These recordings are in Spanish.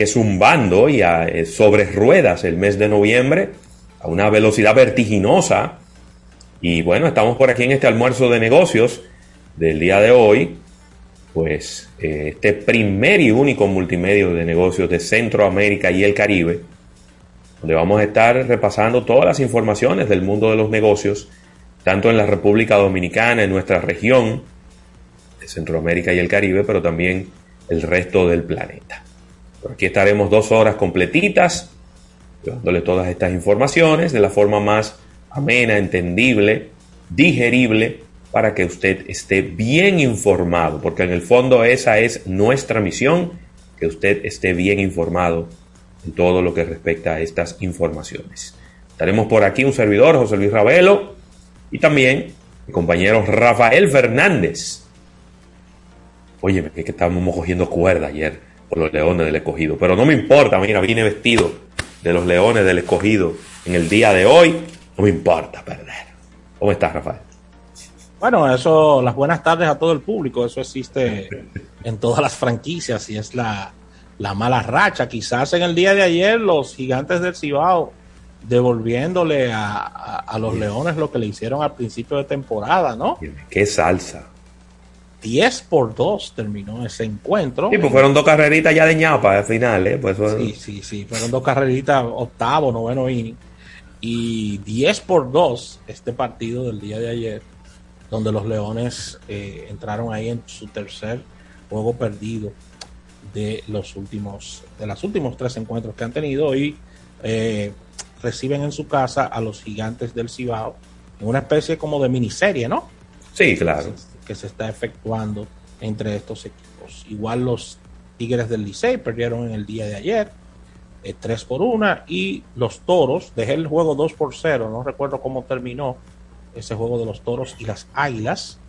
que zumbando y a, eh, sobre ruedas el mes de noviembre a una velocidad vertiginosa. Y bueno, estamos por aquí en este almuerzo de negocios del día de hoy. Pues eh, este primer y único multimedio de negocios de Centroamérica y el Caribe, donde vamos a estar repasando todas las informaciones del mundo de los negocios, tanto en la República Dominicana, en nuestra región de Centroamérica y el Caribe, pero también el resto del planeta. Aquí estaremos dos horas completitas, dándole todas estas informaciones de la forma más amena, entendible, digerible, para que usted esté bien informado, porque en el fondo esa es nuestra misión, que usted esté bien informado en todo lo que respecta a estas informaciones. Estaremos por aquí un servidor, José Luis Ravelo, y también mi compañero Rafael Fernández. Óyeme, que, que estábamos cogiendo cuerda ayer por los leones del escogido. Pero no me importa, mira, vine vestido de los leones del escogido en el día de hoy. No me importa perder. ¿Cómo estás, Rafael? Bueno, eso, las buenas tardes a todo el público, eso existe en todas las franquicias y es la, la mala racha. Quizás en el día de ayer los gigantes del Cibao devolviéndole a, a, a los Leones lo que le hicieron al principio de temporada, ¿no? Qué salsa. 10 por 2 terminó ese encuentro. Sí, pues fueron dos carreritas ya de ñapa al final, ¿eh? Pues. Sí, sí, sí, fueron dos carreritas, octavo, noveno inning. Y 10 por 2 este partido del día de ayer, donde los Leones eh, entraron ahí en su tercer juego perdido de los últimos, de los últimos tres encuentros que han tenido y eh, reciben en su casa a los gigantes del Cibao en una especie como de miniserie, ¿no? Sí, claro que se está efectuando entre estos equipos. Igual los Tigres del Licey perdieron en el día de ayer, eh, 3 por 1, y los Toros, dejé el juego 2 por 0, no recuerdo cómo terminó ese juego de los Toros y las Águilas,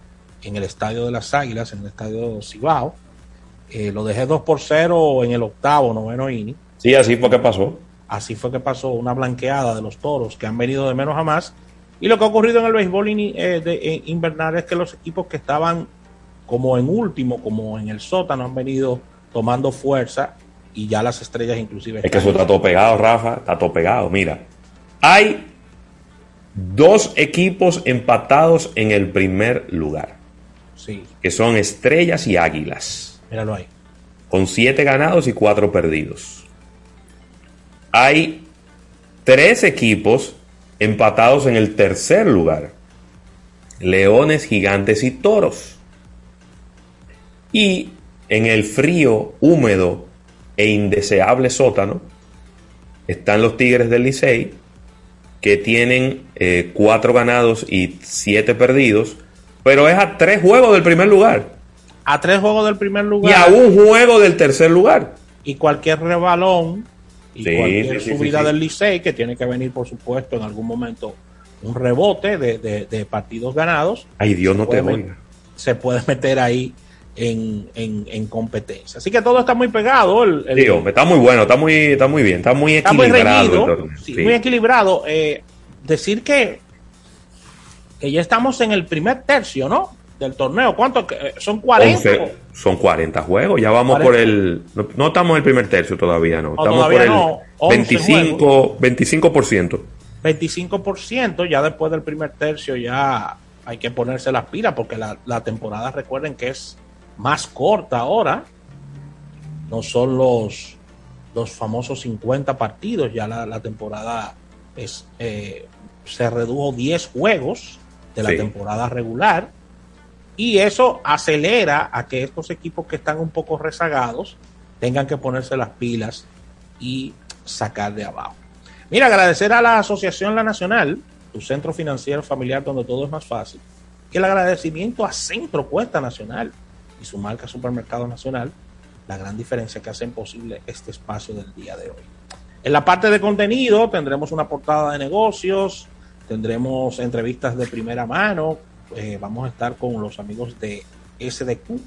en el estadio de las Águilas, en el estadio Cibao. Eh, lo dejé 2 por 0 en el octavo, noveno inning. Sí, así fue que pasó. Así fue que pasó una blanqueada de los toros que han venido de menos a más y lo que ha ocurrido en el béisbol eh, de, eh, invernal es que los equipos que estaban como en último, como en el sótano, han venido tomando fuerza y ya las estrellas inclusive. Es que eso está todo pegado, Rafa, está todo pegado. Mira, hay dos equipos empatados en el primer lugar. Sí. Que son estrellas y águilas. Míralo ahí. Con siete ganados y cuatro perdidos. Hay tres equipos empatados en el tercer lugar. Leones, gigantes y toros. Y en el frío, húmedo e indeseable sótano están los Tigres del Licey, que tienen eh, cuatro ganados y siete perdidos, pero es a tres juegos del primer lugar. A tres juegos del primer lugar. Y a un juego del tercer lugar. Y cualquier rebalón y sí, cualquier sí, subida sí, del Licey, que tiene que venir, por supuesto, en algún momento un rebote de, de, de partidos ganados. Ay, Dios no te oiga. Se puede meter ahí en, en, en, competencia. Así que todo está muy pegado. El, el, Digo, está muy bueno, está muy, está muy bien, está muy equilibrado. Está muy, reñido, sí, muy equilibrado. Eh, decir que, que ya estamos en el primer tercio, ¿no? Del torneo. ¿Cuánto? Son 40. 11, son 40 juegos. Ya vamos 40. por el. No, no, estamos en el primer tercio todavía, no. no estamos todavía por el no, 25, 25%. 25%. Ya después del primer tercio ya hay que ponerse las pilas porque la, la temporada, recuerden que es más corta ahora. No son los, los famosos 50 partidos, ya la, la temporada es, eh, se redujo 10 juegos de la sí. temporada regular. Y eso acelera a que estos equipos que están un poco rezagados tengan que ponerse las pilas y sacar de abajo. Mira, agradecer a la Asociación La Nacional, tu centro financiero familiar donde todo es más fácil, que el agradecimiento a Centro Cuesta Nacional y su marca Supermercado Nacional, la gran diferencia que hacen posible este espacio del día de hoy. En la parte de contenido tendremos una portada de negocios, tendremos entrevistas de primera mano, eh, vamos a estar con los amigos de SDQ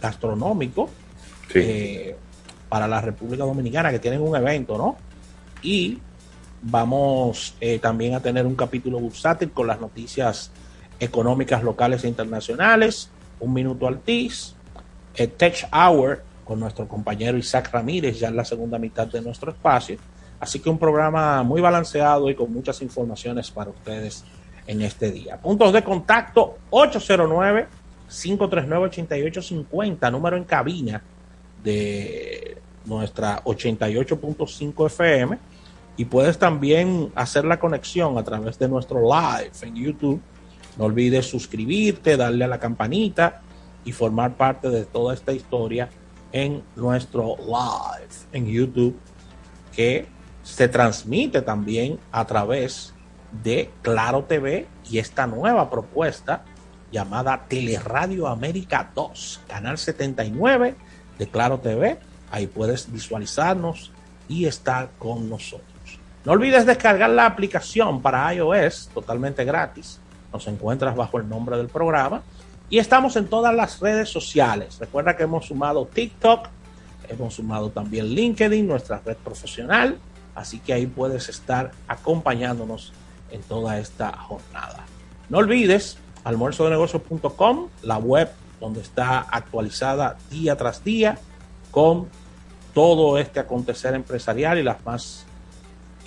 Gastronómico sí. eh, para la República Dominicana que tienen un evento, ¿no? Y vamos eh, también a tener un capítulo bursátil con las noticias económicas locales e internacionales, un minuto al TIS, Tech Hour con nuestro compañero Isaac Ramírez ya en la segunda mitad de nuestro espacio. Así que un programa muy balanceado y con muchas informaciones para ustedes en este día. Puntos de contacto 809-539-8850, número en cabina de nuestra 88.5 FM. Y puedes también hacer la conexión a través de nuestro live en YouTube. No olvides suscribirte, darle a la campanita y formar parte de toda esta historia en nuestro live en YouTube que se transmite también a través de Claro TV y esta nueva propuesta llamada Teleradio América 2, canal 79 de Claro TV. Ahí puedes visualizarnos y estar con nosotros. No olvides descargar la aplicación para iOS totalmente gratis. Nos encuentras bajo el nombre del programa y estamos en todas las redes sociales. Recuerda que hemos sumado TikTok, hemos sumado también LinkedIn, nuestra red profesional. Así que ahí puedes estar acompañándonos en toda esta jornada. No olvides almuerzodenegocios.com, la web donde está actualizada día tras día con todo este acontecer empresarial y las más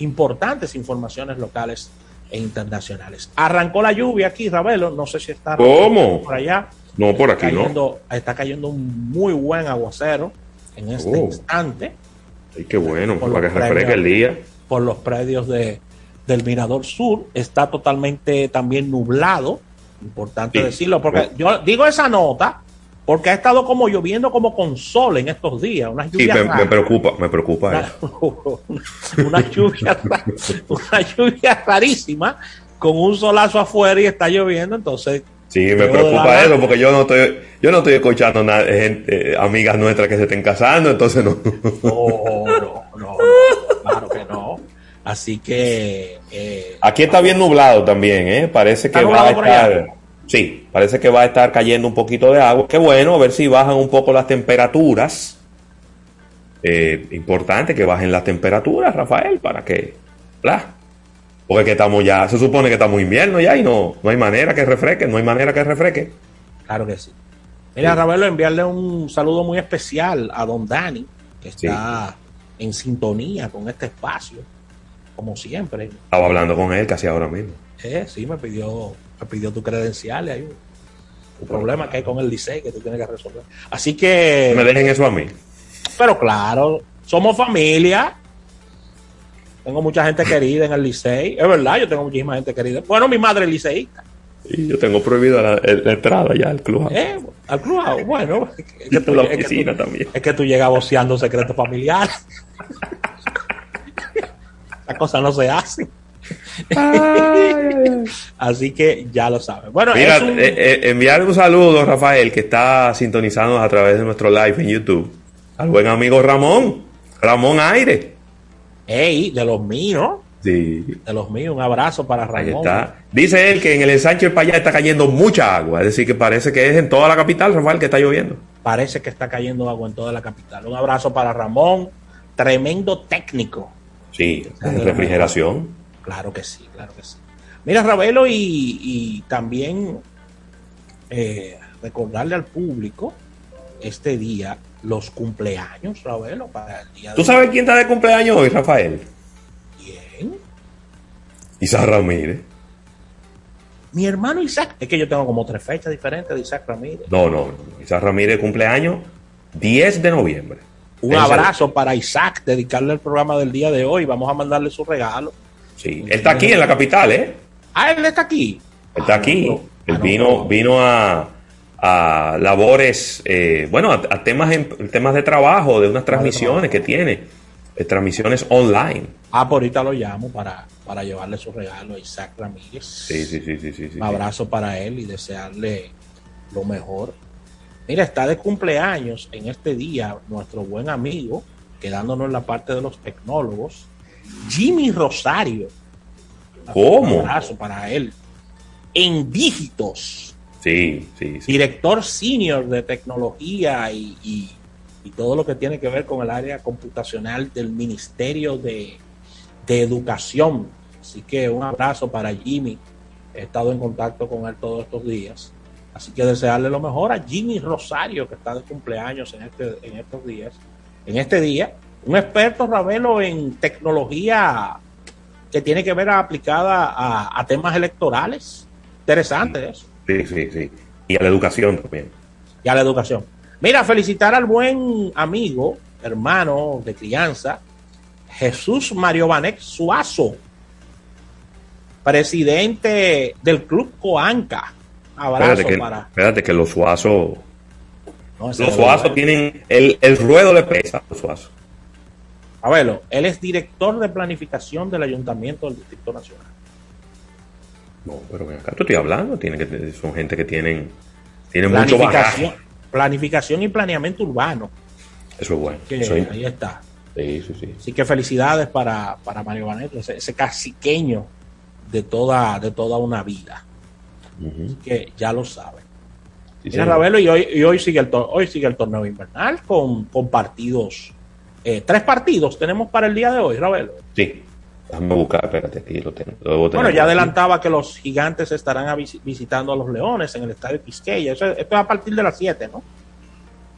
importantes informaciones locales e internacionales. Arrancó la lluvia aquí, Ravelo, no sé si está ¿Cómo? por allá. No, por aquí no. Está cayendo un muy buen aguacero en este Oh. instante Ay, qué bueno, Por para que refresque el día. por los predios de, del Mirador Sur. Está totalmente también nublado, importante Sí. decirlo, porque yo digo esa nota porque ha estado como lloviendo como con sol en estos días, unas Sí, lluvias me, preocupa, me preocupa eso. una lluvia una lluvia rarísima con un solazo afuera y está lloviendo entonces Sí, me preocupa eso porque yo no estoy, yo no estoy escuchando nada de gente, eh, amigas nuestras que se estén casando, entonces no. no, no, no, no, claro que no así que eh, Aquí está bien nublado también, ¿eh? Parece que ¿Está va a estar, sí, parece que va a estar cayendo un poquito de agua. Qué bueno, a ver si bajan un poco las temperaturas. Eh, importante que bajen las temperaturas, Rafael, para que, ¿verdad? Porque que estamos ya, se supone que estamos en invierno ya y no, no hay manera que refresque, no hay manera que refresque. Claro que sí. Mira, Ravelo, enviarle un saludo muy especial a don Dani, que está en sintonía con este espacio, como siempre. Estaba hablando con él casi ahora mismo. Eh, sí, me pidió, me pidió tu credenciales, hay un, un problema que hay con el Licey que tú tienes que resolver. Así que, Me dejen eso a mí. pero claro, somos familia. Tengo mucha gente querida en el Licey. Es verdad, yo tengo muchísima gente querida. Bueno, mi madre es liceísta. Y yo tengo prohibido la, la entrada ya al club. Eh, al club, ah, bueno, es que, tú es que. Es que tú llegas voceando secretos familiares. Las cosas no se hacen. Así que ya lo sabes. Bueno, Mira, un- eh, eh, enviar un saludo, Rafael, que está sintonizándonos a través de nuestro live en YouTube. Al buen amigo Ramón. Ramón Aire. ey, de los míos, Sí, de los míos, un abrazo para ahí Ramón. está. Dice él que en el ensanche del Payá está cayendo mucha agua. Es decir, que parece que es en toda la capital, Rafael, que está lloviendo. Parece que está cayendo agua en toda la capital. Un abrazo para Ramón, tremendo técnico. Sí, en refrigeración. Claro que sí, claro que sí. Mira, Ravelo, y, y también eh, recordarle al público este día los cumpleaños, Ravelo, para el día de ¿Tú sabes quién está de cumpleaños hoy, Rafael? ¿Quién? Isaac Ramírez. Mi hermano Isaac. Es que yo tengo como tres fechas diferentes de Isaac Ramírez. No, no, no. Isaac Ramírez cumpleaños 10 de noviembre. Un abrazo para Isaac, dedicarle el programa del día de hoy. Vamos a mandarle su regalo. Sí, él está aquí en la capital, ¿eh? Ah, él está aquí. Él está Ah, aquí. no, Él ah, no, vino, no. vino a, a labores, eh, bueno, a, a temas, en- temas de trabajo, de unas transmisiones que tiene, eh, transmisiones online. Ah, por ahorita lo llamo para, para llevarle su regalo a Isaac Ramírez. Sí, sí, sí, sí, sí. sí. Un abrazo para él y desearle lo mejor. Mira, está de cumpleaños en este día nuestro buen amigo, quedándonos en la parte de los tecnólogos, Jimmy Rosario. ¿Cómo? Un abrazo para él. En dígitos, Sí, sí, sí. director senior de tecnología y, y- y todo lo que tiene que ver con el área computacional del Ministerio de, de Educación. Así que un abrazo para Jimmy. He estado en contacto con él todos estos días. Así que desearle lo mejor a Jimmy Rosario, que está de cumpleaños en, este, en estos días. En este día, un experto, Ravelo, en tecnología que tiene que ver aplicada a, temas electorales. Interesante eso. Sí, sí, sí. Y a la educación también. Y a la educación. Mira, felicitar al buen amigo, hermano de crianza, Jesús Mario Vanek Suazo, presidente del Club Coanca. Abrazo espérate que, para. Espérate que los Suazo. los Suazo tienen. El, el ruedo le pesa los Suazo. A verlo, él es director de planificación del Ayuntamiento del Distrito Nacional. No, pero acá tú estoy hablando, tiene que, son gente que tienen, tienen mucho bagaje. Planificación y planeamiento urbano. Eso es bueno. Ahí está. Sí, sí, sí. Así que felicidades para, Mario Baneto, ese, caciqueño de toda, de toda una vida. Que ya lo saben. Mira, Ravelo, y hoy, y hoy, sigue el, hoy sigue el torneo invernal con, con partidos eh, tres partidos tenemos para el día de hoy, Ravelo. Sí, déjame buscar, espérate, aquí lo tengo. bueno, ya adelantaba que los gigantes estarán visitando a los leones en el estadio Quisqueya. esto es a partir de las 7, ¿no?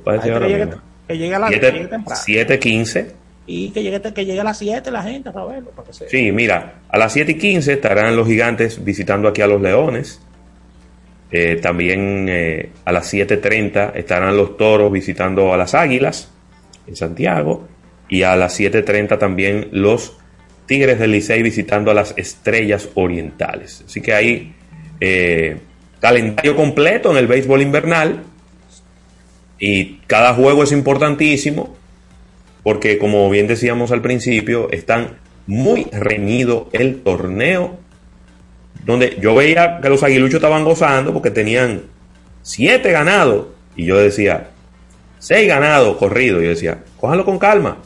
que, llegue, a las 7.15. Y que llegue, que llegue a las 7 la gente, Ravelo. Para que Sí, mira, a las 7 y 15 estarán los gigantes visitando aquí a los leones. Eh, también eh, a las 7.30 estarán los toros visitando a las águilas en Santiago y a las 7.30 también los Tigres del Licey visitando a las Estrellas Orientales. Así que hay eh, calendario completo en el béisbol invernal y cada juego es importantísimo porque como bien decíamos al principio, están muy reñido el torneo donde yo veía que los aguiluchos estaban gozando porque tenían siete ganados y yo decía, seis ganados corridos, yo decía, cójalo con calma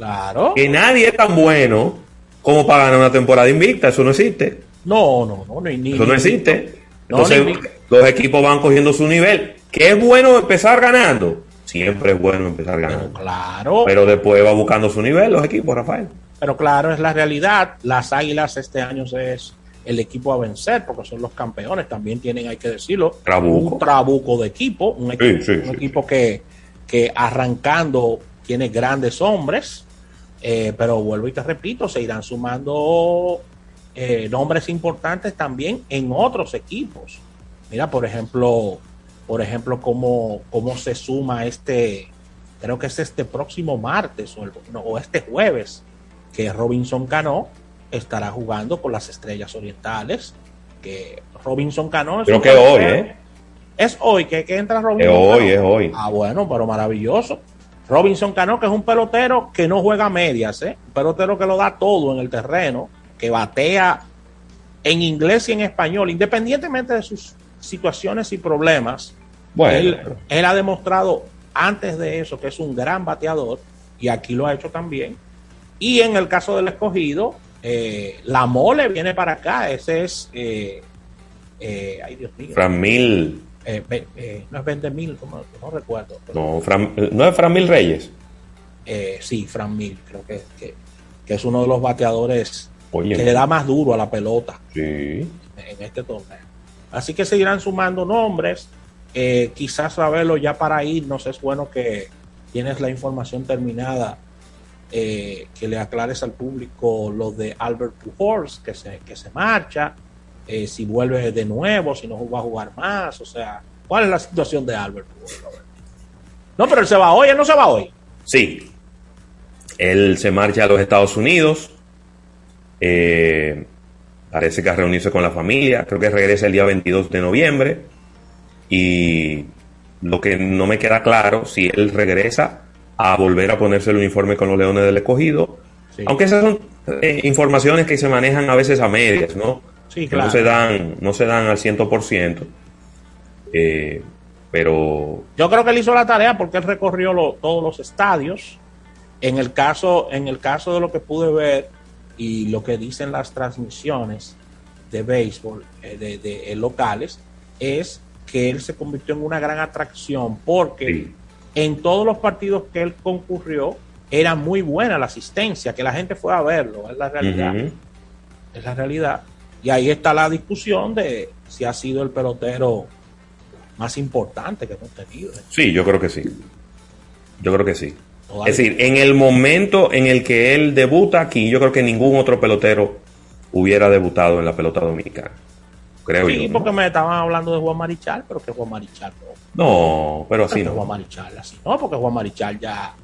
Claro. Que nadie es tan bueno como para ganar una temporada invicta, eso no existe. No, no, no, no, Eso no existe. Entonces, los equipos van cogiendo su nivel. ¿Qué es bueno empezar ganando? Siempre es bueno empezar ganando. claro. Pero después va buscando su nivel los equipos, Rafael. Pero claro, es la realidad. Las Águilas este año es el equipo a vencer porque son los campeones. También tienen, hay que decirlo, un trabuco de equipo. Un equipo, un equipo que, que arrancando tiene grandes hombres eh, pero vuelvo y te repito, se irán sumando eh, nombres importantes también en otros equipos. Mira, por ejemplo, por ejemplo, cómo, cómo se suma este, creo que es este próximo martes o, este jueves, que Robinson Cano estará jugando con las Estrellas Orientales. Que Robinson Cano es creo que hoy, ¿eh? Es hoy que, entra Robinson. Es hoy, es hoy. Ah, bueno, pero maravilloso. Robinson Cano, que es un pelotero que no juega medias, ¿eh? un pelotero que lo da todo en el terreno, que batea en inglés y en español, independientemente de sus situaciones y problemas. Bueno, él, ha demostrado antes de eso que es un gran bateador y aquí lo ha hecho también. Y en el caso del escogido, eh, la mole viene para acá. Ese es, eh, eh, ay Dios mío. Fran Mil. Eh, eh, no es 20 mil, no recuerdo. no, ¿No es Fran Mil Reyes? Sí, Fran Mil, creo que, que, es uno de los bateadores que le da más duro a la pelota en este torneo. Así que seguirán sumando nombres. quizás saberlo ya para irnos es bueno que tienes la información terminada. Que le aclares al público lo de Albert Pujols, que se, que se marcha, eh, si vuelve de nuevo, si no va a jugar más, o sea, ¿cuál es la situación de Albert? No, pero él se va hoy, él no se va hoy. Sí, él se marcha a los Estados Unidos, eh, parece que a reunirse con la familia, creo que regresa el día 22 de noviembre, y lo que no me queda claro, si él regresa a volver a ponerse el uniforme con los Leones del Escogido, aunque esas son eh, informaciones que se manejan a veces a medias, ¿no? no se dan, no se dan al 100%. Eh, pero yo creo que él hizo la tarea porque él recorrió todos los estadios. En el caso, en el caso de lo que pude ver y lo que dicen las transmisiones de béisbol eh, de, locales es que él se convirtió en una gran atracción porque en todos los partidos que él concurrió era muy buena la asistencia, que la gente fue a verlo, es la realidad. Es la realidad. Y ahí está la discusión de si ha sido el pelotero más importantes que hemos tenido. Sí, yo creo que sí. Yo creo que sí. Es decir, en el momento en el que él debuta aquí, yo creo que ningún otro pelotero hubiera debutado en la pelota dominicana. Creo sí, yo. porque me estaban hablando de Juan Marichal, pero que Juan Marichal no. No, pero así no. Juan Marichal así no, porque Juan Marichal ya.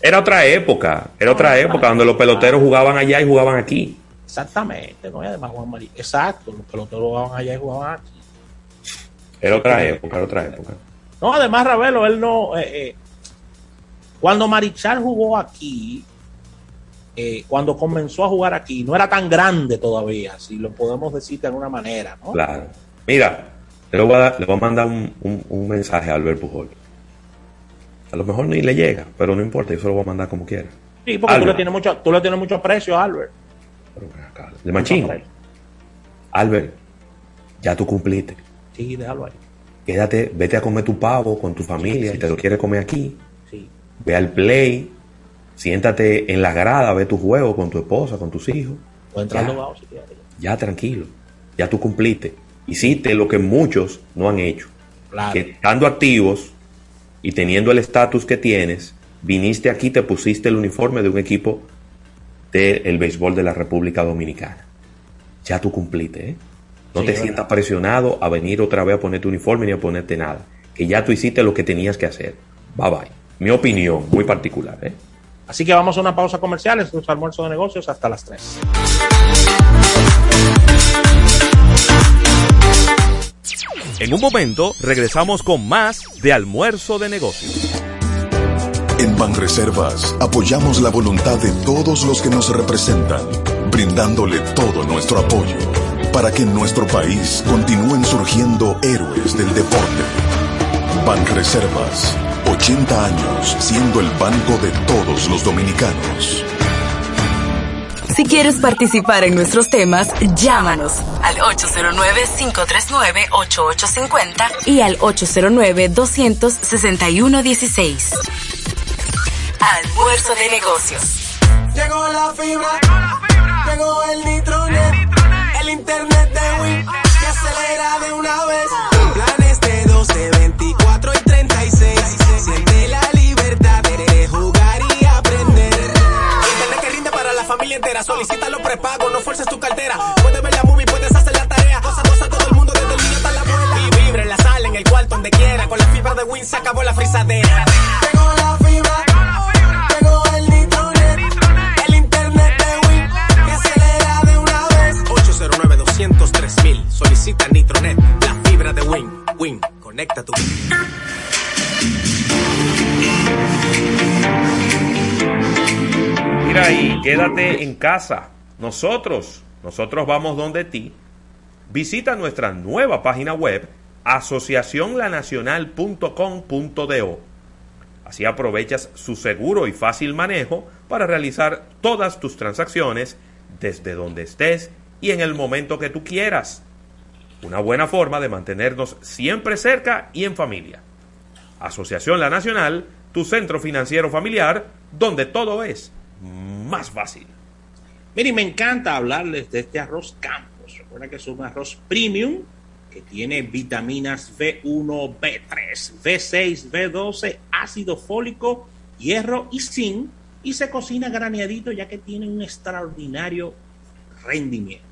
Era otra época, era otra época donde los peloteros jugaban allá y jugaban aquí. Exactamente, ¿no? Y además Juan Marichal. Exacto, los peloteros jugaban allá y jugaban aquí. Era otra época, era otra época. No, además, Ravelo, él no. eh, eh, cuando Marichal jugó aquí, eh, cuando comenzó a jugar aquí, no era tan grande todavía, si lo podemos decir de alguna manera, ¿no? Claro. Mira, le voy a, dar- le voy a mandar un, un- un mensaje a Albert Pujol. A lo mejor ni le llega, pero no importa, yo se lo voy a mandar como quiera. Sí, porque tú le, tienes mucho, tú le tienes mucho aprecio, Albert. Pero acá, De machín. Albert, ya tú cumpliste. Sí, déjalo ahí. Quédate, vete a comer tu pavo con tu familia, si te lo quieres comer aquí. Sí. Ve al play, siéntate en la grada, ve tu juego con tu esposa, con tus hijos. Entrar Ya. Si. Ya tranquilo, ya tú cumpliste. Hiciste lo que muchos no han hecho. Claro. Que estando activos y teniendo el estatus que tienes, viniste aquí, te pusiste el uniforme de un equipo del béisbol de la República Dominicana. Ya tú cumpliste, ¿eh? No Sí, te sientas verdad. presionado a venir otra vez a poner tu uniforme ni a ponerte nada. Que ya tú hiciste lo que tenías que hacer. Bye bye. Mi opinión, muy particular, ¿eh? Así que vamos a una pausa comercial, es un almuerzo de negocios hasta las 3. En un momento regresamos con más de almuerzo de negocios. En Banreservas apoyamos la voluntad de todos los que nos representan, brindándole todo nuestro apoyo para que en nuestro país continúen surgiendo héroes del deporte. Banreservas, 80 años siendo el banco de todos los dominicanos. Si quieres participar en nuestros temas, llámanos al 809-539-8850 y al 809-261-16. Almuerzo de negocios. Llegó la fibra, llegó el nitronet, el internet de Win que acelera de una vez. Planes de 12, entera. Solicita los prepagos, no fuerces tu cartera. Puedes ver la movie, puedes hacer la tarea. Cosa, cosa, todo el mundo desde el niño hasta la abuela. Y vibre en la sala, en el cuarto, donde quiera. Con la fibra de Win se acabó la frisadera. Llegó la fibra. Llegó el nitronet, el internet de Win que acelera de una vez. 809 203 Solicita Nitronet, la fibra de Win. Win, conecta tu Quédate en casa. Nosotros, nosotros vamos donde ti. Visita nuestra nueva página web asociacionlanacional.com.do. Así aprovechas su seguro y fácil manejo para realizar todas tus transacciones desde donde estés y en el momento que tú quieras. Una buena forma de mantenernos siempre cerca y en familia. Asociación La Nacional, tu centro financiero familiar, donde todo es más fácil. Miren, me encanta hablarles de este arroz Campos. Recuerda que es un arroz premium que tiene vitaminas B1, B3, B6, B12, ácido fólico, hierro y zinc y se cocina graneadito ya que tiene un extraordinario rendimiento.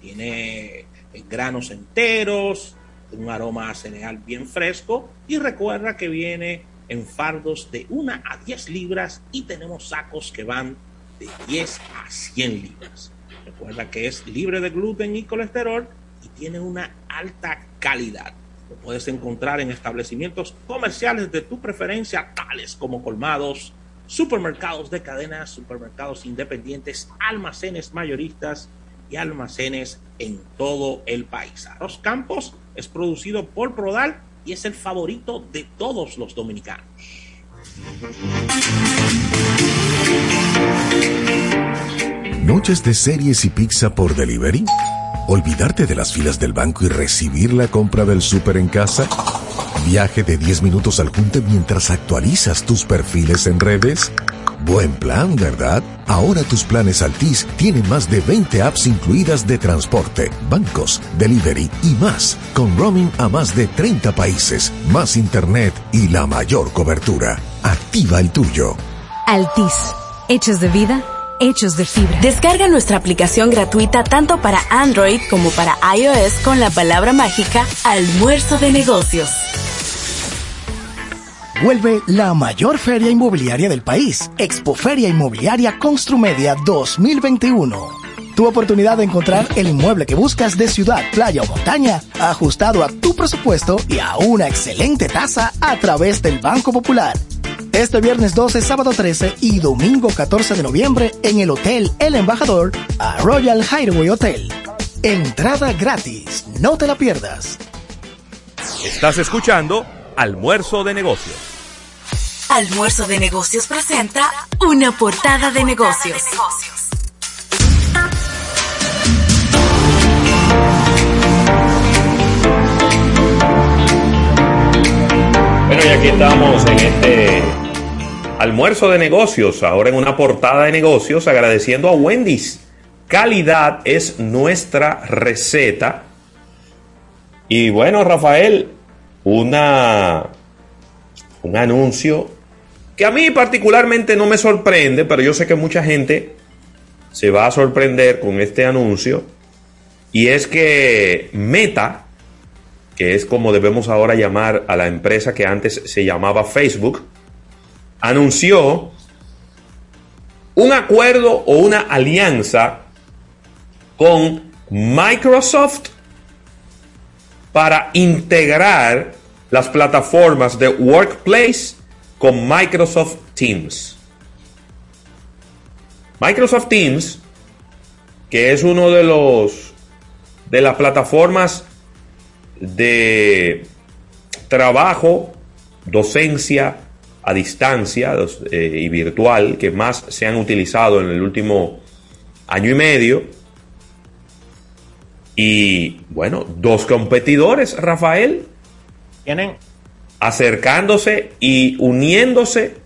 Tiene eh, granos enteros, un aroma cereal bien fresco y recuerda que viene en fardos de 1 a 10 libras y tenemos sacos que van de 10 a 100 libras. Recuerda que es libre de gluten y colesterol y tiene una alta calidad. Lo puedes encontrar en establecimientos comerciales de tu preferencia, tales como colmados, supermercados de cadenas, supermercados independientes, almacenes mayoristas y almacenes en todo el país. Arroz Campos es producido por Prodal y es el favorito de todos los dominicanos. ¿Noches de series y pizza por delivery? ¿Olvidarte de las filas del banco y recibir la compra del súper en casa? ¿Viaje de 10 minutos al junte mientras actualizas tus perfiles en redes? Buen plan, ¿verdad? Ahora tus planes Altis tienen más de 20 apps incluidas de transporte, bancos, delivery y más, con roaming a más de 30 países, más internet y la mayor cobertura. Activa el tuyo. Altis. Hechos de vida, hechos de fibra. Descarga nuestra aplicación gratuita tanto para Android como para iOS con la palabra mágica Almuerzo de Negocios. Vuelve la mayor feria inmobiliaria del país, Expoferia Inmobiliaria Construmedia 2021. Tu oportunidad de encontrar el inmueble que buscas de ciudad, playa o montaña, ajustado a tu presupuesto y a una excelente tasa a través del Banco Popular. Este viernes 12, sábado 13 y domingo 14 de noviembre en el Hotel El Embajador a Royal Hideaway Hotel. Entrada gratis, no te la pierdas. Estás escuchando Almuerzo de Negocios. Almuerzo de Negocios presenta una portada de negocios. Bueno, y aquí estamos en este almuerzo de negocios, ahora en una portada de negocios, agradeciendo a Wendy's. Calidad es nuestra receta. Y bueno, Rafael, una un anuncio que a mí particularmente no me sorprende, pero yo sé que mucha gente se va a sorprender con este anuncio. Y es que Meta, que es como debemos ahora llamar a la empresa que antes se llamaba Facebook, anunció un acuerdo o una alianza con Microsoft para integrar las plataformas de Workplace con Microsoft Teams. Microsoft Teams, que es uno de los de las plataformas de trabajo, docencia a distancia eh, y virtual que más se han utilizado en el último año y medio. Y bueno, dos competidores, Rafael, Tienen, acercándose y uniéndose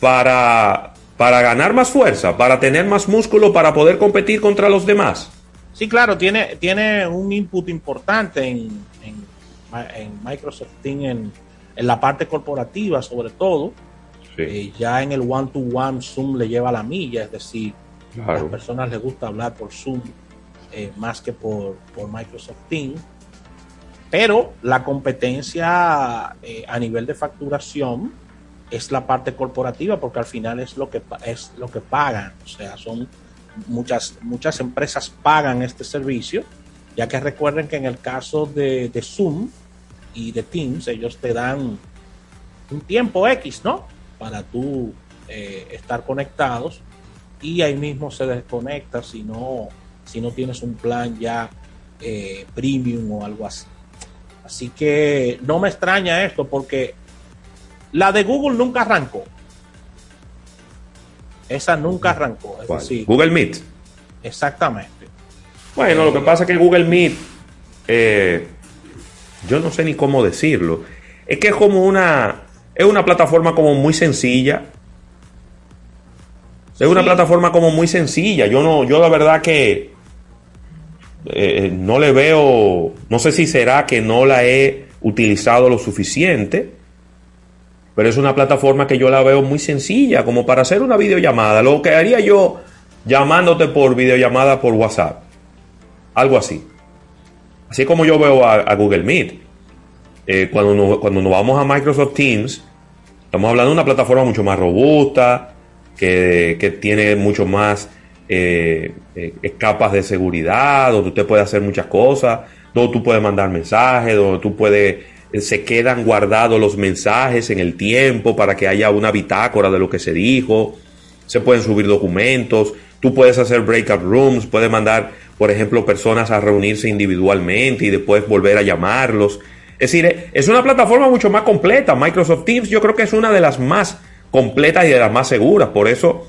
para, para ganar más fuerza, para tener más músculo, para poder competir contra los demás. sí, claro, tiene, tiene un input importante en, en, en Microsoft Teams, en, en la parte corporativa sobre todo. Eh, ya en el one-to-one Zoom le lleva la milla, es decir, a las personas les gusta hablar por Zoom eh, más que por, por Microsoft Teams. Pero la competencia eh, a nivel de facturación es la parte corporativa porque al final es lo que es lo que pagan, o sea, son muchas muchas empresas pagan este servicio, ya que recuerden que en el caso de, de Zoom y de Teams ellos te dan un tiempo X, ¿no? Para tú eh, estar conectados y ahí mismo se desconecta si no, si no tienes un plan ya eh, premium o algo así. Así que no me extraña esto porque la de Google nunca arrancó. Esa nunca arrancó. Es ¿Cuál? decir, Google Meet. exactamente. Bueno, lo que pasa es que Google Meet, eh, yo no sé ni cómo decirlo. Es que es como una, es una plataforma como muy sencilla. Es una plataforma como muy sencilla. Yo no, yo la verdad que eh, no le veo, no sé si será que no la he utilizado lo suficiente, pero es una plataforma que yo la veo muy sencilla, como para hacer una videollamada. Lo que haría yo llamándote por videollamada por WhatsApp. Algo así. Así como yo veo a, a Google Meet. Eh, cuando, nos, cuando nos vamos a Microsoft Teams, estamos hablando de una plataforma mucho más robusta, que, que tiene mucho más eh, eh, capas de seguridad, donde usted puede hacer muchas cosas, donde tú puedes mandar mensajes, donde tú puedes, eh, se quedan guardados los mensajes en el tiempo para que haya una bitácora de lo que se dijo, se pueden subir documentos, tú puedes hacer breakout rooms, puedes mandar, por ejemplo, personas a reunirse individualmente y después volver a llamarlos. Es decir, es una plataforma mucho más completa. Microsoft Teams yo creo que es una de las más completas y de las más seguras. Por eso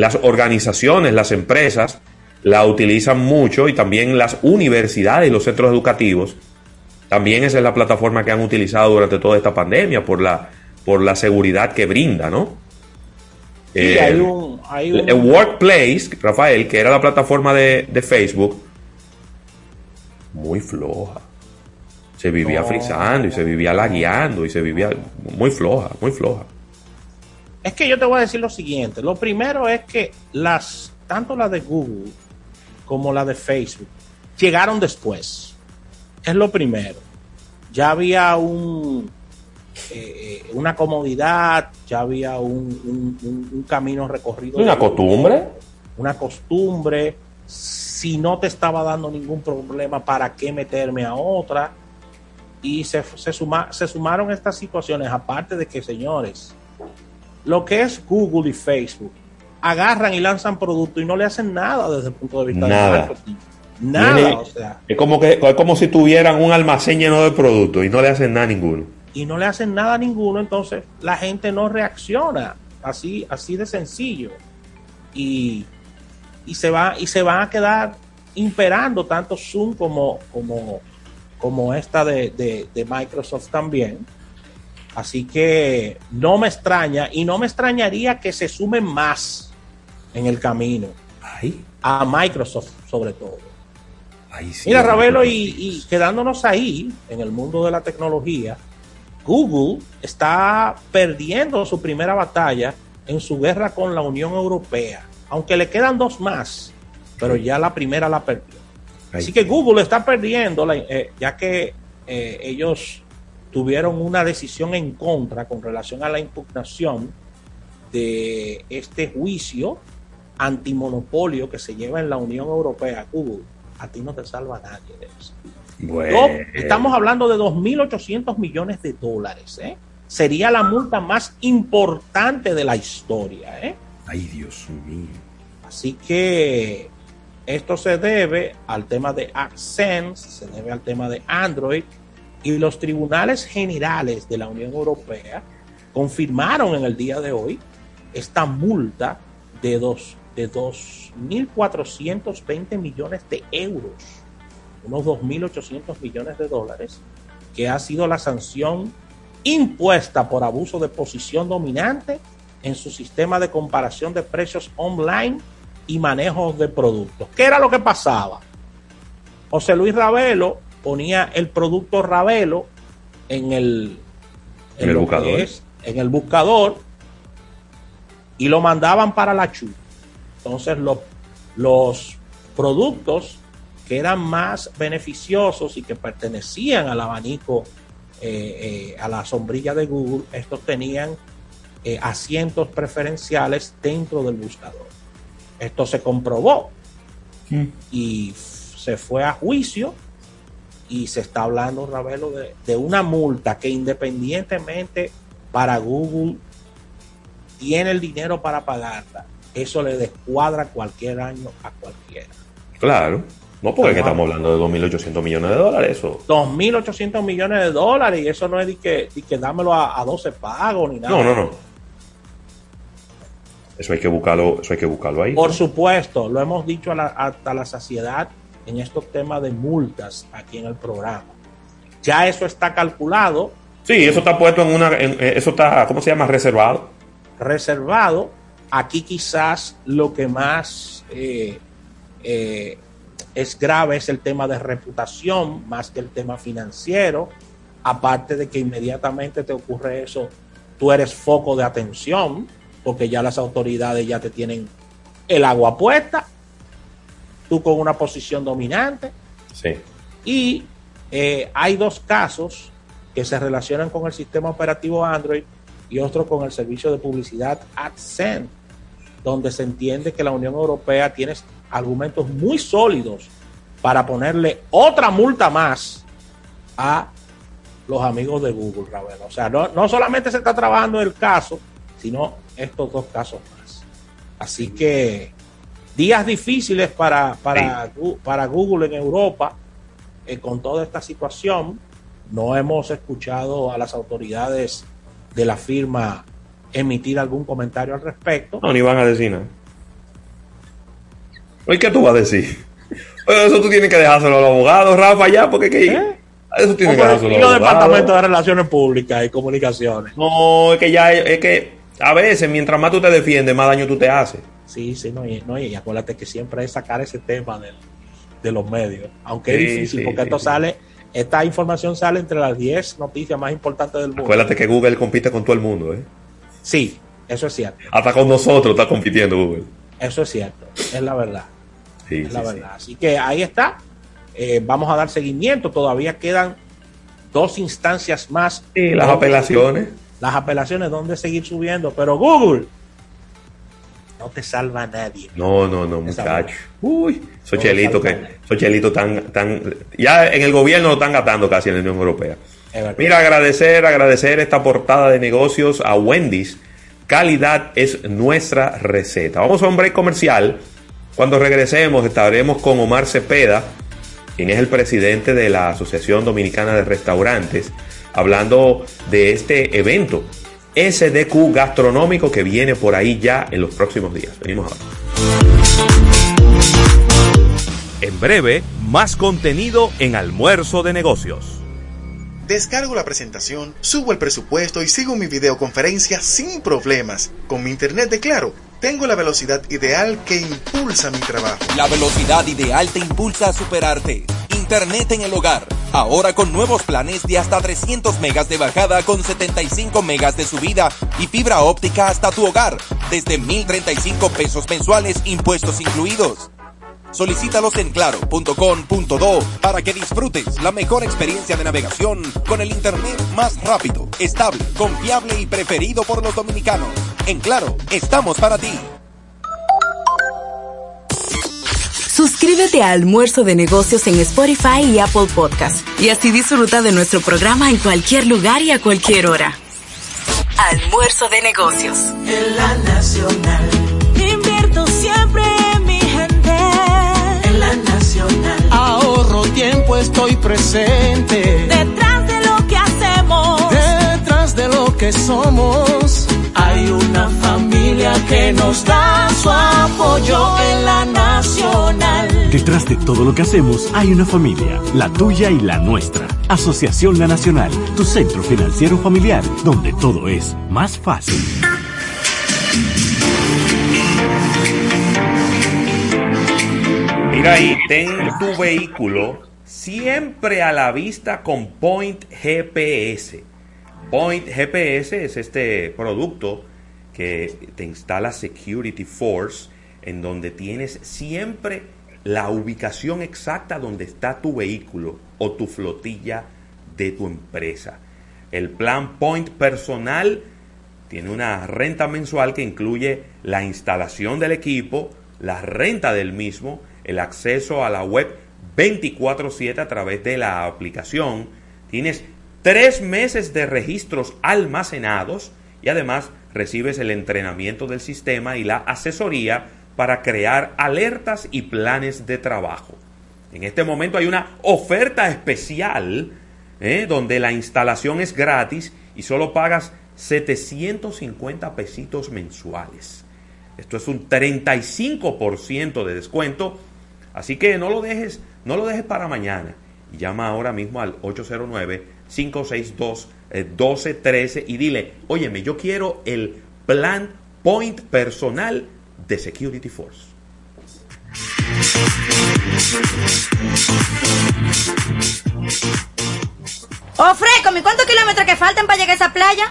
las organizaciones, las empresas la utilizan mucho y también las universidades y los centros educativos. También esa es la plataforma que han utilizado durante toda esta pandemia por la, por la seguridad que brinda, ¿no? Sí, Eh, hay un, hay un- el Workplace, Rafael, que era la plataforma de, de Facebook, muy floja. Se vivía No. frizando y se vivía lagueando y se vivía muy floja, muy floja. Es que yo te voy a decir lo siguiente. Lo primero es que las, tanto la de Google como la de Facebook, llegaron después. Es lo primero. Ya había un eh, una comodidad, ya había un, un- un- un camino recorrido. Una costumbre. una costumbre. Si no te estaba dando ningún problema, ¿para qué meterme a otra? Y se, se, suma- se sumaron estas situaciones, aparte de que, señores, lo que es Google y Facebook, agarran y lanzan productos y no le hacen nada desde el punto de vista Nada. de marketing. Nada, o sea, Es como, que, es como si tuvieran un almacén lleno de productos y no le hacen nada a ninguno. y no le hacen nada a ninguno, entonces la gente no reacciona. Así, así de sencillo. Y, y se va, y se van a quedar imperando tanto Zoom como, como, como esta de, de- de Microsoft también. Así que no me extraña y no me extrañaría que se sumen más en el camino a Microsoft sobre todo. ay, sí. Mira, Ravelo, y, y quedándonos ahí en el mundo de la tecnología, Google está perdiendo su primera batalla en su guerra con la Unión Europea, aunque le quedan dos más, pero ya la primera la perdió. Así que Google está perdiendo, la- eh, ya que eh, ellos tuvieron una decisión en contra con relación a la impugnación de este juicio antimonopolio que se lleva en la Unión Europea. Google, a ti no te salva nadie de eso. Bueno, No, estamos hablando de 2.800 millones de dólares. ¿eh? Sería la multa más importante de la historia. ¿eh? Ay, Dios mío. Así que esto se debe al tema de AdSense, se debe al tema de Android y los tribunales generales de la Unión Europea confirmaron en el día de hoy esta multa de dos de 2.420 millones de euros, unos 2.800 millones de dólares, que ha sido la sanción impuesta por abuso de posición dominante en su sistema de comparación de precios online y manejo de productos. ¿Qué era lo que pasaba? José Luis Ravelo ponía el producto Ravelo en el, En el lo que buscador. es- en el buscador y lo mandaban para la chu. Entonces lo- los productos que eran más beneficiosos y que pertenecían al abanico, eh, eh, a la sombrilla de Google, estos tenían eh, asientos preferenciales dentro del buscador. Esto se comprobó y f- se fue a juicio y se está hablando, Ravelo, de, de una multa que independientemente para Google tiene el dinero para pagarla, eso le descuadra cualquier año a cualquiera. Claro. No, porque que estamos hablando de 2.800 millones de dólares. Eso. 2.800 millones de dólares y eso no es de que, de que dámelo a, a 12 pagos ni nada. No, no, no. Eso hay que buscarlo, eso hay que buscarlo ahí. Por supuesto, lo hemos dicho a la- hasta la saciedad en estos temas de multas aquí en el programa. Ya eso está calculado, Sí, eso está puesto en una. en- eh, eso está, ¿cómo se llama? Reservado. reservado. Aquí quizás lo que más eh, eh, es grave es el tema de reputación más que el tema financiero. Aparte de que inmediatamente te ocurre eso, tú eres foco de atención porque ya las autoridades ya te tienen el agua puesta, tú con una posición dominante. Sí. Y eh, hay dos casos que se relacionan con el sistema operativo Android y otro con el servicio de publicidad AdSense, donde se entiende que la Unión Europea tiene argumentos muy sólidos para ponerle otra multa más a los amigos de Google, Ravelo. O sea, no, no solamente se está trabajando el caso, sino estos dos casos más. Así que días difíciles para, para, para Google en Europa eh, con toda esta situación. No hemos escuchado a las autoridades de la firma emitir algún comentario al respecto. No, ni van a decir nada. Oye, ¿qué tú vas a decir? Eso tú tienes que dejárselo a los abogados, Rafa, ya, porque que. ¿Eh? Eso tienes que dejárselo y a los los departamentos de abogados. Relaciones Públicas y Comunicaciones. No, es que ya, es que A veces, mientras más tú te defiendes, más daño tú te haces. Sí, sí, no, y, no, y acuérdate que siempre es sacar ese tema del- de los medios. Aunque Sí, es difícil, sí, porque sí, esto sí. sale, esta información sale entre las 10 noticias más importantes del mundo. Acuérdate que Google compite con todo el mundo, ¿eh? Sí, eso es cierto. Hasta con nosotros está compitiendo Google. Eso es cierto. Es la verdad. Sí, es sí, la sí. verdad. Así que ahí está. Eh, vamos a dar seguimiento. Todavía quedan dos instancias más. Y las apelaciones. seguir- Las apelaciones, donde seguir subiendo. Pero Google no te salva a nadie. No, no, no, muchacho. Uy, esos No, chelitos que, esos chelitos tan, tan, ya en el gobierno lo están gastando casi en la Unión Europea. Mira, agradecer, agradecer esta portada de negocios a Wendy's. Calidad es nuestra receta. Vamos a un break comercial. Cuando regresemos estaremos con Omar Cepeda, quien es el presidente de la Asociación Dominicana de Restaurantes, hablando de este evento SDQ gastronómico que viene por ahí ya en los próximos días. Venimos ahora. En breve, más contenido en Almuerzo de Negocios. Descargo la presentación, subo el presupuesto y sigo mi videoconferencia sin problemas. Con mi internet de Claro, tengo la velocidad ideal que impulsa mi trabajo. La velocidad ideal te impulsa a superarte. Internet en el hogar. Ahora con nuevos planes de hasta 300 megas de bajada con 75 megas de subida y fibra óptica hasta tu hogar desde 1035 pesos mensuales impuestos incluidos. Solicítalos en claro.com.do para que disfrutes la mejor experiencia de navegación con el internet más rápido, estable, confiable y preferido por los dominicanos. En Claro, estamos para ti. Suscríbete a Almuerzo de Negocios en Spotify y Apple Podcast y así disfruta de nuestro programa en cualquier lugar y a cualquier hora. Almuerzo de Negocios. En la nacional, Invierto siempre en mi gente. en la nacional. Ahorro tiempo, estoy presente. Detrás de lo que hacemos. Detrás de lo que somos. Hay una familia que nos da su apoyo en la nacional. Detrás de todo lo que hacemos hay una familia, la tuya y la nuestra. Asociación La Nacional, tu centro financiero familiar, donde todo es más fácil. Mira ahí, ten tu vehículo siempre a la vista con Point GPS. Point GPS es este producto que te instala Security Force, en donde tienes siempre la ubicación exacta donde está tu vehículo o tu flotilla de tu empresa. El plan Point personal tiene una renta mensual que incluye la instalación del equipo, la renta del mismo, el acceso a la web 24/7 a través de la aplicación. Tienes tres meses de registros almacenados y además recibes el entrenamiento del sistema y la asesoría para crear alertas y planes de trabajo. En este momento hay una oferta especial ¿eh? donde la instalación es gratis y solo pagas 750 pesitos mensuales. Esto es un 35% de descuento, así que no lo dejes, no lo dejes para mañana. Llama ahora mismo al 809-562-1213 y dile, óyeme, yo quiero el plan Point personal de Security Force. Oh, Freco, ¿y cuántos kilómetros que faltan para llegar a esa playa?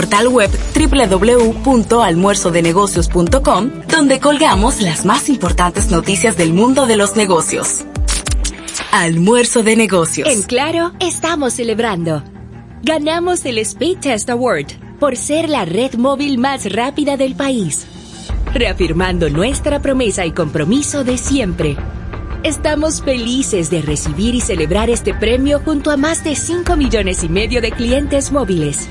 web www.almuerzodenegocios.com, donde colgamos las más importantes noticias del mundo de los negocios. Almuerzo de negocios. En Claro, estamos celebrando. Ganamos el Speed Test Award por ser la red móvil más rápida del país, reafirmando nuestra promesa y compromiso de siempre. Estamos felices de recibir y celebrar este premio junto a más de 5 millones y medio de clientes móviles.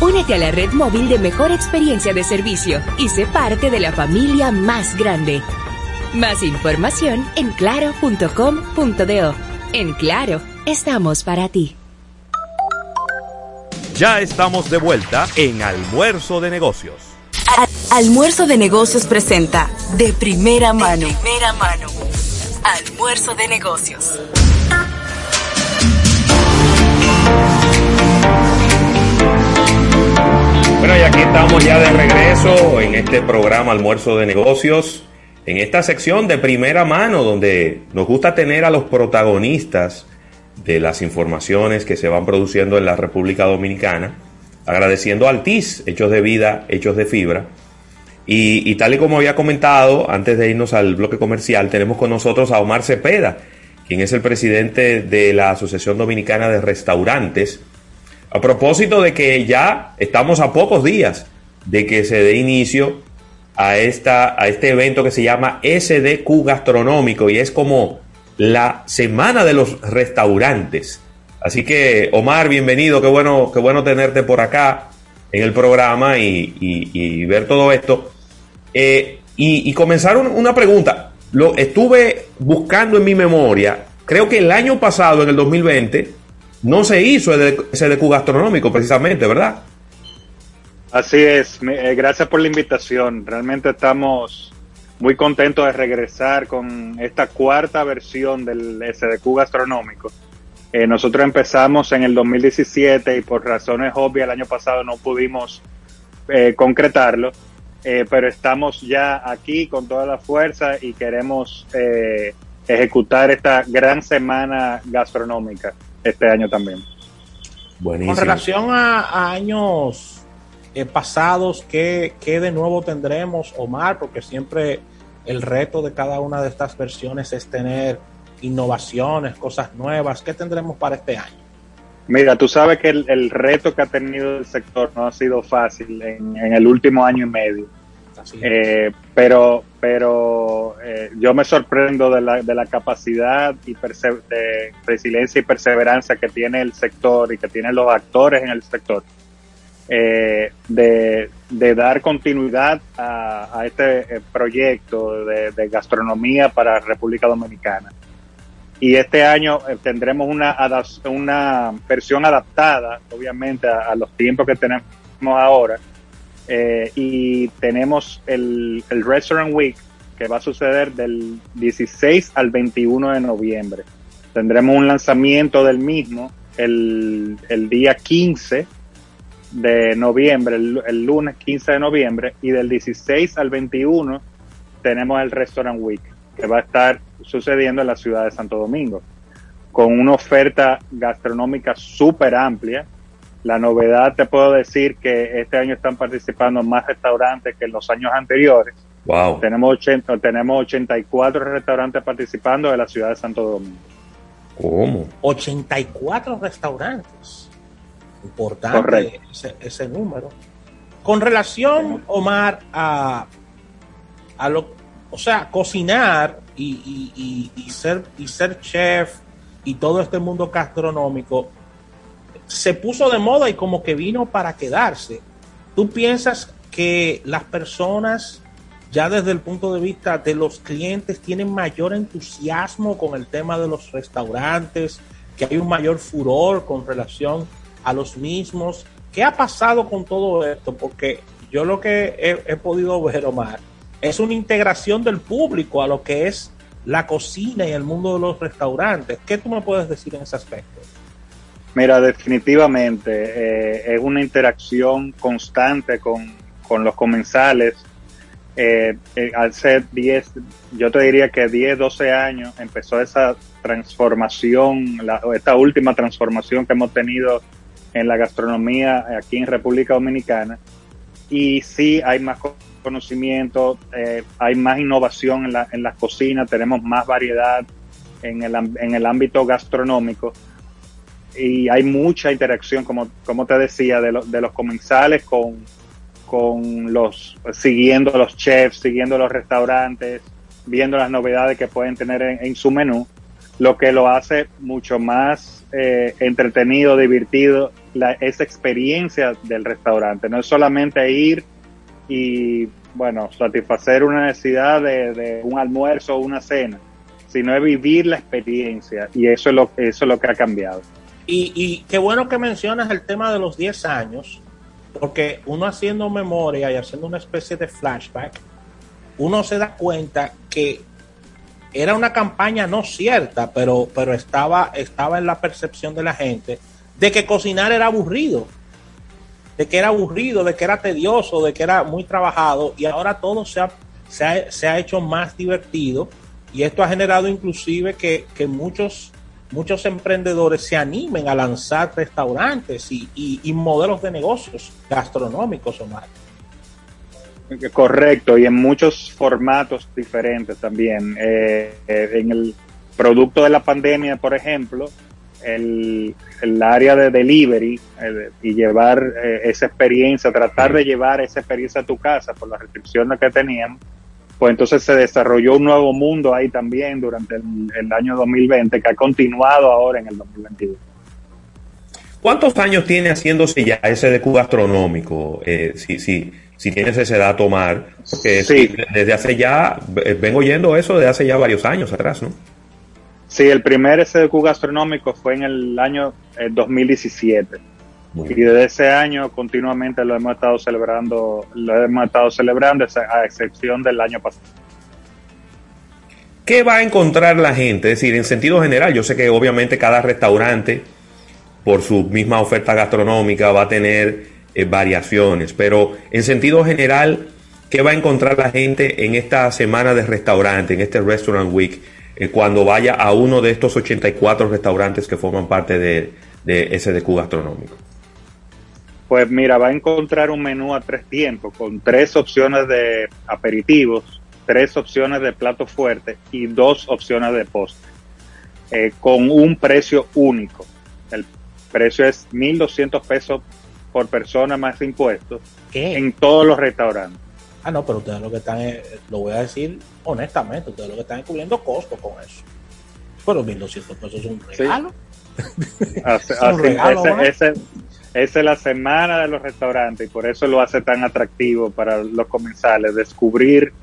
Únete a la red móvil de mejor experiencia de servicio y sé parte de la familia más grande. Más información en claro.com.do. En Claro, estamos para ti. Ya estamos de vuelta en Almuerzo de Negocios. Almuerzo de Negocios presenta De Primera Mano. primera mano. Almuerzo de Negocios. Bueno, y aquí estamos ya de regreso en este programa Almuerzo de Negocios, en esta sección de primera mano donde nos gusta tener a los protagonistas de las informaciones que se van produciendo en la República Dominicana, agradeciendo al TIS, Hechos de Vida, Hechos de Fibra. Y, y tal y como había comentado, antes de irnos al bloque comercial, tenemos con nosotros a Omar Cepeda, quien es el presidente de la Asociación Dominicana de Restaurantes, a propósito de que ya estamos a pocos días de que se dé inicio a, esta, a este evento que se llama SDQ Gastronómico y es como la semana de los restaurantes. Así que, Omar, bienvenido, qué bueno, qué bueno tenerte por acá en el programa y, ver todo esto. Eh, y, comenzar una pregunta. Lo estuve buscando en mi memoria. Creo que el año pasado, en el 2020, no se hizo ese DQ gastronómico precisamente, ¿verdad? Así es, eh, gracias por la invitación. Realmente estamos muy contentos de regresar con esta cuarta versión del SDQ gastronómico. Eh, nosotros empezamos en el 2017 y por razones obvias el año pasado no pudimos eh, concretarlo, pero estamos ya aquí con toda la fuerza y queremos ejecutar esta gran semana gastronómica este año también. Con relación a, años eh, pasados, ¿qué, ¿qué, de nuevo tendremos, Omar? Porque siempre el reto de cada una de estas versiones es tener innovaciones, cosas nuevas. ¿Qué tendremos para este año? Mira, tú sabes que el, reto que ha tenido el sector no ha sido fácil en, en el último año y medio. Eh, pero pero eh, yo me sorprendo de la, de la capacidad y de resiliencia y perseverancia que tiene el sector y que tienen los actores en el sector eh, de, dar continuidad a, este proyecto de, gastronomía para República Dominicana. Y este año tendremos una, una versión adaptada, obviamente, a los tiempos que tenemos ahora, eh, y tenemos el, el Restaurant Week que va a suceder del 16 al 21 de noviembre. Tendremos un lanzamiento del mismo el, el día 15 de noviembre, el, lunes 15 de noviembre, y del 16 al 21 tenemos el Restaurant Week, que va a estar sucediendo en la ciudad de Santo Domingo, con una oferta gastronómica súper amplia, la novedad te puedo decir que este año están participando más restaurantes que en los años anteriores. Wow. Tenemos 80, tenemos 84 restaurantes participando de la ciudad de Santo Domingo. ¿Cómo? 84 restaurantes. Importante ese, número. Con relación, Omar, a, a lo, o sea, cocinar y, y, ser, y ser chef y todo este mundo gastronómico, se puso de moda y como que vino para quedarse. ¿Tú piensas que las personas, ya desde el punto de vista de los clientes, tienen mayor entusiasmo con el tema de los restaurantes, que hay un mayor furor con relación a los mismos? ¿Qué ha pasado con todo esto? Porque yo lo que he, podido ver, Omar, es una integración del público a lo que es la cocina y el mundo de los restaurantes. ¿Qué tú me puedes decir en ese aspecto? Mira, definitivamente eh, es una interacción constante con, los comensales. Eh, eh, al ser 10, yo te diría que 10, 12 años empezó esa transformación, esta última transformación que hemos tenido en la gastronomía aquí en República Dominicana. Y sí hay más conocimiento, hay más innovación en, la, en las cocinas, tenemos más variedad en el, en el ámbito gastronómico y hay mucha interacción, como, como te decía, de, de los comensales con, con los, siguiendo los chefs, siguiendo los restaurantes, viendo las novedades que pueden tener en, su menú. lo que lo hace mucho más eh, entretenido, divertido, la, esa experiencia del restaurante. No es solamente ir y, bueno, satisfacer una necesidad de, de un almuerzo o una cena, sino es vivir la experiencia y eso es lo, eso es lo que ha cambiado. Y, y qué bueno que mencionas el tema de los 10 años, porque uno haciendo memoria y haciendo una especie de flashback, uno se da cuenta que era una campaña no cierta, pero, pero estaba, estaba en la percepción de la gente de que cocinar era aburrido, de que era aburrido, de que era tedioso, de que era muy trabajado, y ahora todo se ha, se ha, se ha hecho más divertido, y esto ha generado inclusive que, que muchos, muchos emprendedores se animen a lanzar restaurantes y, y, y modelos de negocios gastronómicos, Omar. Correcto, y en muchos formatos diferentes también. Eh, eh, en el producto de la pandemia, por ejemplo, el, el área de delivery eh, y llevar eh, esa experiencia, tratar de llevar esa experiencia a tu casa por las restricciones que teníamos, pues entonces se desarrolló un nuevo mundo ahí también durante el, el año 2020 que ha continuado ahora en el 2021. ¿Cuántos años tiene haciéndose ya ese DQ gastronómico? Eh, si, si, si tienes ese dato, Omar. Porque Sí. desde hace ya, eh, vengo oyendo eso desde hace ya varios años atrás, ¿no? Sí, el primer SDQ gastronómico fue en el año eh, 2017. Y desde ese año continuamente lo hemos estado celebrando, lo hemos estado celebrando a excepción del año pasado. ¿Qué va a encontrar la gente? Es decir, en sentido general, yo sé que obviamente cada restaurante, por su misma oferta gastronómica, va a tener eh, variaciones, pero en sentido general, ¿qué va a encontrar la gente en esta semana de restaurante, en este Restaurant Week, eh, cuando vaya a uno de estos 84 restaurantes que forman parte de, de SDQ gastronómico? Pues mira, va a encontrar un menú a tres tiempos con tres opciones de aperitivos, tres opciones de plato fuerte y dos opciones de postre, eh, con un precio único. El precio es 1.200 pesos por persona más impuestos en todos los restaurantes. Ah, no, pero ustedes lo que están, es- lo voy a decir honestamente, ustedes lo que están es cubriendo costos con eso. Pero 1.200 pesos es un regalo. Así- Es un regalo, ese- ¿no? ese- esa es la semana de los restaurantes y por eso lo hace tan atractivo para los comensales, descubrir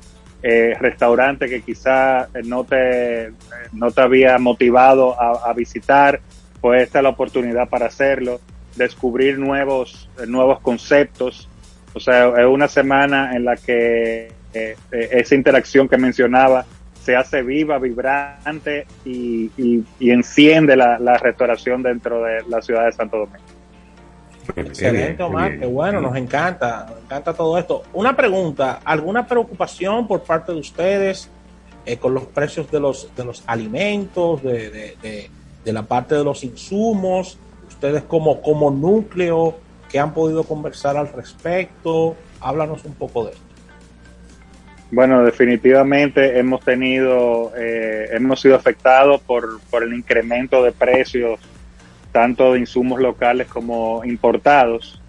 eh, restaurantes que quizá eh, no te, eh, no te había motivado a, visitar, pues esta es la oportunidad para hacerlo, descubrir nuevos, nuevos conceptos. O sea, es una semana en la que esa interacción que mencionaba se hace viva, vibrante y, enciende la restauración dentro de la ciudad de Santo Domingo. Excelente, Omar, qué bueno, nos encanta, nos encanta todo esto. Una pregunta, ¿alguna preocupación por parte de ustedes eh, con los precios de los, de los alimentos, de, de- de- de la parte de los insumos? Ustedes como, como núcleo que han podido conversar al respecto, háblanos un poco de esto. Bueno, definitivamente hemos tenido, eh, hemos sido afectados por, por el incremento de precios tanto de insumos locales como importados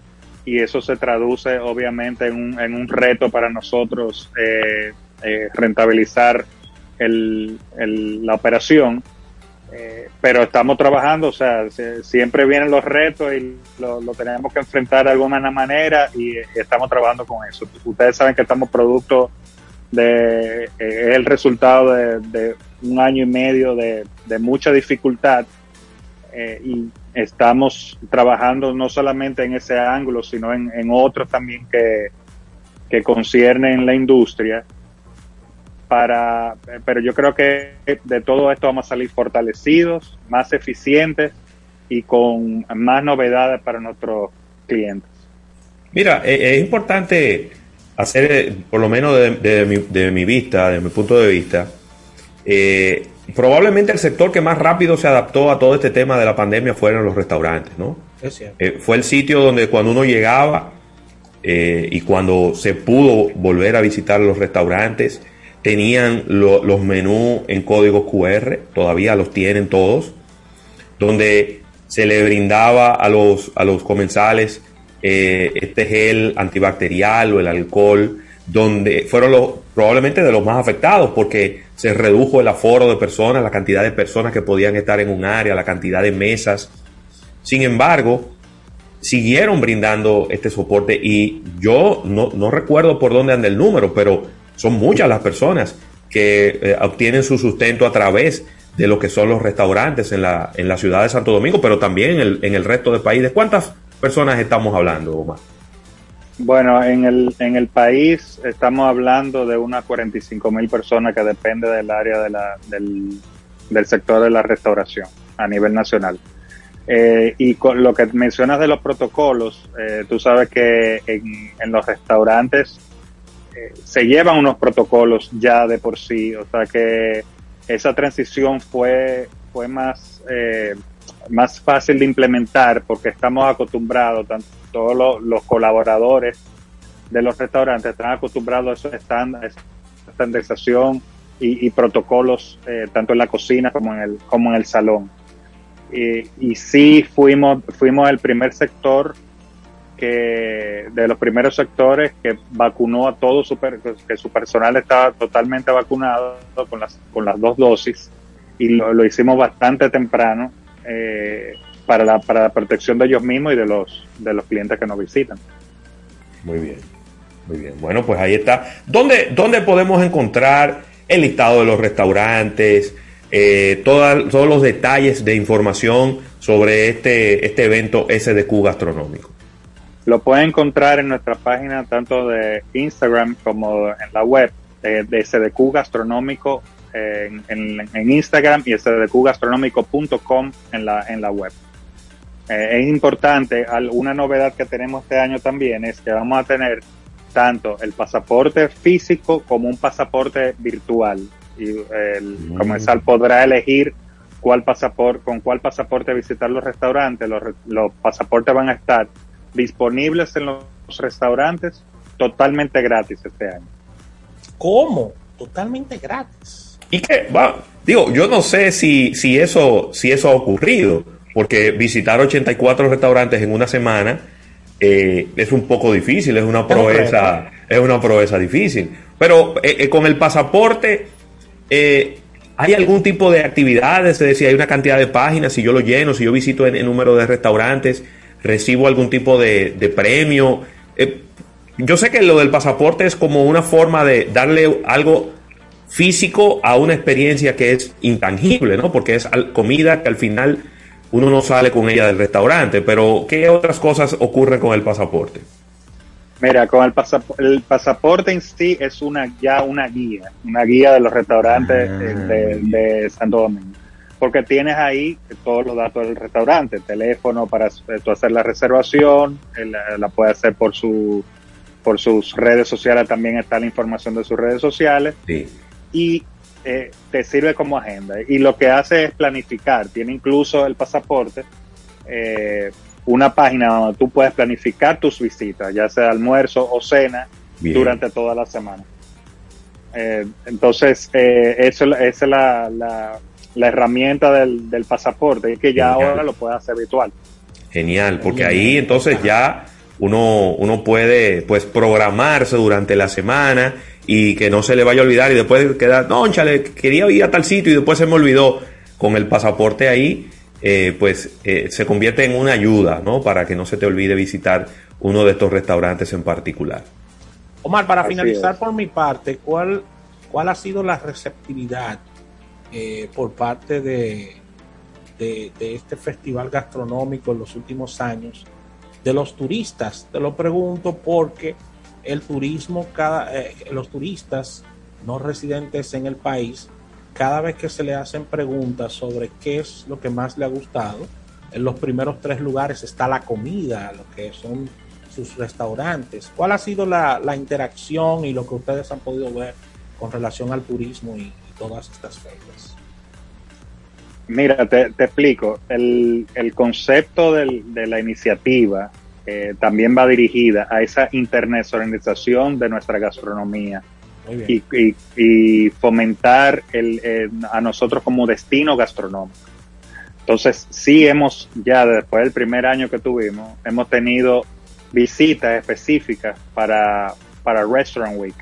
y eso se traduce obviamente en un, en un reto para nosotros eh, eh, rentabilizar el- la operación. Eh, pero estamos trabajando, o sea, se- siempre vienen los retos y lo, tenemos que enfrentar de alguna manera y, estamos trabajando con eso. Ustedes saben que estamos producto de el resultado de, de un año y medio de, de mucha dificultad eh, y estamos trabajando no solamente en ese ángulo, sino en, otros también que, que conciernen la industria. Para, pero yo creo que de todo esto vamos a salir fortalecidos, más eficientes y con más novedades para nuestros clientes. Mira, eh, es importante hacer, eh, por lo menos de mi, de mi vista, de mi punto de vista, eh, probablemente el sector que más rápido se adaptó a todo este tema de la pandemia fueron los restaurantes, ¿no? Es cierto. Eh, fue el sitio donde cuando uno llegaba eh, y cuando se pudo volver a visitar los restaurantes, tenían lo- los menús en código QR, todavía los tienen todos, donde se le brindaba a los, a los comensales eh, este gel antibacterial o el alcohol, donde fueron los, probablemente de los más afectados, porque se redujo el aforo de personas, la cantidad de personas que podían estar en un área, la cantidad de mesas. Sin embargo, siguieron brindando este soporte y yo no, recuerdo por dónde anda el número, pero son muchas las personas que eh, obtienen su sustento a través de lo que son los restaurantes en la, en la ciudad de Santo Domingo, pero también en el, en el resto del país. ¿De cuántas personas estamos hablando, Omar? Bueno, en el, en el país estamos hablando de unas 45 mil personas que depende del área de la, del, del sector de la restauración a nivel nacional. Eh, y con lo que mencionas de los protocolos, eh, tú sabes que en, en los restaurantes eh, se llevan unos protocolos ya de por sí, o sea que esa transición fue, fue más, eh, más fácil de implementar porque estamos acostumbrados, tanto todos los, los colaboradores de los restaurantes están acostumbrados a estándares, estandarización y, y protocolos eh, tanto en la cocina como en el, como en el salón. Y, y sí fuimos, fuimos el primer sector que de los primeros sectores que vacunó a todo su que su personal estaba totalmente vacunado con las con las dos dosis y lo, lo hicimos bastante temprano eh, para la para la protección de ellos mismos y de los de los clientes que nos visitan Muy bien, muy bien. Bueno, pues ahí está. ¿Dónde, dónde podemos encontrar el listado de los restaurantes, eh, toda- todos los detalles de información sobre este, este evento SDQ gastronómico? Lo pueden encontrar en nuestra página tanto de Instagram como en la web eh, de SDQ Gastronómico eh, en, en- en Instagram y sdqgastronómico.com en la, en la web. Eh, es importante, al- una novedad que tenemos este año también es que vamos a tener tanto el pasaporte físico como un pasaporte virtual. Y el comensal podrá elegir cuál pasaporte, con cuál pasaporte visitar los restaurantes. Los, los pasaportes van a estar disponibles en los restaurantes totalmente gratis este año. ¿Cómo? Totalmente gratis. Y que, va, digo, yo no sé si, si, eso, si eso ha ocurrido, porque visitar 84 restaurantes en una semana eh, es un poco difícil, es una proeza, es una proeza difícil. Pero eh, eh, con el pasaporte, eh, ¿hay algún tipo de actividades? Es decir, hay una cantidad de páginas, si yo lo lleno, si yo visito el, el número de restaurantes, recibo algún tipo de, de premio. Yo sé que lo del pasaporte es como una forma de darle algo físico a una experiencia que es intangible, ¿no? Porque es comida que al final uno no sale con ella del restaurante, pero ¿qué otras cosas ocurren con el pasaporte? Mira, con el, pasap- el pasaporte en sí es una ya una guía, una guía de los restaurantes eh, de, de Santo Domingo. Porque tienes ahí todos los datos del restaurante, teléfono para eh, tú hacer la reservación, eh, la, la puedes hacer por su por sus redes sociales, también está la información de sus redes sociales Sí. y eh, te sirve como agenda. Y lo que hace es planificar. Tiene incluso el pasaporte eh, una página donde tú puedes planificar tus visitas, ya sea almuerzo o cena, Bien. durante toda la semana. Eh, entonces, eh, eso, esa es la, la, la herramienta del, del pasaporte, y que ya Genial. ahora lo puedes hacer virtual. Genial, porque ahí entonces ya uno, uno puede pues programarse durante la semana y que no se le vaya a olvidar y después quedar, no, chale, quería ir a tal sitio y después se me olvidó. Con el pasaporte ahí, eh, pues eh, se convierte en una ayuda, ¿no? Para que no se te olvide visitar uno de estos restaurantes en particular. Omar, para Así finalizar es. por mi parte, ¿cuál, cuál ha sido la receptividad eh, por parte de, de, de este festival gastronómico en los últimos años de los turistas? Te lo pregunto porque el turismo, cada, eh, los turistas no residentes en el país, cada vez que se le hacen preguntas sobre qué es lo que más le ha gustado, en los primeros tres lugares está la comida, lo que son sus restaurantes. ¿Cuál ha sido la, la interacción y lo que ustedes han podido ver con relación al turismo y, y todas estas ferias? Mira, te, te explico. El, el concepto del- de la iniciativa eh, también va dirigida a esa internacionalización de nuestra gastronomía y, y- y fomentar el, eh, a nosotros como destino gastronómico. Entonces, sí hemos, ya después del primer año que tuvimos, hemos tenido visitas específicas para, para Restaurant Week.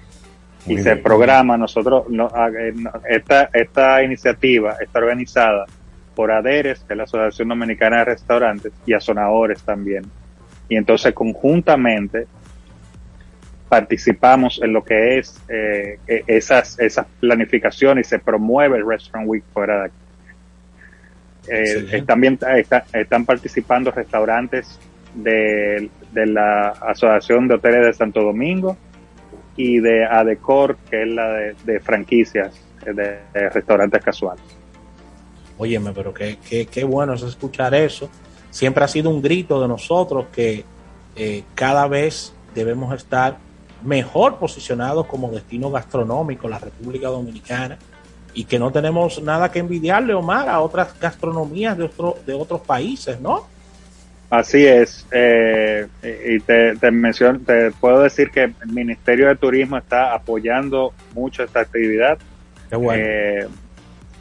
y se programa. Nosotros, no, eh, esta, esta iniciativa está organizada por ADERES, que es la Asociación Dominicana de Restaurantes, y Azonadores también. Y entonces conjuntamente participamos en lo que es eh, e, esas, esas planificaciones y se promueve el Restaurant Week fuera de aquí. Eh, también están participando restaurantes de, de, la Asociación de Hoteles de Santo Domingo y de ADECOR, que es la de, franquicias de, restaurantes casuales. Óyeme, pero qué, qué, bueno es escuchar eso. Siempre ha sido un grito de nosotros que eh, cada vez debemos estar mejor posicionados como destino gastronómico la República Dominicana y que no tenemos nada que envidiarle, Omar, a otras gastronomías de, otro, de otros países, ¿no? Así es, eh, y te, te, menciono, te puedo decir que el Ministerio de Turismo está apoyando mucho esta actividad eh,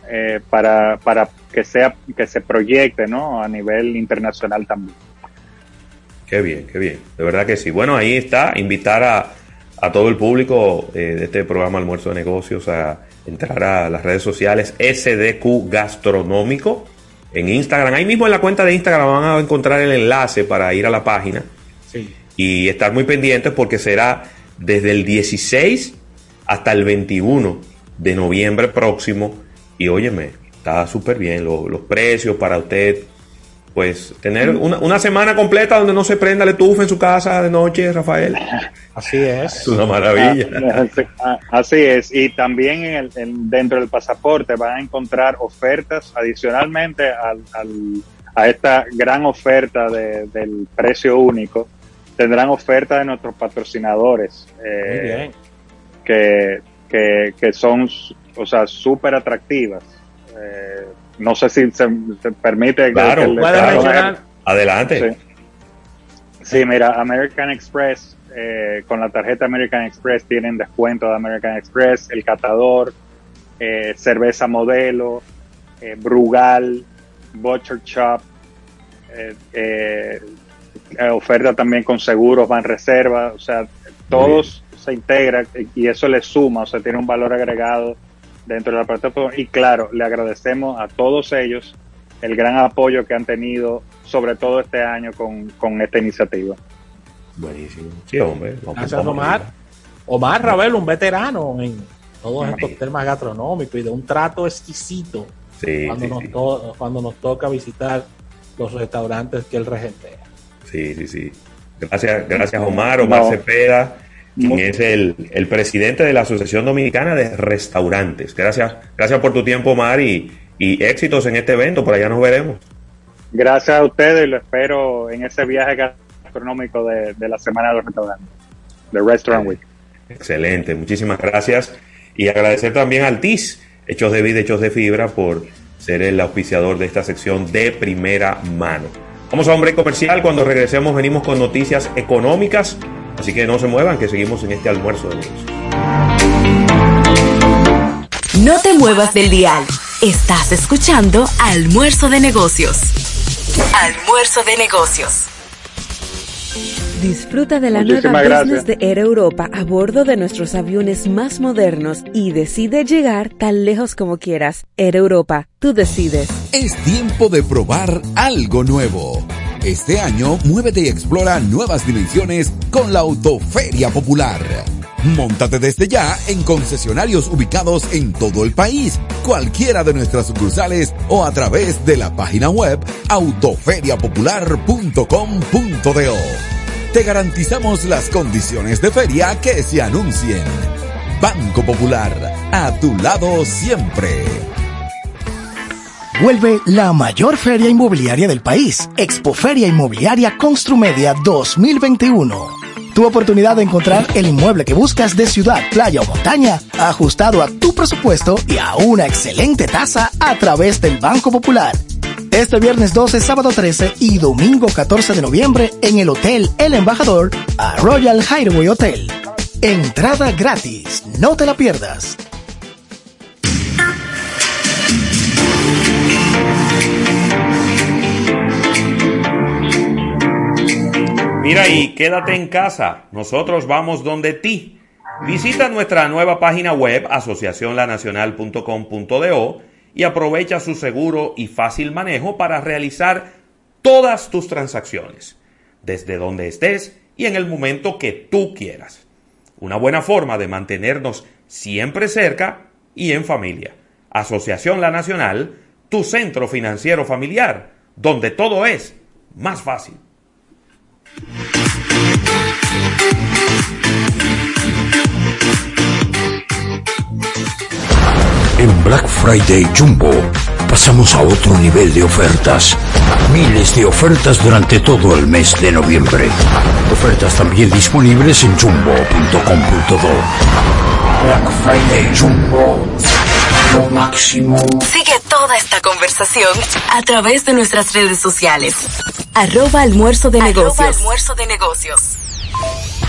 eh, para, para que sea que se proyecte, ¿no? A nivel internacional también. Qué bien, qué bien, de verdad que sí. Bueno, ahí está, invitar a, a todo el público de este programa Almuerzo de Negocios a entrar a las redes sociales SDQ Gastronómico en Instagram. Ahí mismo en la cuenta de Instagram van a encontrar el enlace para ir a la página y estar muy pendientes porque será desde el 16 hasta el 21 de noviembre próximo. Y óyeme, está súper bien los precios para usted pues tener una, semana completa donde no se prenda la estufa en su casa de noche, Rafael. Así es. Es una maravilla. Ah, así es. Y también en el, dentro del pasaporte van a encontrar ofertas adicionalmente al, a esta gran oferta del precio único. Tendrán ofertas de nuestros patrocinadores. Eh, que, que, que son, o sea, súper atractivas. Eh, no sé si se, permite. Claro, Adelante. Sí. mira, American Express, eh, con la tarjeta American Express tienen descuento de American Express, el catador, eh, cerveza modelo, eh, Brugal, Butcher Shop, oferta también con seguros, van reserva, o sea, todos se integran y eso le suma, o sea, tiene un valor agregado dentro de la plataforma. Y claro, le agradecemos a todos ellos el gran apoyo que han tenido, sobre todo este año, con, con esta iniciativa. Buenísimo. Sí, hombre. Gracias, Omar. Omar Rabel, un veterano en todos estos temas gastronómicos y de un trato exquisito cuando, nos cuando nos toca visitar los restaurantes que él regentea. Sí, sí, sí. Gracias, gracias Omar, Omar Cepeda quien es el, el, presidente de la Asociación Dominicana de Restaurantes. Gracias, gracias por tu tiempo, Omar, y, éxitos en este evento. Por allá nos veremos. Gracias a ustedes y lo espero en ese viaje gastronómico de, la Semana de los Restaurantes, de Restaurant Week. Excelente, muchísimas gracias. Y agradecer también al TIS, Hechos de Vida, Hechos de Fibra, por ser el auspiciador de esta sección de primera mano. Vamos a un break comercial. Cuando regresemos, venimos con noticias económicas Así que no se muevan, que seguimos en este almuerzo de negocios. No te muevas del dial. Estás escuchando Almuerzo de Negocios. Almuerzo de Negocios. Disfruta de la nueva business de Air Europa a bordo de nuestros aviones más modernos y decide llegar tan lejos como quieras. Air Europa, tú decides. Es tiempo de probar algo nuevo. Este año, muévete y explora nuevas dimensiones con la Autoferia Popular. Móntate desde ya en concesionarios ubicados en todo el país, cualquiera de nuestras sucursales o a través de la página web autoferiapopular.com.do. Te garantizamos las condiciones de feria que se anuncien. Banco Popular, a tu lado siempre. Vuelve la mayor feria inmobiliaria del país, Expoferia Inmobiliaria Construmedia 2021. Tu oportunidad de encontrar el inmueble que buscas de ciudad, playa o montaña, ajustado a tu presupuesto y a una excelente tasa a través del Banco Popular. Este viernes 12, sábado 13 y domingo 14 de noviembre en el Hotel El Embajador a Royal Hideaway Hotel. Entrada gratis, no te la pierdas. Mira y quédate en casa. Nosotros vamos donde ti. Visita nuestra nueva página web asociacionlanacional.com.do y aprovecha su seguro y fácil manejo para realizar todas tus transacciones, desde donde estés y en el momento que tú quieras. Una buena forma de mantenernos siempre cerca y en familia. Asociación La Nacional, tu centro financiero familiar, donde todo es más fácil. En Black Friday Jumbo pasamos a otro nivel de ofertas. Miles de ofertas durante todo el mes de noviembre. Ofertas también disponibles en jumbo.com.do. Black Friday Jumbo. Lo máximo. Sigue toda esta conversación a través de nuestras redes sociales. Arroba almuerzo de Arroba negocios. almuerzo de negocios.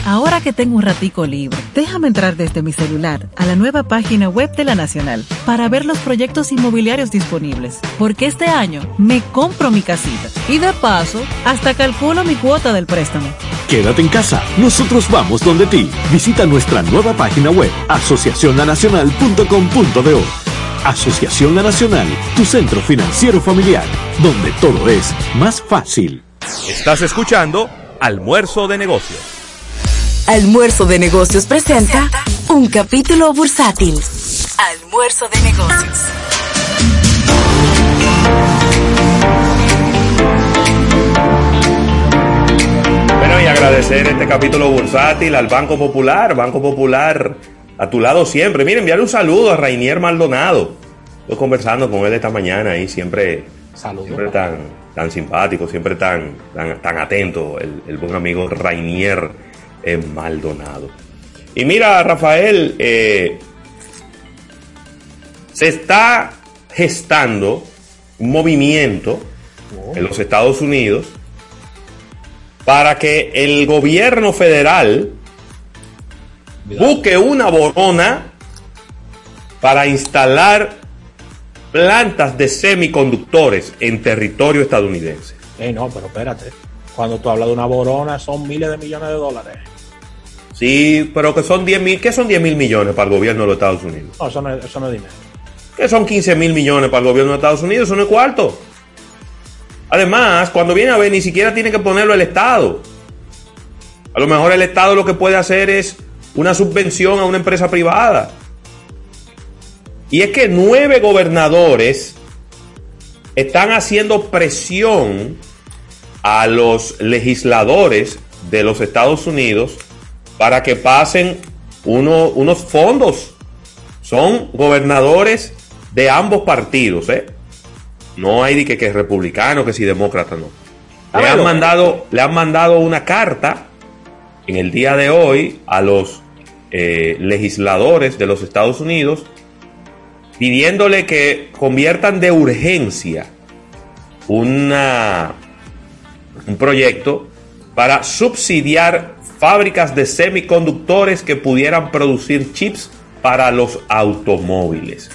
Ahora que tengo un ratico libre, déjame entrar desde mi celular a la nueva página web de la Nacional para ver los proyectos inmobiliarios disponibles, porque este año me compro mi casita y de paso hasta calculo mi cuota del préstamo. Quédate en casa, nosotros vamos donde ti. Visita nuestra nueva página web asociacionlanacional.com.do. Asociación La Nacional, tu centro financiero familiar, donde todo es más fácil. Estás escuchando Almuerzo de Negocios. Almuerzo de negocios presenta un capítulo bursátil. Almuerzo de negocios. Bueno, y agradecer este capítulo bursátil al Banco Popular, Banco Popular a tu lado siempre. Miren, enviar un saludo a Rainier Maldonado. Estoy conversando con él esta mañana y siempre, siempre tan, tan simpático, siempre tan, tan, tan atento, el, el buen amigo Rainier eh, Maldonado. Y mira, Rafael, eh, se está gestando un movimiento en los Estados Unidos para que el gobierno federal busque una borona para instalar plantas de semiconductores en territorio estadounidense. Eh, no, pero espérate. Cuando tú hablas de una borona, son miles de millones de dólares. Sí, pero que son 10 mil, ¿qué son 10 mil millones para el gobierno de los Estados Unidos? No, eso no, es- eso no es dinero. ¿Qué son 15 mil millones para el gobierno de Estados Unidos? Eso no es cuarto. Además, cuando viene a ver, ni siquiera tiene que ponerlo el Estado. A lo mejor el Estado lo que puede hacer es una subvención a una empresa privada. Y es que nueve gobernadores están haciendo presión a los legisladores de los Estados Unidos para que pasen uno- unos fondos. Son gobernadores de ambos partidos, ¿eh? No hay de que, que es republicano, que si demócrata, no. Le han, mandado, le han mandado una carta en el día de hoy a los eh, legisladores de los Estados Unidos pidiéndole que conviertan de urgencia un proyecto para subsidiar fábricas de semiconductores que pudieran producir chips para los automóviles.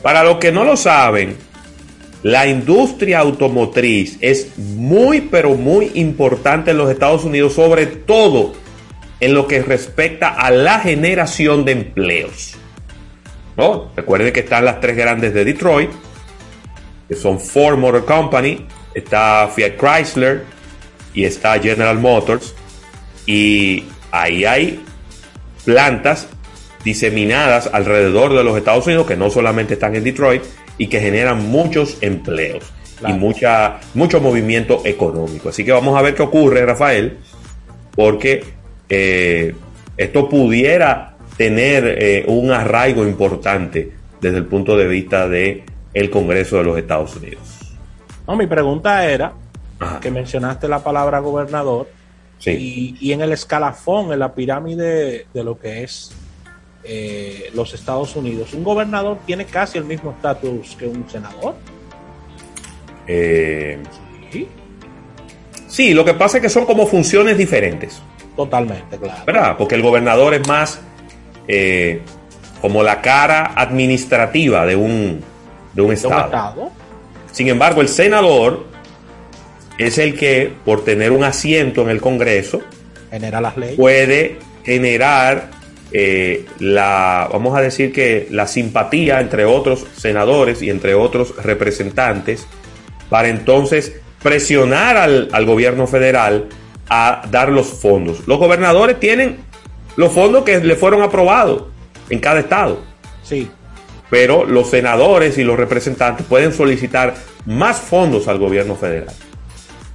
Para los que no lo saben, la industria automotriz es muy pero muy importante en los Estados Unidos, sobre todo en lo que respecta a la generación de empleos. ¿No? Recuerden que están las tres grandes de Detroit, que son Ford Motor Company, está Fiat Chrysler y está General Motors. Y ahí hay plantas diseminadas alrededor de los Estados Unidos que no solamente están en Detroit y que generan muchos empleos y mucha, mucho movimiento económico. Así que vamos a ver qué ocurre, Rafael, porque eh, esto pudiera tener eh, un arraigo importante desde el punto de vista de el Congreso de los Estados Unidos. No, mi pregunta era que mencionaste la palabra gobernador y, y en el escalafón, en la pirámide de lo que es eh, los Estados Unidos, un gobernador tiene casi el mismo estatus que un senador. Eh, sí, lo que pasa es que son como funciones diferentes. Totalmente, claro. ¿verdad? Porque el gobernador es más eh, como la cara administrativa de un, de un estado. estado. Sin embargo, el senador es el que, por tener un asiento en el Congreso, Genera las leyes. puede generar eh, la, vamos a decir que la simpatía entre otros senadores y entre otros representantes para entonces presionar al, al gobierno federal a dar los fondos. Los gobernadores tienen los fondos que le fueron aprobados en cada estado. Sí. Pero los senadores y los representantes pueden solicitar más fondos al gobierno federal.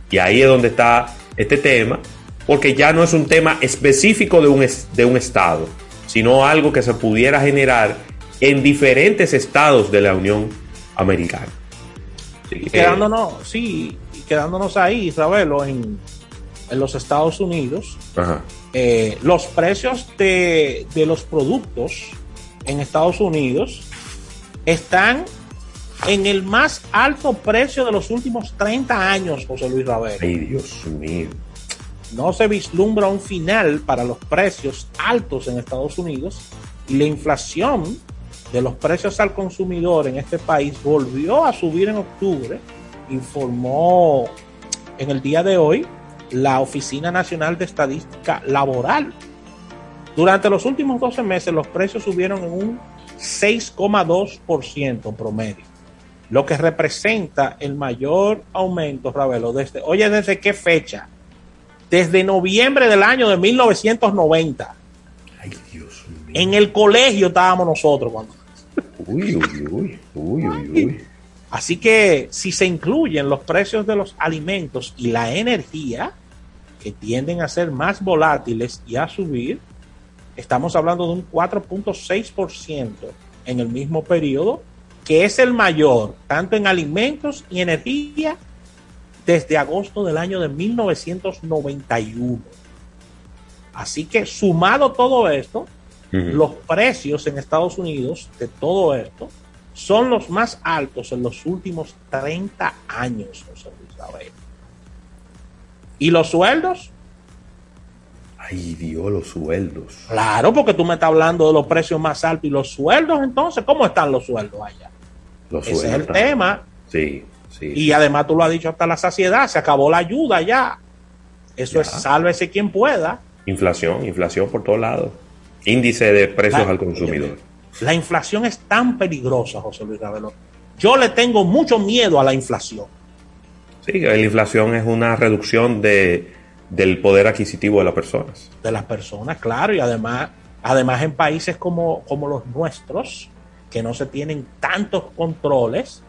Y ahí es donde está este tema, porque ya no es un tema específico de un, de un estado, sino algo que se pudiera generar en diferentes estados de la Unión Americana. y quedándonos, sí, y quedándonos ahí, Isabelo, en, en los Estados Unidos, eh, los precios de, de los productos en Estados Unidos están en el más alto precio de los últimos 30 años, José Luis Ravelo. Ay, Dios mío. No se vislumbra un final para los precios altos en Estados Unidos y la inflación de los precios al consumidor en este país volvió a subir en octubre, informó en el día de hoy la Oficina Nacional de Estadística Laboral. Durante los últimos 12 meses los precios subieron en un 6,2% promedio, lo que representa el mayor aumento, Ravelo, desde, oye, ¿desde qué fecha? Desde noviembre del año de 1990. Ay, Dios mío. En el colegio estábamos nosotros cuando... Uy, uy, uy, uy, uy, uy. Así que si se incluyen los precios de los alimentos y la energía, que tienden a ser más volátiles y a subir, estamos hablando de un 4.6% en el mismo periodo, que es el mayor, tanto en alimentos y energía, desde agosto del año de 1991. Así que sumado todo esto, los precios en Estados Unidos de todo esto son los más altos en los últimos 30 años, José Luis Ravelo. ¿Y los sueldos? Ay, Dios, los sueldos. Claro, porque tú me estás hablando de los precios más altos y los sueldos, entonces, ¿cómo están los sueldos allá? Los Ese es sueldos el también. tema. Sí, sí. Y además tú lo has dicho hasta la saciedad, se acabó la ayuda ya. Eso es sálvese quien pueda. Inflación, inflación por todos lados. Índice de precios Ah, al consumidor. La inflación es tan peligrosa, José Luis Ravelo. Yo le tengo mucho miedo a la inflación. Sí, la inflación es una reducción de, del poder adquisitivo de las personas. de las personas, claro, y además, además en países como, como los nuestros, que no se tienen tantos controles,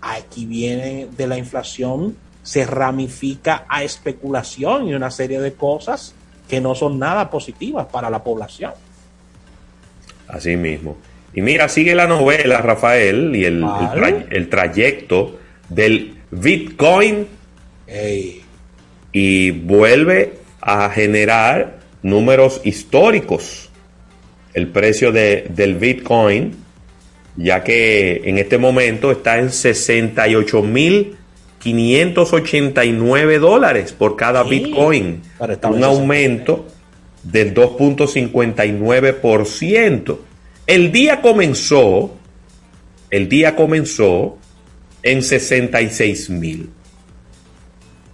aquí viene de la inflación, se ramifica a especulación y una serie de cosas que no son nada positivas para la población. Así mismo. Y mira, sigue la novela, Rafael, y el, el Vale. tra- el trayecto del Bitcoin y vuelve a generar números históricos. El precio de- del Bitcoin, ya que en este momento está en 68.589 dólares por cada Sí. Bitcoin. Un en aumento del 2.59%. El día comenzó, el día comenzó en 66 mil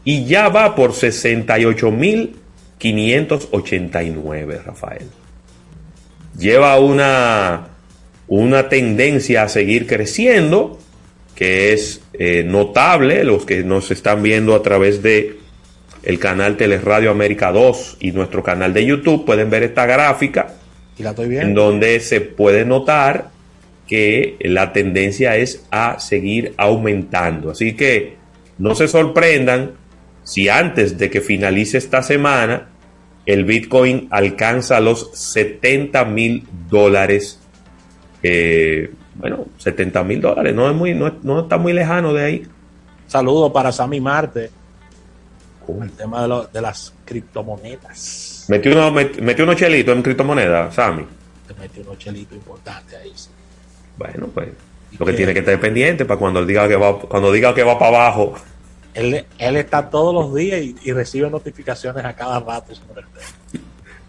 y ya va por 68.589, Rafael. Lleva una, una tendencia a seguir creciendo, que es eh, notable, los que nos están viendo a través de el canal Teleradio América 2 y nuestro canal de YouTube pueden ver esta gráfica y la estoy en viendo. donde se puede notar que la tendencia es a seguir aumentando. Así que no se sorprendan si antes de que finalice esta semana el Bitcoin alcanza los 70 mil dólares. eh, bueno, 70 mil dólares, no, es muy, no, no está muy lejano de ahí. Saludos para Sammy Marte. El tema de, lo- de las criptomonedas. Metió, uno, met- metió unos chelitos en criptomonedas, Sammy. Te metió unos chelitos importantes ahí. sí. Bueno, pues lo que tiene que estar pendiente para cuando diga que va, cuando diga que va para abajo. Él, él está todos los días y, y recibe notificaciones a cada rato sobre el tema.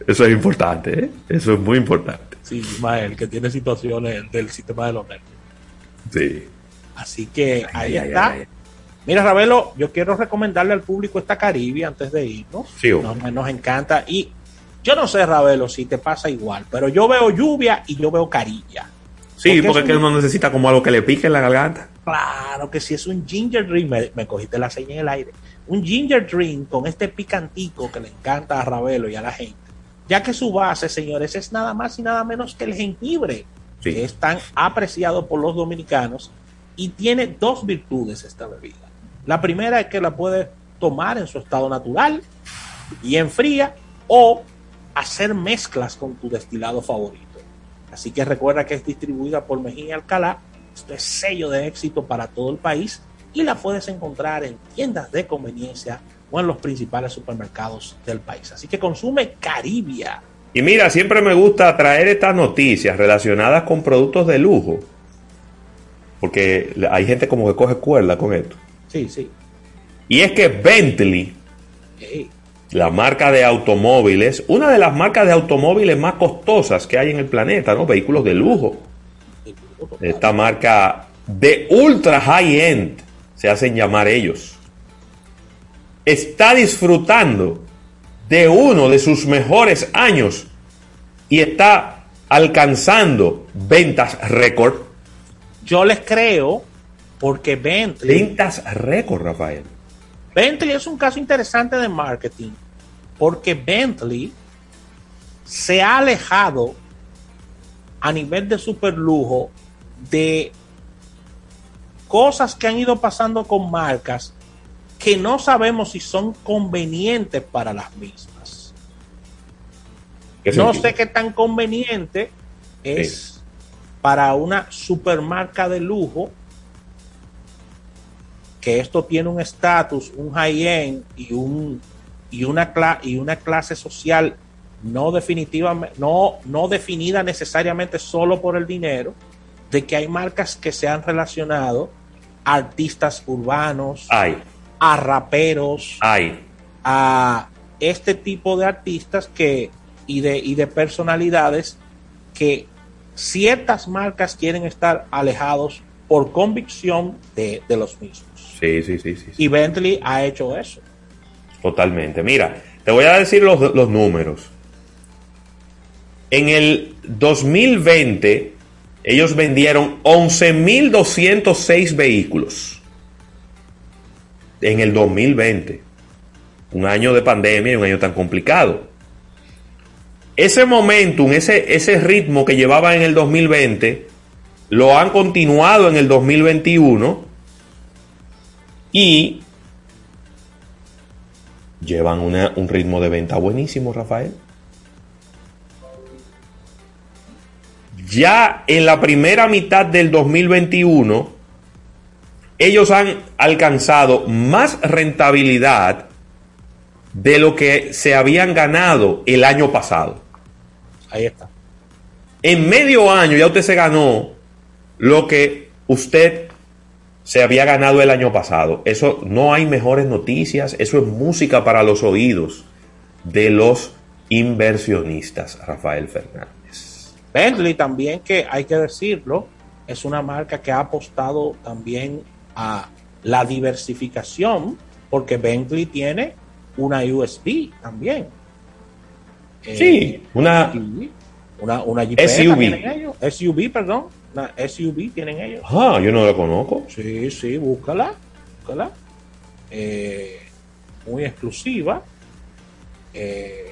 Eso es importante, ¿eh? Eso es muy importante. Sí, Ismael, que tiene situaciones del sistema de los nervios. Sí. Así que ahí ay, está. ay. Mira, Ravelo, yo quiero recomendarle al público esta Caribe antes de irnos. Sí, nos, nos encanta. Y Yo no sé, Ravelo, si te pasa igual, pero yo veo lluvia y yo veo carilla. Sí, porque, Porque es que uno necesita como algo que le pique en la garganta. Claro que si es un ginger drink, me, me cogiste la señal en el aire. Un ginger drink con este picantico que le encanta a Ravelo y a la gente. Ya que su base, señores, es nada más y nada menos que el jengibre, que es tan apreciado por los dominicanos y tiene dos virtudes esta bebida. La primera es que la puede tomar en su estado natural y en fría o hacer mezclas con tu destilado favorito. Así que recuerda que es distribuida por Mejía Alcalá. Esto es sello de éxito para todo el país y la puedes encontrar en tiendas de conveniencia o en los principales supermercados del país. Así que consume Caribia. Y mira, siempre me gusta traer estas noticias relacionadas con productos de lujo. Porque hay gente como que coge cuerda con esto. Sí, sí. Y es que Bentley, Ey, la marca de automóviles, una de las marcas de automóviles más costosas que hay en el planeta, ¿no? Vehículos de lujo. Esta marca de ultra high-end, se hacen llamar ellos, está disfrutando de uno de sus mejores años y está alcanzando ventas récord. Yo les creo porque Bentley... Ventas récord, Rafael. Bentley es un caso interesante de marketing porque Bentley se ha alejado a nivel de superlujo de cosas que han ido pasando con marcas que no sabemos si son convenientes para las mismas. ¿Qué No sé qué tan conveniente es para una supermarca de lujo que esto tiene un estatus, un high-end y, un, y, una y una clase social no definitivamente, no, no definida necesariamente solo por el dinero, de que hay marcas que se han relacionado a artistas urbanos, Hay, a raperos, hay. a este tipo de artistas que y de, y de personalidades que ciertas marcas quieren estar alejados por convicción de, de los mismos. Sí, sí, sí, sí. Y Bentley ha hecho eso. Totalmente. Mira, te voy a decir los, los números. En el 2020, ellos vendieron 11.206 vehículos. En el 2020. Un año de pandemia y un año tan complicado. Ese momentum, ese, ese ritmo que llevaba en el 2020, lo han continuado en el 2021 y llevan una- un ritmo de venta buenísimo, Rafael. Ya en la primera mitad del 2021, ellos han alcanzado más rentabilidad de lo que se habían ganado el año pasado. Ahí está. En medio año ya usted se ganó lo que usted se había ganado el año pasado. Eso no hay mejores noticias, eso es música para los oídos de los inversionistas, Rafael Fernández. Bentley también, que hay que decirlo, es una marca que ha apostado también a la diversificación, porque Bentley tiene una USB también. Eh, Sí, una una, una Jeepeta SUV. SUV, perdón. Una SUV tienen ellos. Ah, yo no la conozco. Sí, sí, búscala. búscala. Eh, muy exclusiva. Eh,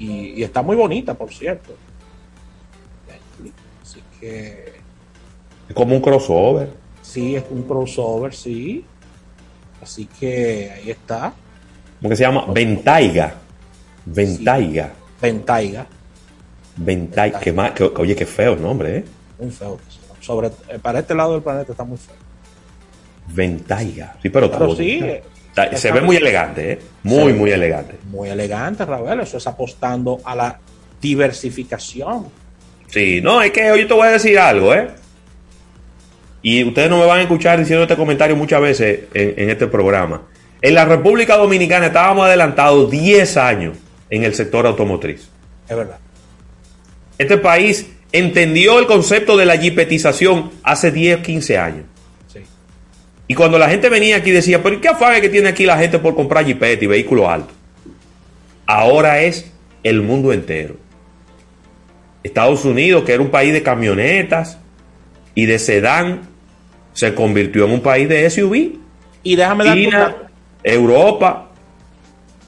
y, y está muy bonita, por cierto. Así que Es como un crossover. sí, es un crossover, sí. Así que ahí está. ¿Cómo que se llama? Ventaiga. Ventaiga. Ventaiga. Ventaiga. Que más, que- oye, qué feo el nombre, ¿eh? Muy feo. Sobre, eh, para este lado del planeta está muy feo. Ventaiga. Sí, pero, sí, eh, Está- se está ve muy- elegante, ¿eh? Muy, muy elegante. Muy elegante, Ravel. Eso es apostando a la diversificación. Sí, no, es que yo te voy a decir algo, ¿eh? Y ustedes no me van a escuchar diciendo este comentario muchas veces en, en este programa. En la República Dominicana estábamos adelantados 10 años en el sector automotriz. Es verdad. Este país entendió el concepto de la jipetización hace 10, 15 años. Sí. Y cuando la gente venía aquí decía, pero ¿qué afague que tiene aquí la gente por comprar jipeta y vehículos altos? Ahora es el mundo entero. Estados Unidos, que era un país de camionetas y de sedán, se convirtió en un país de SUV. Y déjame dar China, Europa.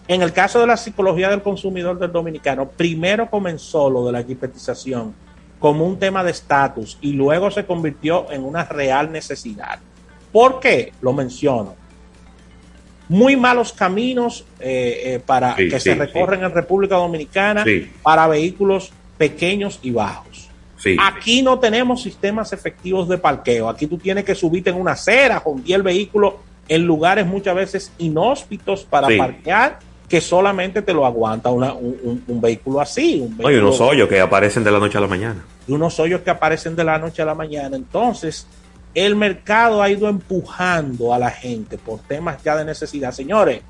En el caso de la psicología del consumidor del dominicano, primero comenzó lo de la jipetización como un tema de estatus y luego se convirtió en una real necesidad. ¿Por qué? Lo menciono. Muy malos caminos eh, eh, para Sí, que sí, se recorren en República Dominicana para vehículos pequeños y bajos. Aquí no tenemos sistemas efectivos de parqueo. Aquí tú tienes que subirte en una acera, juntar el vehículo en lugares muchas veces inhóspitos para parquear, que solamente te lo aguanta una- un, un- un vehículo así. Un No, y unos vehículo- hoyos que aparecen de la noche a la mañana. y unos hoyos que aparecen de la noche a la mañana. Entonces, el mercado ha ido empujando a la gente por temas ya de necesidad. Señores,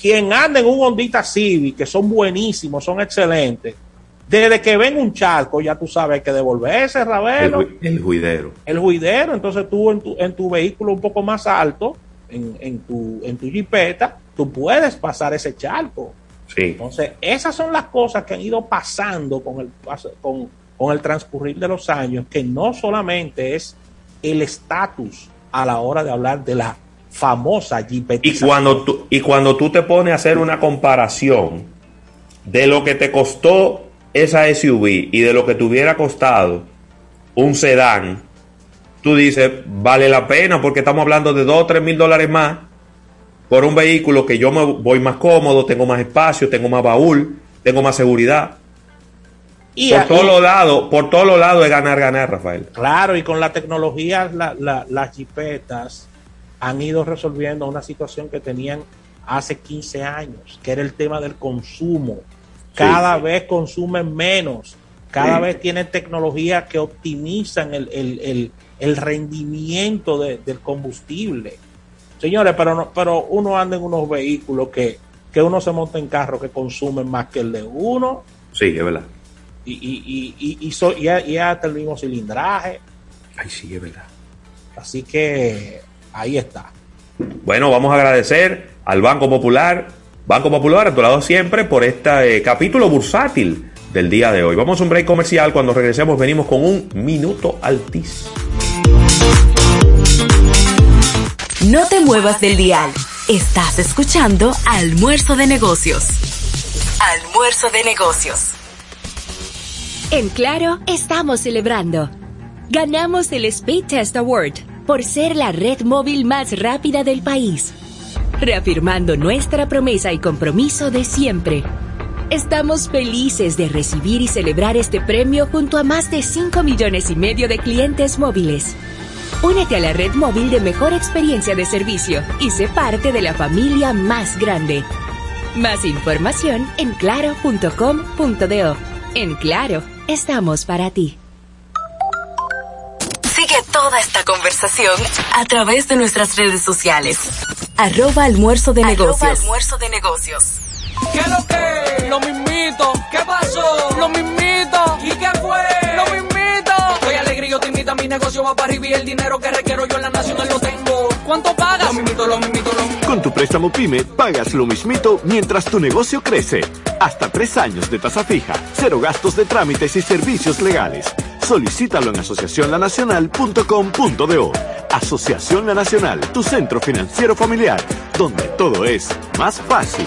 quien anda en un Hondita Civic, que son buenísimos, son excelentes, desde que ven un charco, ya tú sabes que devolverse, El, Ravelo, ju- el juidero. el juidero. Entonces, tú en tu, en tu vehículo un poco más alto, en, en tu, en tu jipeta, tú puedes pasar ese charco. Sí. Entonces, esas son las cosas que han ido pasando con el, con, con el transcurrir de los años, que no solamente es el estatus a la hora de hablar de la famosa Y jipetización. cuando, tú, y cuando tú te pones a hacer una comparación de lo que te costó esa SUV y de lo que te hubiera costado un sedán, tú dices, vale la pena porque estamos hablando de 2 o 3 mil dólares más por un vehículo que yo me voy más cómodo, tengo más espacio, tengo más baúl, tengo más seguridad. Y por todos los lados, por todos los lados es ganar, ganar, Rafael. Claro, y con la tecnología, la- la- las jipetas han ido resolviendo una situación que tenían hace 15 años, que era el tema del consumo. Cada vez consumen menos, cada Sí. vez tienen tecnologías que optimizan el, el- el- el rendimiento de- del combustible. Señores, pero, no- pero uno anda en unos vehículos que, que uno se monta en carro que consumen más que el de uno Sí, es verdad. y, y, y, y, y so- y hasta el mismo cilindraje. Ay, sí, es verdad. Así que ahí está. Bueno, vamos a agradecer al Banco Popular, Banco Popular a tu lado siempre por este eh, capítulo bursátil del día de hoy. Vamos a un break comercial. Cuando regresemos venimos con un minuto altis. No te muevas del dial. Estás escuchando Almuerzo de Negocios. Almuerzo de Negocios. En Claro, estamos celebrando. Ganamos el Speed Test Award por ser la red móvil más rápida del país, reafirmando nuestra promesa y compromiso de siempre. Estamos felices de recibir y celebrar este premio junto a más de 5 millones y medio de clientes móviles. Únete a la red móvil de mejor experiencia de servicio y sé parte de la familia más grande. Más información en claro.com.do. En Claro, estamos para ti. Sigue toda esta conversación a través de nuestras redes sociales. Arroba Almuerzo de Negocios. Almuerzo de Negocios. ¿Qué lo que? Lo mismito. ¿Qué pasó? Lo mismito. Mi negocio va para arriba y el dinero que requiero yo en la nacional lo tengo. ¿Cuánto pagas? Lo mismito, lo mismito, lo mismito. Con tu préstamo PYME pagas lo mismito mientras tu negocio crece. Hasta tres años de tasa fija, cero gastos de trámites y servicios legales. Solicítalo en asociacionlanacional.com.do. Asociación La Nacional, tu centro financiero familiar, donde todo es más fácil.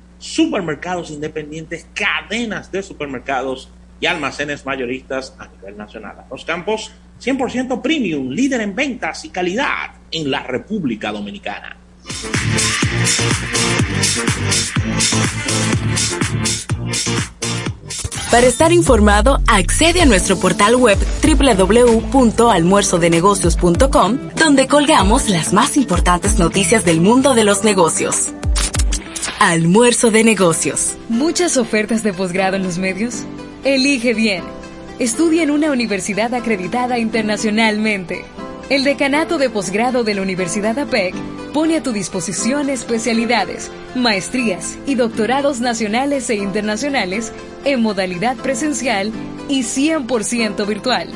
supermercados independientes, cadenas de supermercados y almacenes mayoristas a nivel nacional. Los campos 100% premium, líder en ventas y calidad en la República Dominicana. Para estar informado, accede a nuestro portal web www.almuerzodenegocios.com, donde colgamos las más importantes noticias del mundo de los negocios. Almuerzo de negocios. ¿Muchas ofertas de posgrado en los medios? Elige bien. Estudia en una universidad acreditada internacionalmente. El Decanato de Posgrado de la Universidad APEC pone a tu disposición especialidades, maestrías y doctorados nacionales e internacionales en modalidad presencial y 100% virtual,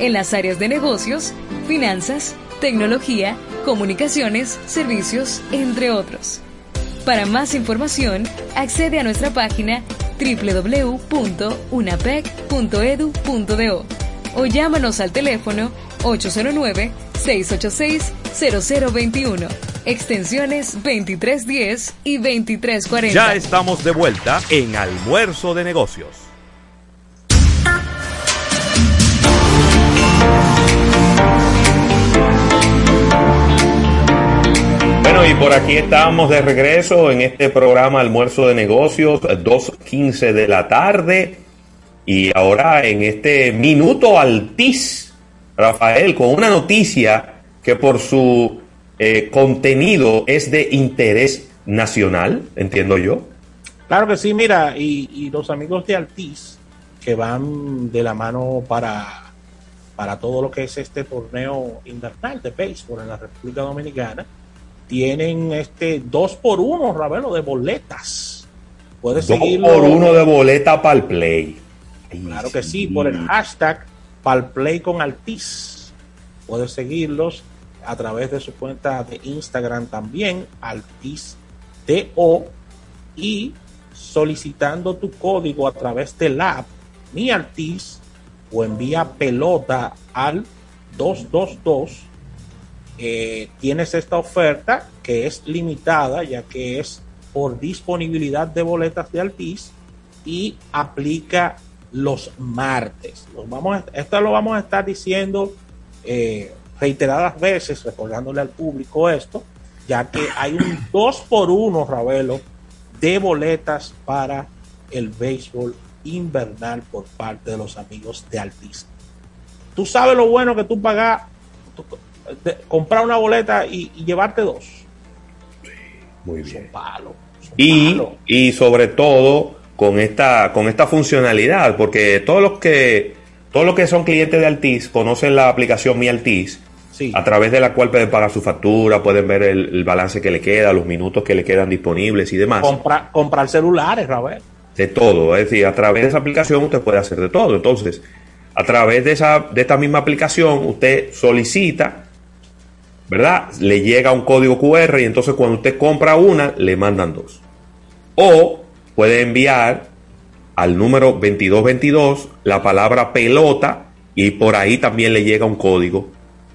en las áreas de negocios, finanzas, tecnología, comunicaciones, servicios, entre otros. Para más información, accede a nuestra página www.unapec.edu.do o llámanos al teléfono 809-686-0021, extensiones 2310 y 2340. Ya estamos de vuelta en Almuerzo de Negocios. Y por aquí estamos de regreso en este programa Almuerzo de Negocios, 2.15 de la tarde. Y ahora en este minuto altiz, Rafael, con una noticia que por su eh, contenido es de interés nacional, entiendo yo. Claro que sí, mira, y, los amigos de Altiz que van de la mano para, para todo lo que es este torneo invernal de béisbol en la República Dominicana, tienen este 2 por 1 Ravelo, de boletas. Puedes Dos seguirlo. por uno de boleta para el play. Claro que sí, por el hashtag Palplay con Altiz. Puedes seguirlos a través de su cuenta de Instagram también, AltizTO, y solicitando tu código a través del app Mi Altiz o envía pelota al 222. Eh, tienes esta oferta que es limitada ya que es por disponibilidad de boletas de Altiz y aplica los martes. Los vamos a- esto lo vamos a estar diciendo eh, reiteradas veces, recordándole al público esto, ya que hay un 2 por 1 Ravelo, de boletas para el béisbol invernal por parte de los amigos de Altiz. Tú sabes lo bueno que tú pagas, de- comprar una boleta y, y llevarte dos. Muy bien. Palo. Y, y sobre todo con esta, con esta funcionalidad, porque todos los que todos los que son clientes de Altiz conocen la aplicación Mi Altiz, a través de la cual pueden pagar su factura, pueden ver el, el balance que le queda, los minutos que le quedan disponibles y demás. Compra- comprar celulares, Ravelo. de todo. Es decir, a través de esa aplicación usted puede hacer de todo. Entonces, a través de, esa, de esta misma aplicación, usted solicita, ¿verdad? Le llega un código QR y entonces cuando usted compra una, le mandan dos. O puede enviar al número 2222 la palabra pelota y por ahí también le llega un código.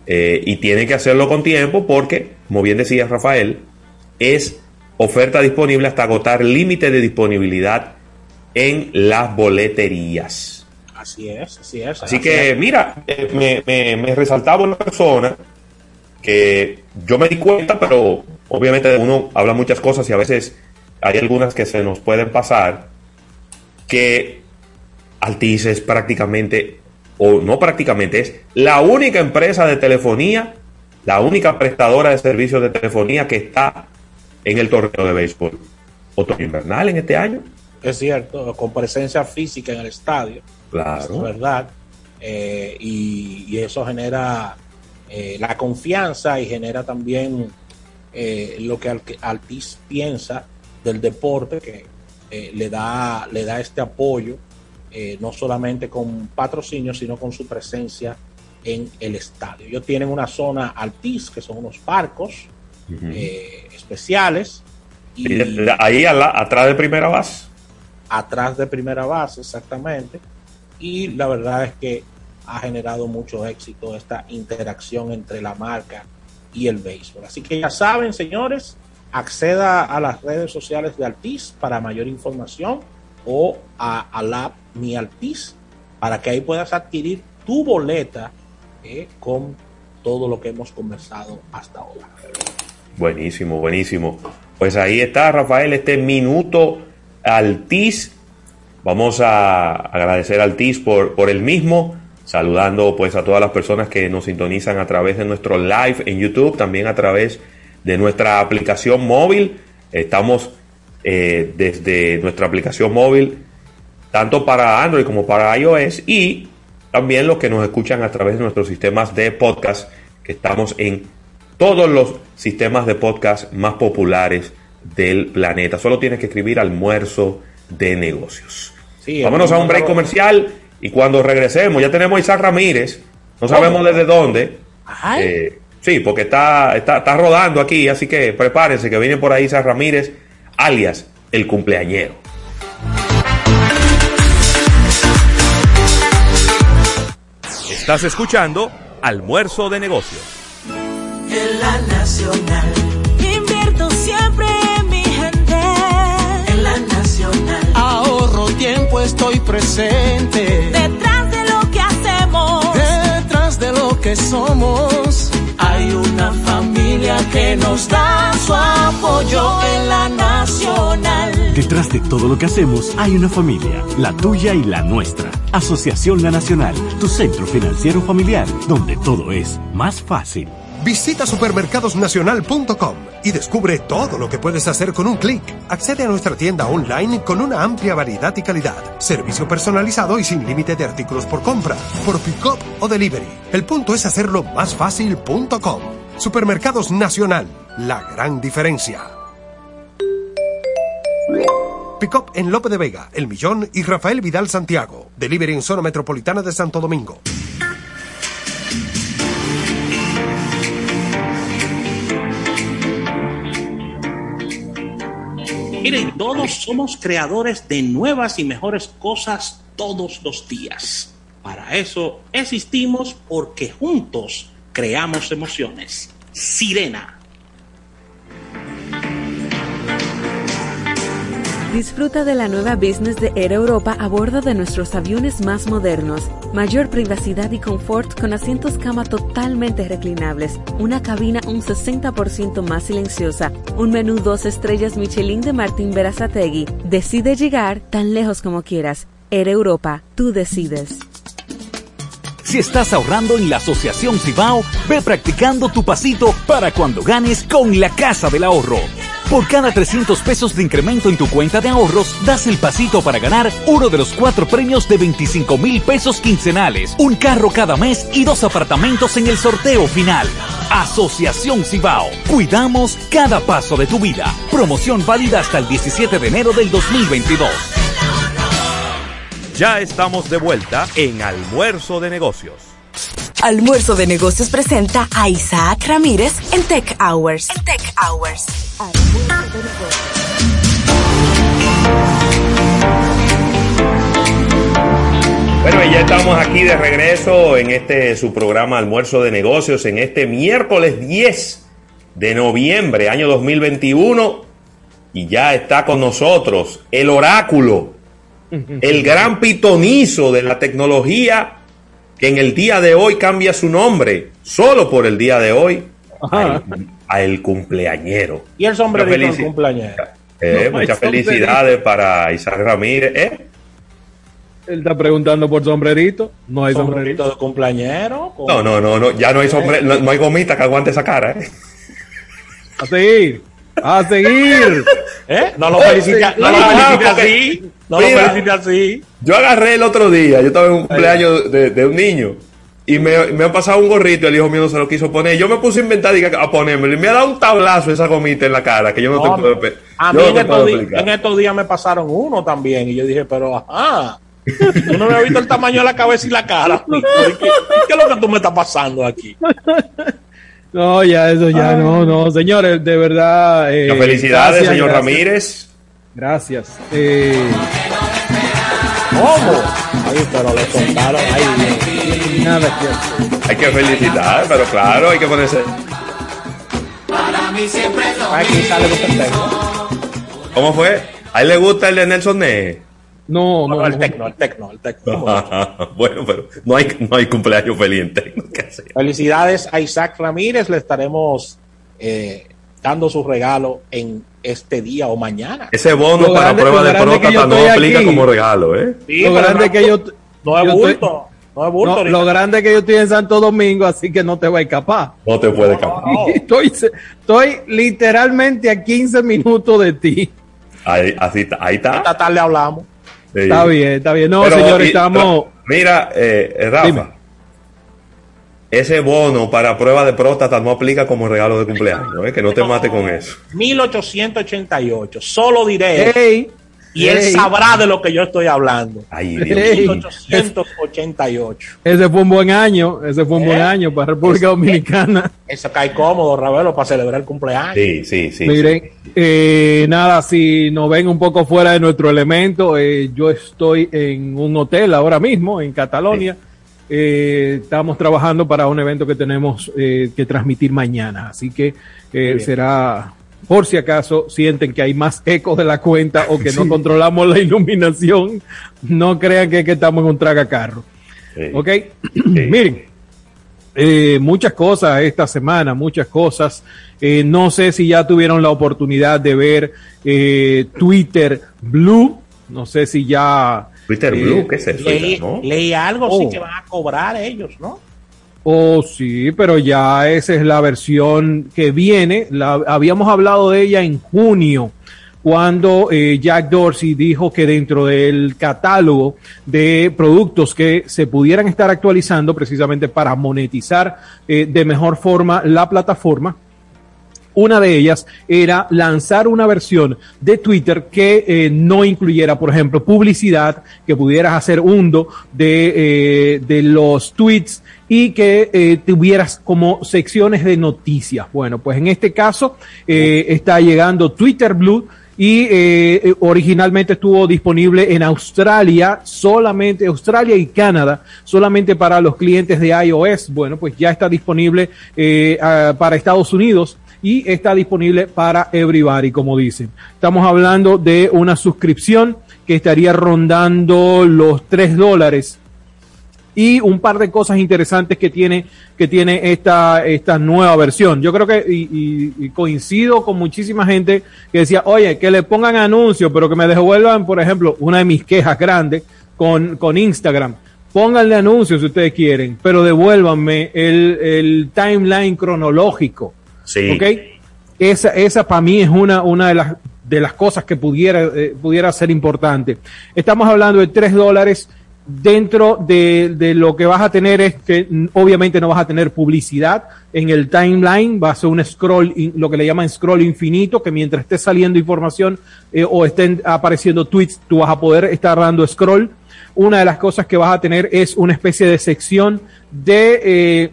Eh, y tiene que hacerlo con tiempo porque, como bien decía Rafael, es oferta disponible hasta agotar límite de disponibilidad en las boleterías. Así es, así es. Así que, mira, me, me- me resaltaba una persona que yo me di cuenta, pero obviamente uno habla muchas cosas y a veces hay algunas que se nos pueden pasar, que Altice es prácticamente, o no prácticamente, es la única empresa de telefonía, la única prestadora de servicios de telefonía que está en el torneo de béisbol otoño invernal en este año. Es cierto, con presencia física en el estadio. Claro. Es verdad. Eh, y, y eso genera eh, la confianza y genera también eh, lo que Al- Altiz piensa del deporte, que eh, le, da, le da este apoyo, no solamente con patrocinio, sino con su presencia en el estadio. Ellos tienen una zona Altiz, que son unos barcos eh, especiales. Sí, ahí a la- atrás de primera base. atrás de primera base, exactamente. Y la verdad es que ha generado mucho éxito esta interacción entre la marca y el béisbol. Así que ya saben, señores, acceda a las redes sociales de Altis para mayor información o a, a la Mi Altis para que ahí puedas adquirir tu boleta eh, con todo lo que hemos conversado hasta ahora. Buenísimo, buenísimo. Pues ahí está, Rafael, este minuto Altis. Vamos a agradecer a Altis por, por el mismo, saludando pues a todas las personas que nos sintonizan a través de nuestro live en YouTube, también a través de nuestra aplicación móvil. Estamos eh, desde nuestra aplicación móvil, tanto para Android como para iOS, y también los que nos escuchan a través de nuestros sistemas de podcast, que estamos en todos los sistemas de podcast más populares del planeta. Solo tienes que escribir almuerzo de negocios. Vámonos a un break comercial y cuando regresemos, ya tenemos a Isaac Ramírez, no sabemos desde dónde. Eh, sí, porque está, está, está rodando aquí, así que prepárense que viene por ahí Isaac Ramírez, alias el cumpleañero. Estás escuchando Almuerzo de Negocios. En la Nacional. Invierto siempre en mi gente. En la Nacional. Ahorro tiempo, estoy presente. Que somos. Hay una familia que nos da su apoyo en la Nacional. Detrás de todo lo que hacemos hay una familia, la tuya y la nuestra. Asociación La Nacional, tu centro financiero familiar, donde todo es más fácil. Visita supermercadosnacional.com y descubre todo lo que puedes hacer con un clic. Accede a nuestra tienda online con una amplia variedad y calidad. Servicio personalizado y sin límite de artículos por compra, por pick-up o delivery. El punto es hacerlo más fácil.com. Supermercados Nacional, la gran diferencia. Pick-up en Lope de Vega, El Millón y Rafael Vidal Santiago. Delivery en zona metropolitana de Santo Domingo. Miren, todos somos creadores de nuevas y mejores cosas todos los días. Para eso existimos porque juntos creamos emociones. Sirena. Disfruta de la nueva business de Air Europa a bordo de nuestros aviones más modernos. Mayor privacidad y confort con asientos cama totalmente reclinables, una cabina un 60% más silenciosa, un menú dos estrellas Michelin de Martín Berazategui. Decide llegar tan lejos como quieras. Air Europa, tú decides. Si estás ahorrando en la Asociación Cibao, ve practicando tu pasito para cuando ganes con la Casa del Ahorro. Por cada 300 pesos de incremento en tu cuenta de ahorros, das el pasito para ganar uno de los cuatro premios de 25 mil pesos quincenales, un carro cada mes y dos apartamentos en el sorteo final. Asociación Cibao. Cuidamos cada paso de tu vida. Promoción válida hasta el 17 de enero del 2022. Ya estamos de vuelta en Almuerzo de Negocios. Almuerzo de Negocios presenta a Isaac Ramírez en Tech Hours. En Tech Hours. Bueno, y ya estamos aquí de regreso en este su programa Almuerzo de Negocios en este miércoles 10 de noviembre, año 2021. Y ya está con nosotros el oráculo, el gran pitonizo de la tecnología que en el día de hoy cambia su nombre, solo por el día de hoy, a el, a el cumpleañero. Y el sombrerito del cumpleañero. Eh, No muchas sombrerito. felicidades para Isaac Ramírez. ¿eh? Él está preguntando por sombrerito. No hay sombrerito. de cumpleañero. No, no, no, no, ya no hay sombre- no, no hay gomita que aguante esa cara. ¿eh? A seguir. A seguir. ¿Eh? No lo felicite, no lo felicite así. No lo Mira, felicite así. Yo agarré el otro día, yo estaba en un cumpleaños de, de un niño y me, me han pasado un gorrito y el hijo mío no se lo quiso poner. Yo me puse a inventar diga, a ponérmelo y me ha dado un tablazo esa gomita en la cara que yo no, No, te puedo, A yo mí no en estos, días me pasaron uno también y yo dije, pero ajá, tú no me has visto el tamaño de la cabeza y la cara. ¿Qué, qué es lo que tú me estás pasando aquí? No, ya, eso ya, no, no. Señores, de verdad. eh, felicidades, gracias, señor gracias. Ramírez. Gracias. Eh, ¿Cómo? Ahí, pero le soltaron ahí. Nada que Hay que felicitar, pero claro, hay que ponerse. Para mí siempre lo Aquí sale. ¿Cómo fue? ¿A él le gusta el de Nelson Ney? No, No, el Tecno, el Tecno, el Tecno. bueno, pero no hay, no hay cumpleaños feliz en Tecno. Felicidades a Isaac Ramírez, le estaremos eh, dando su regalo en este día o mañana. Ese bono Lo para grande- prueba de próstata no aplica aquí. como regalo, ¿eh? Sí, lo grande no- que yo, No es bulto, no es bulto. no, lo grande que yo estoy en Santo Domingo, así que no te voy a escapar. No te puede escapar. Estoy, estoy literalmente a 15 minutos de ti. Ahí, así está, ahí está. Esta tarde hablamos. Sí. Está bien, está bien. No, Pero, y- estamos. Mira, eh, Rafa. Dime. Ese bono para prueba de próstata no aplica como regalo de cumpleaños, ¿eh? que no te mate con eso. 1888, solo diré. Ey, y él ey. sabrá de lo que yo estoy hablando. Ay, Dios Ey. mío. 1888. Ese fue un buen año, ese fue un buen ¿Eh? año para República Dominicana. Eso cae cómodo, Ravelo, para celebrar el cumpleaños. Sí, sí, sí. Miren, eh, nada, si nos ven un poco fuera de nuestro elemento, eh, yo estoy en un hotel ahora mismo en Catalonia. Eh, estamos trabajando para un evento que tenemos eh, que transmitir mañana, así que eh, será, por si acaso sienten que hay más eco de la cuenta o que no controlamos la iluminación, no crean que, que estamos en un tragacarro. Sí. Ok, miren, eh, muchas cosas esta semana, muchas cosas. Eh, no sé si ya tuvieron la oportunidad de ver eh, Twitter Blue. No sé si ya. Twitter eh, Blue, ¿qué es eso? Leí, ¿no? leí algo, sí Oh. que van a cobrar ellos, ¿no? Oh, sí, pero ya esa es la versión que viene. La, habíamos hablado de ella en junio, cuando eh, Jack Dorsey dijo que dentro del catálogo de productos que se pudieran estar actualizando precisamente para monetizar eh, de mejor forma la plataforma, una de ellas era lanzar una versión de Twitter que eh, no incluyera, por ejemplo, publicidad, que pudieras hacer hundo de, eh, de los tweets y que eh, tuvieras como secciones de noticias. Bueno, pues en este caso eh, está llegando Twitter Blue y eh, eh, originalmente estuvo disponible en Australia, solamente Australia y Canadá, solamente para los clientes de iOS. Bueno, pues ya está disponible eh, para Estados Unidos y está disponible para everybody, como dicen. Estamos hablando de una suscripción que estaría rondando los 3 dólares y un par de cosas interesantes que tiene que tiene esta esta nueva versión. Yo creo que y, coincido con muchísima gente que decía, oye, que le pongan anuncios, pero que me devuelvan, por ejemplo, una de mis quejas grandes con, con Instagram. Pónganle anuncios si ustedes quieren, pero devuélvanme el, el timeline cronológico. Sí. ¿Ok? Esa, esa para mí es una, una de las de las cosas que pudiera, eh, pudiera ser importante. Estamos hablando de 3 dólares dentro de, de lo que vas a tener es que obviamente no vas a tener publicidad en el timeline, va a ser un scroll, lo que le llaman scroll infinito, que mientras esté saliendo información eh, o estén apareciendo tweets, tú vas a poder estar dando scroll. Una de las cosas que vas a tener es una especie de sección de... eh,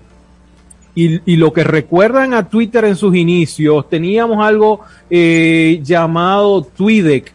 y, y lo que recuerdan a Twitter en sus inicios, teníamos algo eh, llamado TweetDeck.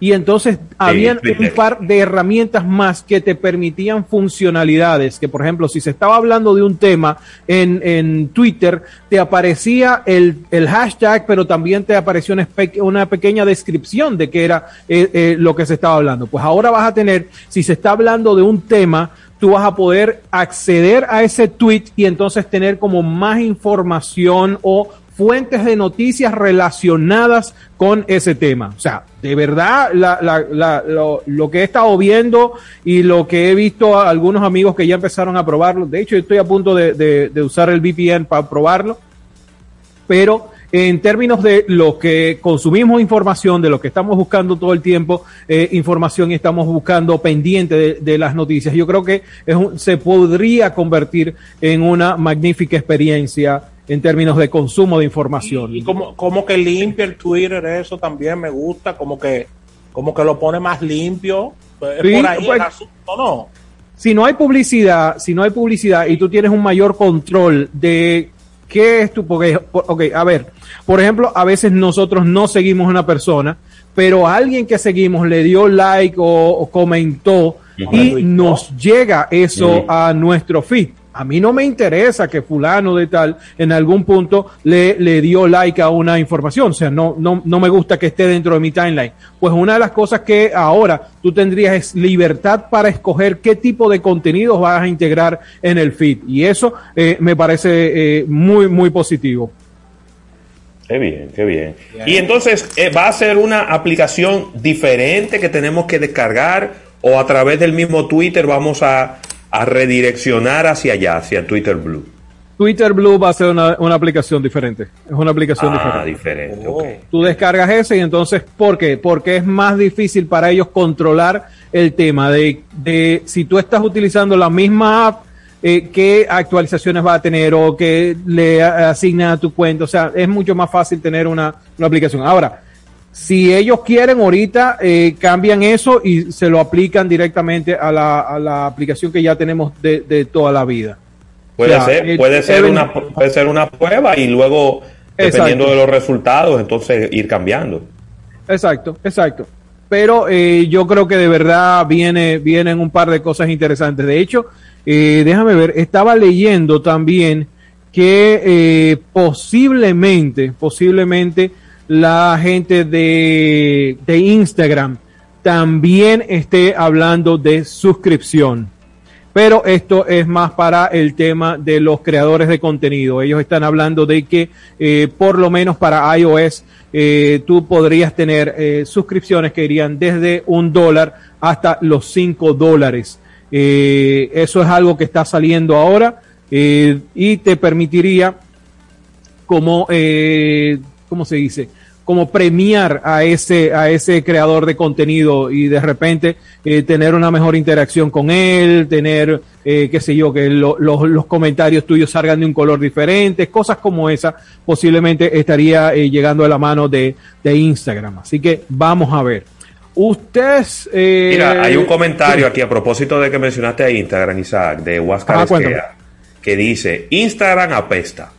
Y entonces habían un par de herramientas más que te permitían funcionalidades. Que, por ejemplo, si se estaba hablando de un tema en, en Twitter, te aparecía el, el hashtag, pero también te apareció una, una pequeña descripción de qué era eh, eh, lo que se estaba hablando. Pues ahora vas a tener, si se está hablando de un tema, tú vas a poder acceder a ese tweet y entonces tener como más información o fuentes de noticias relacionadas con ese tema. O sea, de verdad, la- lo, lo que he estado viendo y lo que he visto a algunos amigos que ya empezaron a probarlo, de hecho, yo estoy a punto de- de usar el VPN para probarlo, pero en términos de lo que consumimos información, de lo que estamos buscando todo el tiempo, eh, información y estamos buscando pendiente de, de las noticias, yo creo que es un- se podría convertir en una magnífica experiencia en términos de consumo de información. Y como, como que limpia el Twitter, eso también me gusta, como que, como que lo pone más limpio. Pues, es Sí, por ahí pues- el asunto, ¿no? si no hay publicidad, si no hay publicidad y tú tienes un mayor control de qué es tu, porque, por- ok, a ver, por ejemplo, a veces nosotros no seguimos a una persona, pero alguien que seguimos le dio like o, comentó y nos llega eso a nuestro feed. A mí no me interesa que fulano de tal en algún punto le, le dio like a una información. O sea, no, no, no me gusta que esté dentro de mi timeline. Pues una de las cosas que ahora tú tendrías es libertad para escoger qué tipo de contenidos vas a integrar en el feed. Y eso eh, me parece eh, muy, muy positivo. Qué bien, qué bien. Y entonces, eh, ¿va a ser una aplicación diferente que tenemos que descargar o a través del mismo Twitter vamos a a redireccionar hacia allá, hacia Twitter Blue. Twitter Blue va a ser una, aplicación diferente. Es una aplicación ah, diferente. diferente oh. Tú descargas ese y entonces, ¿por qué? Porque es más difícil para ellos controlar el tema de, de si tú estás utilizando la misma app, eh, qué actualizaciones va a tener o qué le asigna a tu cuenta. O sea, es mucho más fácil tener una, una aplicación. Ahora, si ellos quieren, ahorita eh, cambian eso y se lo aplican directamente a la, a la aplicación que ya tenemos de, toda la vida. Puede ser, puede ser una, puede ser una prueba y luego, dependiendo de los resultados, entonces ir cambiando. Exacto, exacto. Pero eh, yo creo que de verdad viene, vienen un par de cosas interesantes. De hecho, eh, déjame ver, estaba leyendo también que posiblemente, posiblemente la gente de, Instagram también esté hablando de suscripción. Pero esto es más para el tema de los creadores de contenido. Ellos están hablando de que eh, por lo menos para iOS eh, tú podrías tener eh, suscripciones que irían desde un dólar hasta los cinco dólares. eso es algo que está saliendo ahora y te permitiría como, ¿cómo se dice? Como premiar a ese, a ese creador de contenido y de repente eh, tener una mejor interacción con él, tener, eh, qué sé yo, que los comentarios tuyos salgan de un color diferente, cosas como esa posiblemente estaría eh, llegando a la mano de, Instagram. Así que vamos a ver. Ustedes. Mira, hay un comentario aquí a propósito de que mencionaste a Instagram, Isaac, de Huáscar que dice: Instagram apesta.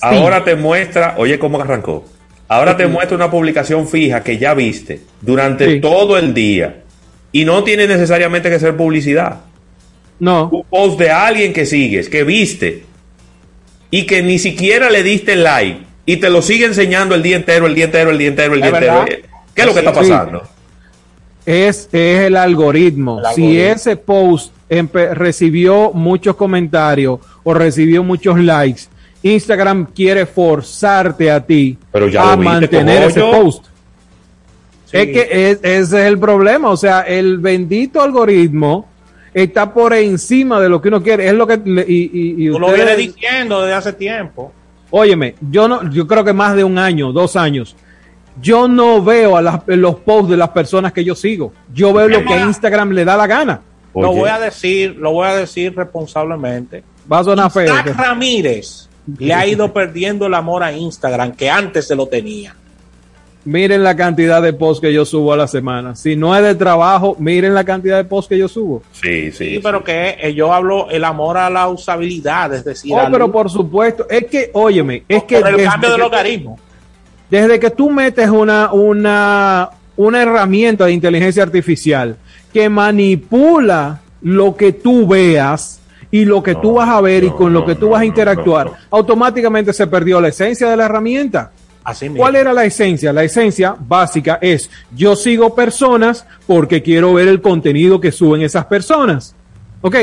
Ahora te muestra, oye, cómo arrancó. Ahora te muestra una publicación fija que ya viste durante todo el día y no tiene necesariamente que ser publicidad. No. Un post de alguien que sigues, que viste y que ni siquiera le diste like y te lo sigue enseñando el día entero, el día entero, el día entero, el día entero. ¿Qué es lo que está pasando? Es, es el, algoritmo. Si ese post recibió muchos comentarios o recibió muchos likes, Instagram quiere forzarte a ti a mantener ese post. Es que ese es el problema, o sea, el bendito algoritmo está por encima de lo que uno quiere. Es lo que y, y, Tú lo vienes diciendo desde hace tiempo. Óyeme, yo no, yo creo que más de un año, dos años. Yo no veo a los posts de las personas que yo sigo. Yo veo lo que Instagram le da la gana. Lo voy a decir, lo voy a decir responsablemente. Va a sonar feo. Ramírez le ha ido perdiendo el amor a Instagram que antes se lo tenía. Miren la cantidad de posts que yo subo a la semana. Si no es de trabajo, miren la cantidad de posts que yo subo. Sí, sí. Sí, pero que eh, yo hablo el amor a la usabilidad, es decir. Oh, pero por supuesto, es que, óyeme, es que. el cambio de logaritmo. Desde que tú metes una, una, una herramienta de inteligencia artificial que manipula lo que tú veas, y lo que tú vas a ver y con lo que tú vas a interactuar, automáticamente se perdió la esencia de la herramienta. Así ¿Cuál era la esencia? La esencia básica es yo sigo personas porque quiero ver el contenido que suben esas personas. Ok,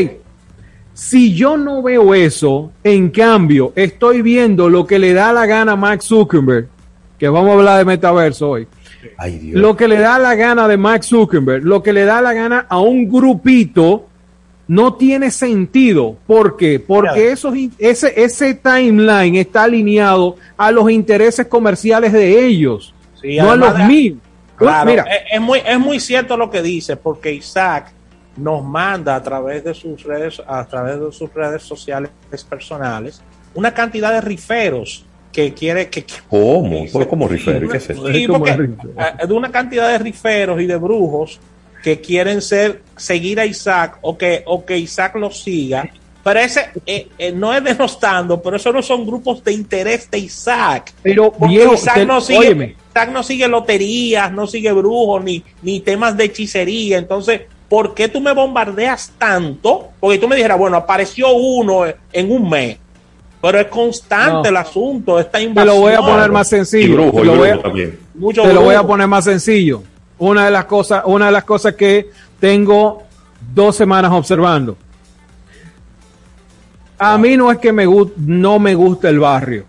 si yo no veo eso, en cambio, estoy viendo lo que le da la gana a Max Zuckerberg, que vamos a hablar de metaverso hoy. Lo que le da la gana de Max Zuckerberg, lo que le da la gana a un grupito no tiene sentido. ¿Por qué? Porque ese, ese timeline está alineado a los intereses comerciales de ellos, no a los míos. Mira. Es, muy, es muy cierto lo que dice, porque Isaac nos manda a través de sus redes, a través de sus redes sociales personales, una cantidad de riferos que quiere que ¿Cómo? ¿Cómo riferos? ¿Qué es eso? Eh, de una cantidad de riferos y de brujos que quieren ser seguir a Isaac o que, o que Isaac lo siga. Pero ese eh, eh, no es denostando, pero esos no son grupos de interés de Isaac. Pero viejo, Isaac no sigue. hashtag no sigue loterías, no sigue brujos, ni, ni temas de hechicería. Entonces, ¿por qué tú me bombardeas tanto? Porque tú me dijeras, bueno, apareció uno en un mes. Pero es constante el asunto, esta invasión. Te lo voy a poner más sencillo. te lo, voy a, te lo voy a poner más sencillo. Una de las cosas, una de las cosas que tengo dos semanas observando. A mí no es que me no me guste el barrio.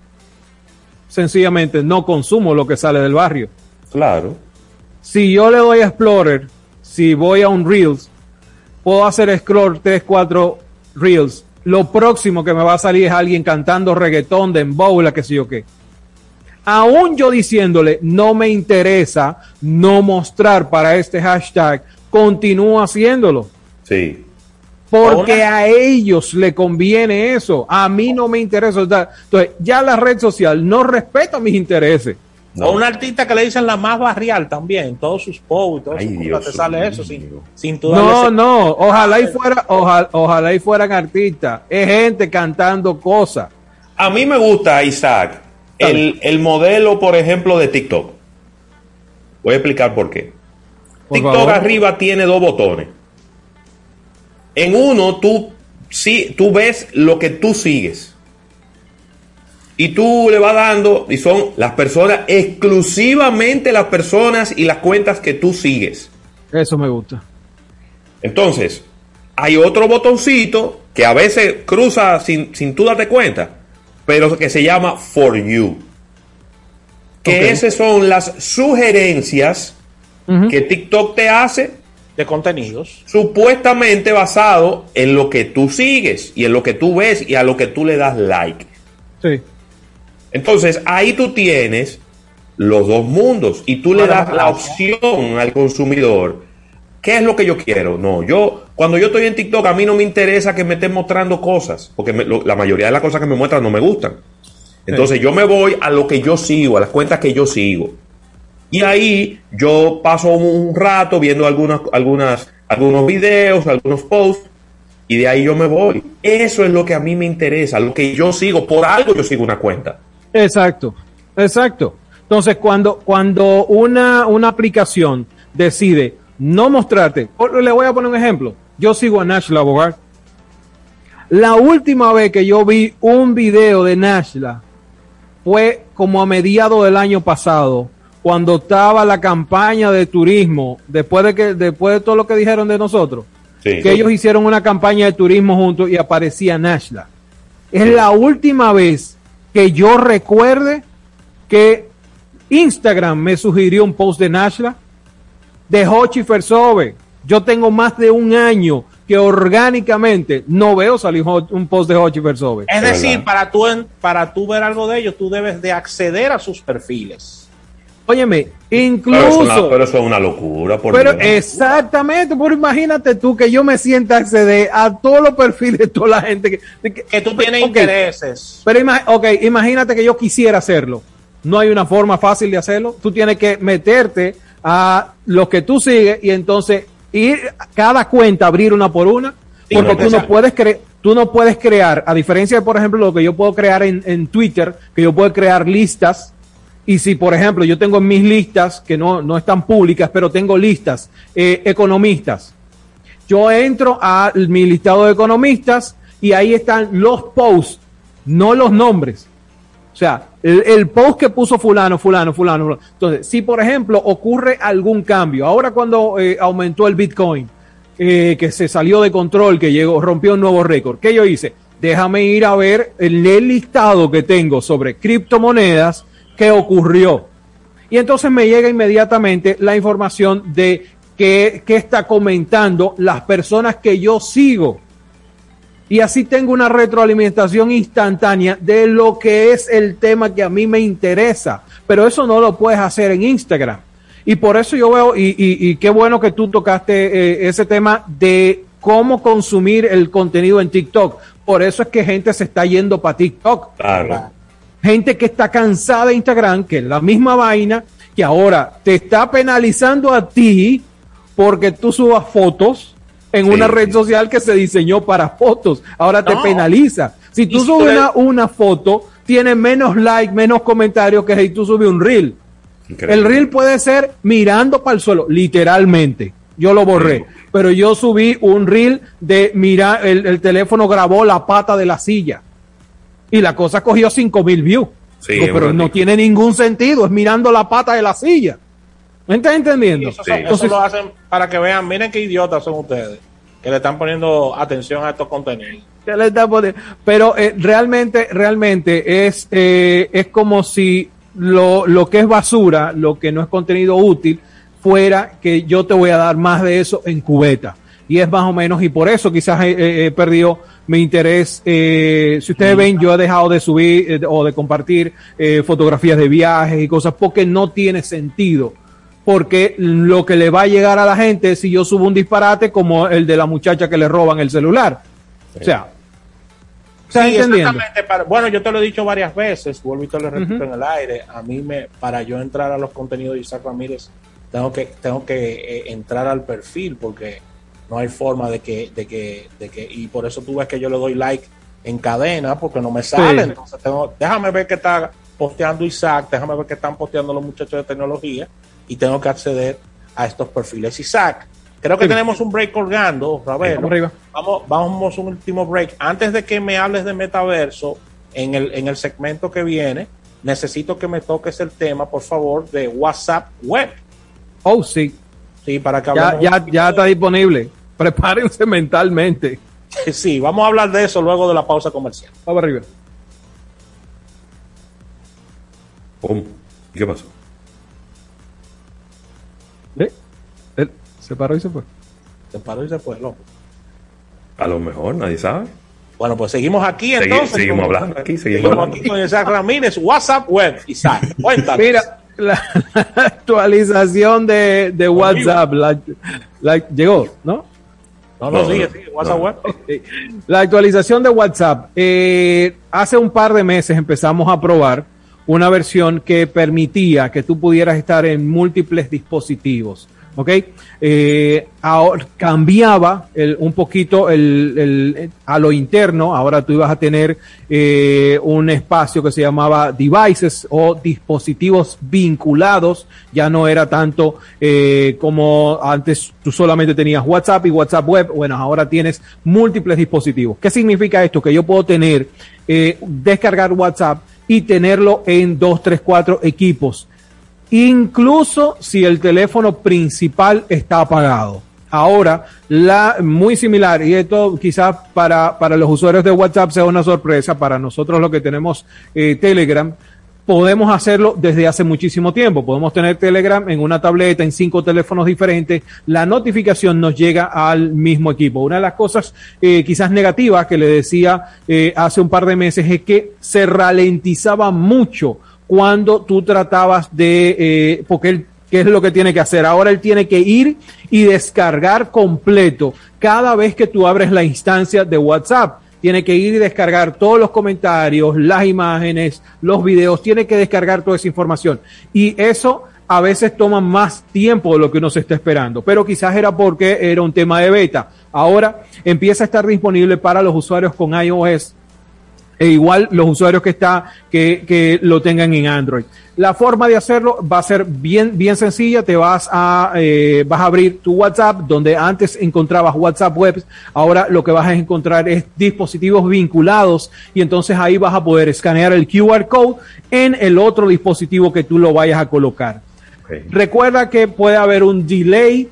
Sencillamente no consumo lo que sale del barrio. Claro. Si yo le doy a Explorer, si voy a un Reels, puedo hacer scroll 3, 4 Reels. Lo próximo que me va a salir es alguien cantando reggaetón, de la que sé yo qué. Aún yo diciéndole, no me interesa no mostrar para este hashtag, continúo haciéndolo. Sí. Porque a ellos le conviene eso. A mí no me interesa. Entonces, ya la red social no respeta mis intereses. O un artista que le dicen la más barrial también, todos sus posts, te sale eso sin, sin No, no, ojalá y fuera, ojalá, ojalá y fueran artistas. Es gente cantando cosas. A mí me gusta, Isaac, el, el, modelo, por ejemplo, de TikTok. Voy a explicar por qué. TikTok arriba tiene dos botones. En uno tú, sí, tú ves lo que tú sigues. Y tú le vas dando, y son las personas, exclusivamente las personas y las cuentas que tú sigues. Eso me gusta. Entonces, hay otro botoncito que a veces cruza sin, sin tú darte cuenta, pero que se llama For You. Que esas son las sugerencias que TikTok te hace de contenidos. Supuestamente basado en lo que tú sigues y en lo que tú ves y a lo que tú le das like. Sí. Entonces ahí tú tienes los dos mundos y tú le das la opción al consumidor. ¿Qué es lo que yo quiero? No, yo cuando yo estoy en TikTok a mí no me interesa que me estén mostrando cosas, porque la mayoría de las cosas que me muestran no me gustan. Entonces yo me voy a lo que yo sigo, a las cuentas que yo sigo. Y ahí yo paso un rato viendo algunas, algunas, algunos videos, algunos posts, y de ahí yo me voy. Eso es lo que a mí me interesa, lo que yo sigo. Por algo yo sigo una cuenta. Exacto, exacto. Entonces, cuando, cuando una, una aplicación decide no mostrarte, le voy a poner un ejemplo. Yo sigo a Nashla Bogart. La última vez que yo vi un video de Nashla fue como a mediados del año pasado, cuando estaba la campaña de turismo, después de que, después de todo lo que dijeron de nosotros, que ellos hicieron una campaña de turismo juntos y aparecía Nashla. Es la última vez que yo recuerde que Instagram me sugirió un post de Nashla, de Hochi Fersove. Yo tengo más de un año que orgánicamente no veo salir un post de Hochi Fersove. Es decir, para tú, para tú ver algo de ellos, tú debes de acceder a sus perfiles. Óyeme, incluso. Pero, eso es una locura. pero exactamente, por imagínate tú que yo me sienta acceder a todos los perfiles de toda la gente que, que, tú tienes intereses. Pero ok, imagínate que yo quisiera hacerlo. No hay una forma fácil de hacerlo. Tú tienes que meterte a los que tú sigues y entonces ir cada cuenta abrir una por una. Porque tú no puedes creer tú no puedes crear, a diferencia de, por ejemplo, lo que yo puedo crear en, en Twitter, que yo puedo crear listas y si, por ejemplo, yo tengo en mis listas, que no, no están públicas, pero tengo listas, eh, economistas, yo entro a mi listado de economistas y ahí están los posts, no los nombres. O sea, el, post que puso fulano, fulano, fulano. Entonces, si por ejemplo ocurre algún cambio, ahora cuando eh, aumentó el Bitcoin, eh, que se salió de control, que llegó, rompió un nuevo récord, ¿qué yo hice? Déjame ir a ver el listado que tengo sobre criptomonedas qué ocurrió. Y entonces me llega inmediatamente la información de qué, está comentando las personas que yo sigo. Y así tengo una retroalimentación instantánea de lo que es el tema que a mí me interesa. Pero eso no lo puedes hacer en Instagram. Y por eso yo veo, y, qué bueno que tú tocaste eh, ese tema de cómo consumir el contenido en TikTok. Por eso es que gente se está yendo para TikTok. Claro gente que está cansada de Instagram, que es la misma vaina, que ahora te está penalizando a ti porque tú subas fotos en una red social que se diseñó para fotos. Ahora te penaliza. Si tú subes una, foto, tiene menos like, menos comentarios que si tú subes un reel. El reel puede ser mirando para el suelo, literalmente. Yo lo borré. Pero yo subí un reel de mira, el, teléfono grabó la pata de la silla. Y la cosa cogió 5000 views. pero no tiene ningún sentido, es mirando la pata de la silla. ¿Me estás entendiendo? eso, lo hacen para que vean, miren qué idiotas son ustedes, que le están poniendo atención a estos contenidos. Pero eh, realmente, realmente es, eh, es como si lo, lo que es basura, lo que no es contenido útil, fuera que yo te voy a dar más de eso en cubeta. Y es más o menos, y por eso quizás he, perdido mi interés. Eh, si ustedes ven, yo he dejado de subir o de compartir fotografías de viajes y cosas porque no tiene sentido porque lo que le va a llegar a la gente si yo subo un disparate como el de la muchacha que le roban el celular. O sea, sí, exactamente. bueno, yo te lo he dicho varias veces, vuelvo y te lo repito en el aire. A mí, me, para yo entrar a los contenidos de Isaac Ramírez, tengo que, tengo que eh, entrar al perfil porque no hay forma de que, de que, de que, y por eso tú ves que yo le doy like en cadena porque no me sale. Entonces, tengo, déjame ver qué está posteando Isaac, déjame ver qué están posteando los muchachos de tecnología y tengo que acceder a estos perfiles. Isaac, creo que tenemos un break colgando, Vamos, vamos a un último break. Antes de que me hables de metaverso, en el, en el segmento que viene, necesito que me toques el tema, por favor, de WhatsApp Web. Oh, sí. Sí, para que ya, ya, ya está disponible. Prepárense mentalmente. Sí, vamos a hablar de eso luego de la pausa comercial. Vamos arriba. ¿Qué pasó? Se paró y se fue. Se paró y se fue, loco. A lo mejor, nadie sabe. Bueno, pues seguimos aquí entonces. seguimos hablando aquí, seguimos, hablando. aquí con Isaac Ramírez, WhatsApp Web. Isaac, cuéntanos. Mira, la, actualización de, de WhatsApp la, llegó, ¿no? No, no, sigue, sigue, WhatsApp Web. La actualización de WhatsApp. Eh, hace un par de meses empezamos a probar una versión que permitía que tú pudieras estar en múltiples dispositivos. ¿Ok? Eh, ahora, cambiaba un poquito el, a lo interno, ahora tú ibas a tener eh, un espacio que se llamaba devices o dispositivos vinculados, ya no era tanto eh, como antes tú solamente tenías WhatsApp y WhatsApp web, bueno, ahora tienes múltiples dispositivos. ¿Qué significa esto? Que yo puedo tener, descargar WhatsApp y tenerlo en dos, tres, cuatro equipos incluso si el teléfono principal está apagado. Ahora, la muy similar, y esto quizás para, para los usuarios de WhatsApp sea una sorpresa, para nosotros lo que tenemos eh, Telegram, podemos hacerlo desde hace muchísimo tiempo. Podemos tener Telegram en una tableta, en cinco teléfonos diferentes. La notificación nos llega al mismo equipo. Una de las cosas eh, quizás negativas que le decía eh, hace un par de meses es que se ralentizaba mucho cuando tú tratabas de, eh, porque él, ¿qué es lo que tiene que hacer? Ahora él tiene que ir y descargar completo cada vez que tú abres la instancia de WhatsApp. Tiene que ir y descargar todos los comentarios, las imágenes, los videos, tiene que descargar toda esa información. Y eso a veces toma más tiempo de lo que uno se está esperando, pero quizás era porque era un tema de beta. Ahora empieza a estar disponible para los usuarios con iOS e igual los usuarios que está que, que, lo tengan en Android. La forma de hacerlo va a ser bien bien sencilla. Te vas a eh, vas a abrir tu WhatsApp donde antes encontrabas WhatsApp Web. Ahora lo que vas a encontrar es dispositivos vinculados y entonces ahí vas a poder escanear el QR code en el otro dispositivo que tú lo vayas a colocar. Recuerda que puede haber un delay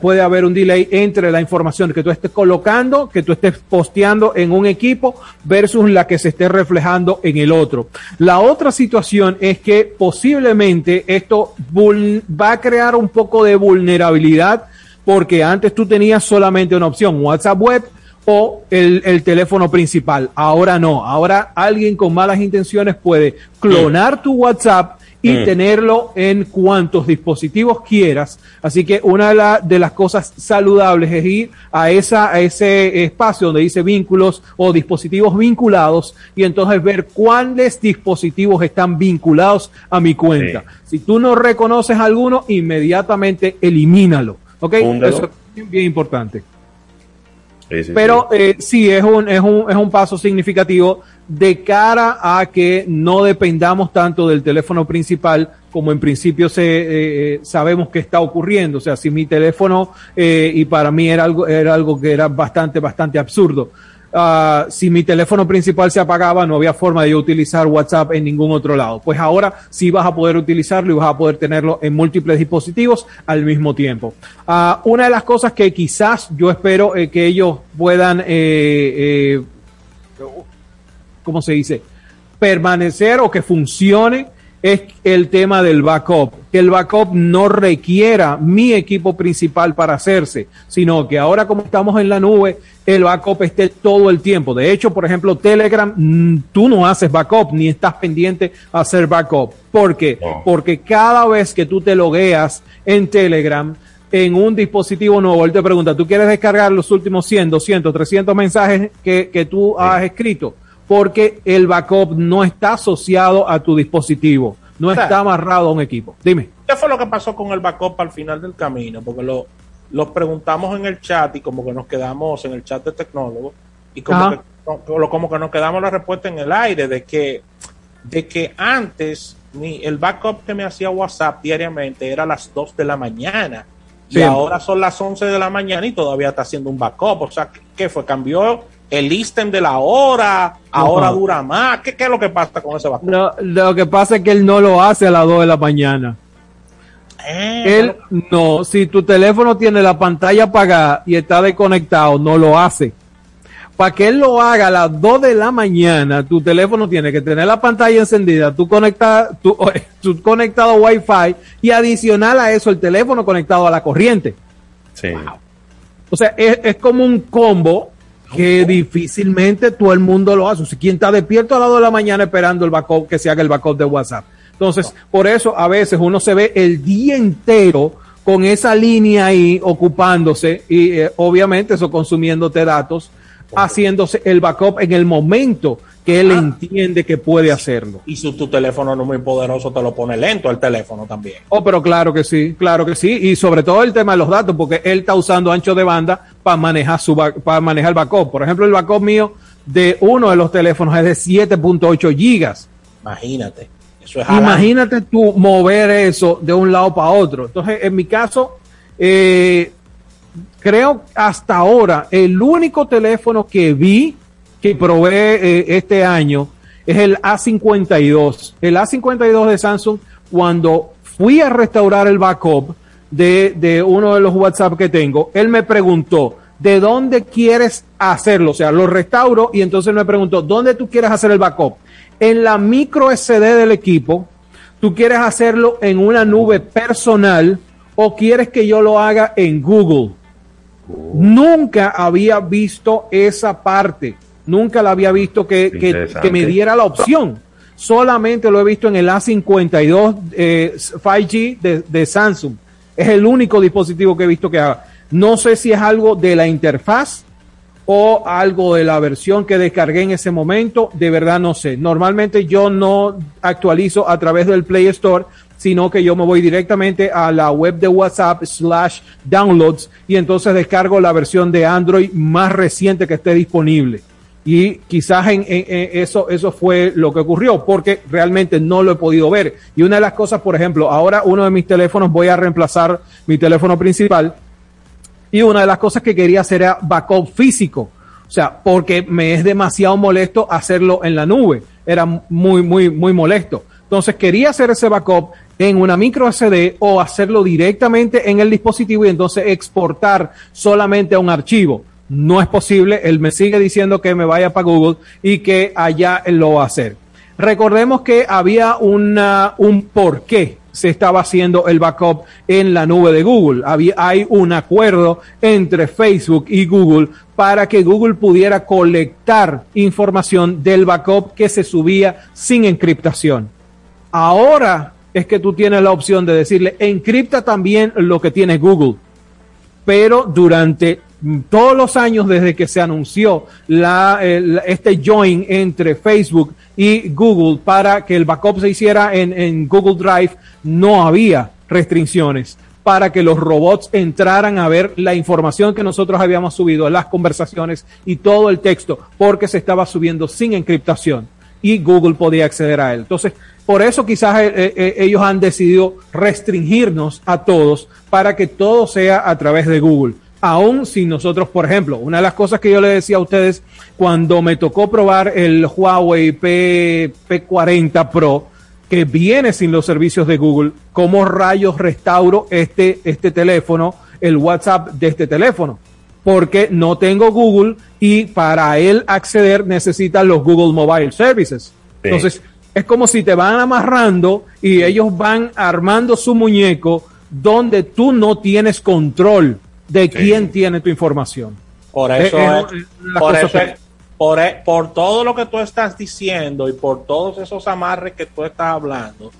puede haber un delay entre la información que tú estés colocando, que tú estés posteando en un equipo versus la que se esté reflejando en el otro. La otra situación es que posiblemente esto va a crear un poco de vulnerabilidad porque antes tú tenías solamente una opción, WhatsApp web o el, el, teléfono principal. Ahora no, ahora alguien con malas intenciones puede clonar tu WhatsApp y mm. tenerlo en cuantos dispositivos quieras. Así que una de, de, las cosas saludables es ir a, esa, a ese espacio donde dice vínculos o dispositivos vinculados y entonces ver cuáles dispositivos están vinculados a mi cuenta. Si tú no reconoces alguno, inmediatamente elimínalo. ¿Ok? Eso es bien importante. Pero eh, sí, es un, es, un, es un paso significativo de cara a que no dependamos tanto del teléfono principal como en principio se, eh, eh, sabemos que está ocurriendo. O sea, si mi teléfono, eh, y para mí era algo, era algo que era bastante, bastante absurdo. Ah, si mi teléfono principal se apagaba, no había forma de yo utilizar WhatsApp en ningún otro lado. Pues ahora sí vas a poder utilizarlo y vas a poder tenerlo en múltiples dispositivos al mismo tiempo. Ah, una de las cosas que quizás yo espero eh, que ellos puedan, eh, ¿cómo se dice? Permanecer o que funcione es el tema del backup, que el backup no requiera mi equipo principal para hacerse, sino que ahora como estamos en la nube, el backup esté todo el tiempo. De hecho, por ejemplo, Telegram, mm, tú no haces backup ni estás pendiente a hacer backup. ¿Por qué? Porque cada vez que tú te logueas en Telegram, en un dispositivo nuevo, él te pregunta, ¿tú quieres descargar los últimos 100, 200, 300 mensajes que, que tú has escrito? Porque el backup no está asociado a tu dispositivo, no está amarrado a un equipo. Dime. ¿Qué fue lo que pasó con el backup al final del camino? Porque lo, lo preguntamos en el chat y como que nos quedamos en el chat de tecnólogos y como que, como que nos quedamos la respuesta en el aire de que, de que antes mi, el backup que me hacía WhatsApp diariamente era a las 2 de la mañana. Y ahora son las 11 de la mañana y todavía está haciendo un backup. O sea, ¿qué fue? ¿Cambió el ítem de la hora, ahora dura más. ¿Qué, es lo que pasa con ese backup? lo que pasa es que él no lo hace a las 2 de la mañana. Eh, él no, si tu teléfono tiene la pantalla apagada y está desconectado, no lo hace. Para que él lo haga a las 2 de la mañana, tu teléfono tiene que tener la pantalla encendida, tú, conecta, tú, conectado a Wi-Fi y adicional a eso el teléfono conectado a la corriente. Sí. O sea, es, es como un combo que difícilmente todo el mundo lo hace. O sea, quien está despierto a las 2 de la mañana esperando el backup, que se haga el backup de WhatsApp. Entonces, por eso a veces uno se ve el día entero con esa línea ahí ocupándose y eh, obviamente eso consumiéndote datos, haciéndose el backup en el momento que él ah. entiende que puede hacerlo. Y si tu teléfono no es muy poderoso, te lo pone lento el teléfono también. Oh, pero claro que sí, claro que sí. Y sobre todo el tema de los datos, porque él está usando ancho de banda para manejar su para manejar el backup. Por ejemplo, el backup mío de uno de los teléfonos es de 7.8 gigas. Imagínate. Eso es Imagínate tú mover eso de un lado para otro. Entonces, en mi caso, eh, creo hasta ahora el único teléfono que vi que probé eh, este año es el A52. El A52 de Samsung, cuando fui a restaurar el backup de, de uno de los WhatsApp que tengo, él me preguntó, ¿de dónde quieres hacerlo? O sea, lo restauro y entonces me preguntó, ¿dónde tú quieres hacer el backup? En la micro SD del equipo, tú quieres hacerlo en una nube personal o quieres que yo lo haga en Google. Nunca había visto esa parte. Nunca la había visto que, que, me diera la opción. Solamente lo he visto en el A52 eh, 5G de, de, Samsung. Es el único dispositivo que he visto que haga. No sé si es algo de la interfaz o algo de la versión que descargué en ese momento. De verdad no sé. Normalmente yo no actualizo a través del Play Store sino que yo me voy directamente a la web de WhatsApp slash downloads y entonces descargo la versión de Android más reciente que esté disponible. Y quizás en, eso, eso fue lo que ocurrió, porque realmente no lo he podido ver. Y una de las cosas, por ejemplo, ahora uno de mis teléfonos voy a reemplazar mi teléfono principal. Y una de las cosas que quería hacer era backup físico. O sea, porque me es demasiado molesto hacerlo en la nube. Era muy, muy, muy molesto. Entonces quería hacer ese backup en una micro SD o hacerlo directamente en el dispositivo y entonces exportar solamente a un archivo. No es posible, él me sigue diciendo que me vaya para Google y que allá lo va a hacer. Recordemos que había un por qué se estaba haciendo el backup en la nube de Google. Había, hay un acuerdo entre Facebook y Google para que Google pudiera colectar información del backup que se subía sin encriptación. Ahora es que tú tienes la opción de decirle, encripta también lo que tiene Google. Pero durante todos los años desde que se anunció la, este join entre Facebook y Google para que el backup se hiciera en, en Google Drive, no había restricciones para que los robots entraran a ver la información que nosotros habíamos subido, las conversaciones y todo el texto, porque se estaba subiendo sin encriptación y Google podía acceder a él. Entonces, por eso quizás eh, eh, ellos han decidido restringirnos a todos para que todo sea a través de Google. Aún si nosotros, por ejemplo, una de las cosas que yo le decía a ustedes cuando me tocó probar el Huawei P, P40 Pro, que viene sin los servicios de Google, ¿cómo rayos restauro este, este teléfono, el WhatsApp de este teléfono? Porque no tengo Google y para él acceder necesita los Google Mobile Services. Entonces, es como si te van amarrando y ellos van armando su muñeco donde tú no tienes control de quién tiene tu información. Por eso, por, por, todo lo que tú estás diciendo y por todos esos amarres que tú estás hablando,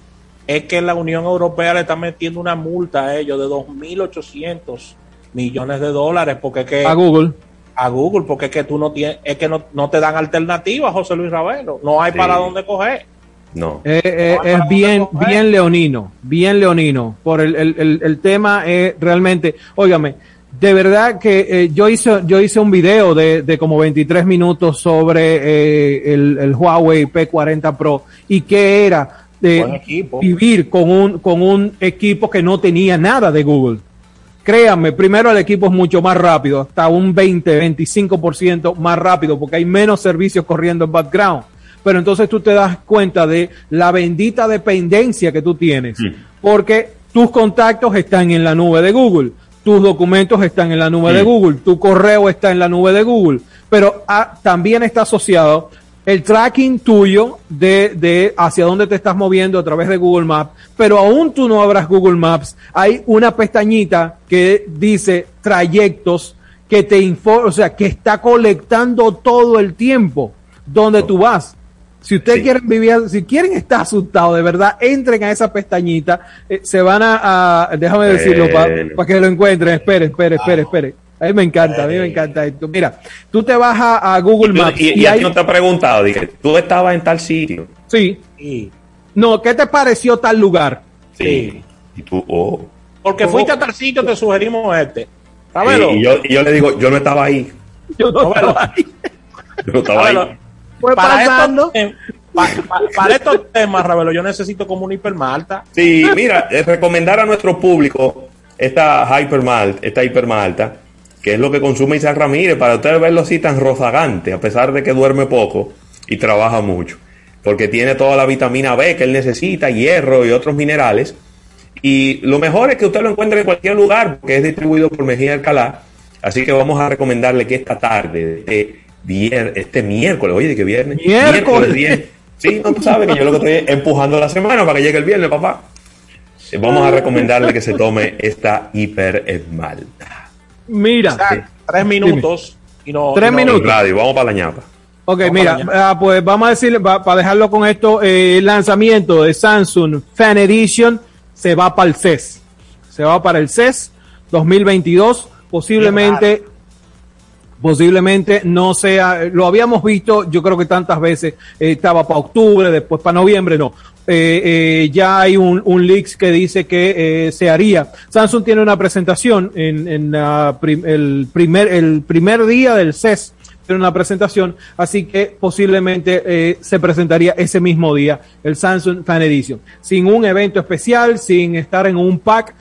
es que la Unión Europea le está metiendo una multa a ellos de 2.800 millones de dólares porque que a Google a Google porque es que tú no tienes es que no, no te dan alternativas José Luis Ravelo no hay para dónde coger no. Eh, eh, es bien, bien leonino, bien leonino. Por el, el, el, tema es realmente, óigame, de verdad que eh, yo hice, yo hice un video de, de como 23 minutos sobre el, el, Huawei P40 Pro y que era de vivir con un, con un equipo que no tenía nada de Google. Créanme, primero el equipo es mucho más rápido, hasta un 20, 25% más rápido, porque hay menos servicios corriendo en background. Pero entonces tú te das cuenta de la bendita dependencia que tú tienes, porque tus contactos están en la nube de Google, tus documentos están en la nube de Google, tu correo está en la nube de Google, pero ah, también está asociado el tracking tuyo de, de hacia dónde te estás moviendo a través de Google Maps, pero aún tú no abras Google Maps, hay una pestañita que dice trayectos que te informa, o sea, que está colectando todo el tiempo donde tú vas. Si ustedes quieren vivir, si quieren estar asustados de verdad, entren a esa pestañita, eh, se van a, déjame decirlo para que lo encuentren. Espere, espere, espere, espere. A mí me encanta, a mí me encanta esto. Mira, tú te vas a, Google Maps. Y, y, no te ha preguntado, dije, tú estabas en tal sitio. Sí. No, ¿qué te pareció tal lugar? Sí. Y tú, oh. Porque fuiste a tal sitio, te sugerimos este. Y, yo, y yo le digo, yo no estaba ahí. Yo no estaba ahí. Yo no estaba ahí para Estos, para, estos temas, Ravelo, yo necesito como un hipermalta. Sí, mira, recomendar a nuestro público esta hipermalta, esta hipermalta, que es lo que consume Isaac Ramírez, para ustedes verlo así tan rozagante, a pesar de que duerme poco y trabaja mucho. Porque tiene toda la vitamina B que él necesita, hierro y otros minerales. Y lo mejor es que usted lo encuentre en cualquier lugar, porque es distribuido por Mejía Alcalá. Así que vamos a recomendarle que esta tarde, este miércoles, oye, ¿de qué viernes? Miércoles. Sí, no, tú sabes que yo lo que estoy empujando la semana para que llegue el viernes, papá. Eh, vamos a recomendarle que se tome esta hiper esmalta. Mira, tres minutos y no. Tres minutos. Radio, vamos para la ñapa. Ok, mira, ah, pues vamos a decirle, para dejarlo con esto, eh, el lanzamiento de Samsung Fan Edition se va para el CES. Se va para el CES 2022. Posiblemente posiblemente no sea, lo habíamos visto, yo creo que tantas veces, eh, estaba para octubre, después para noviembre, no. Eh, eh, ya hay un, un leaks que dice que se haría. Samsung tiene una presentación en, en el, primer, el primer día del CES, tiene una presentación, así que posiblemente se presentaría ese mismo día el Samsung Fan Edition, sin un evento especial, sin estar en un pack,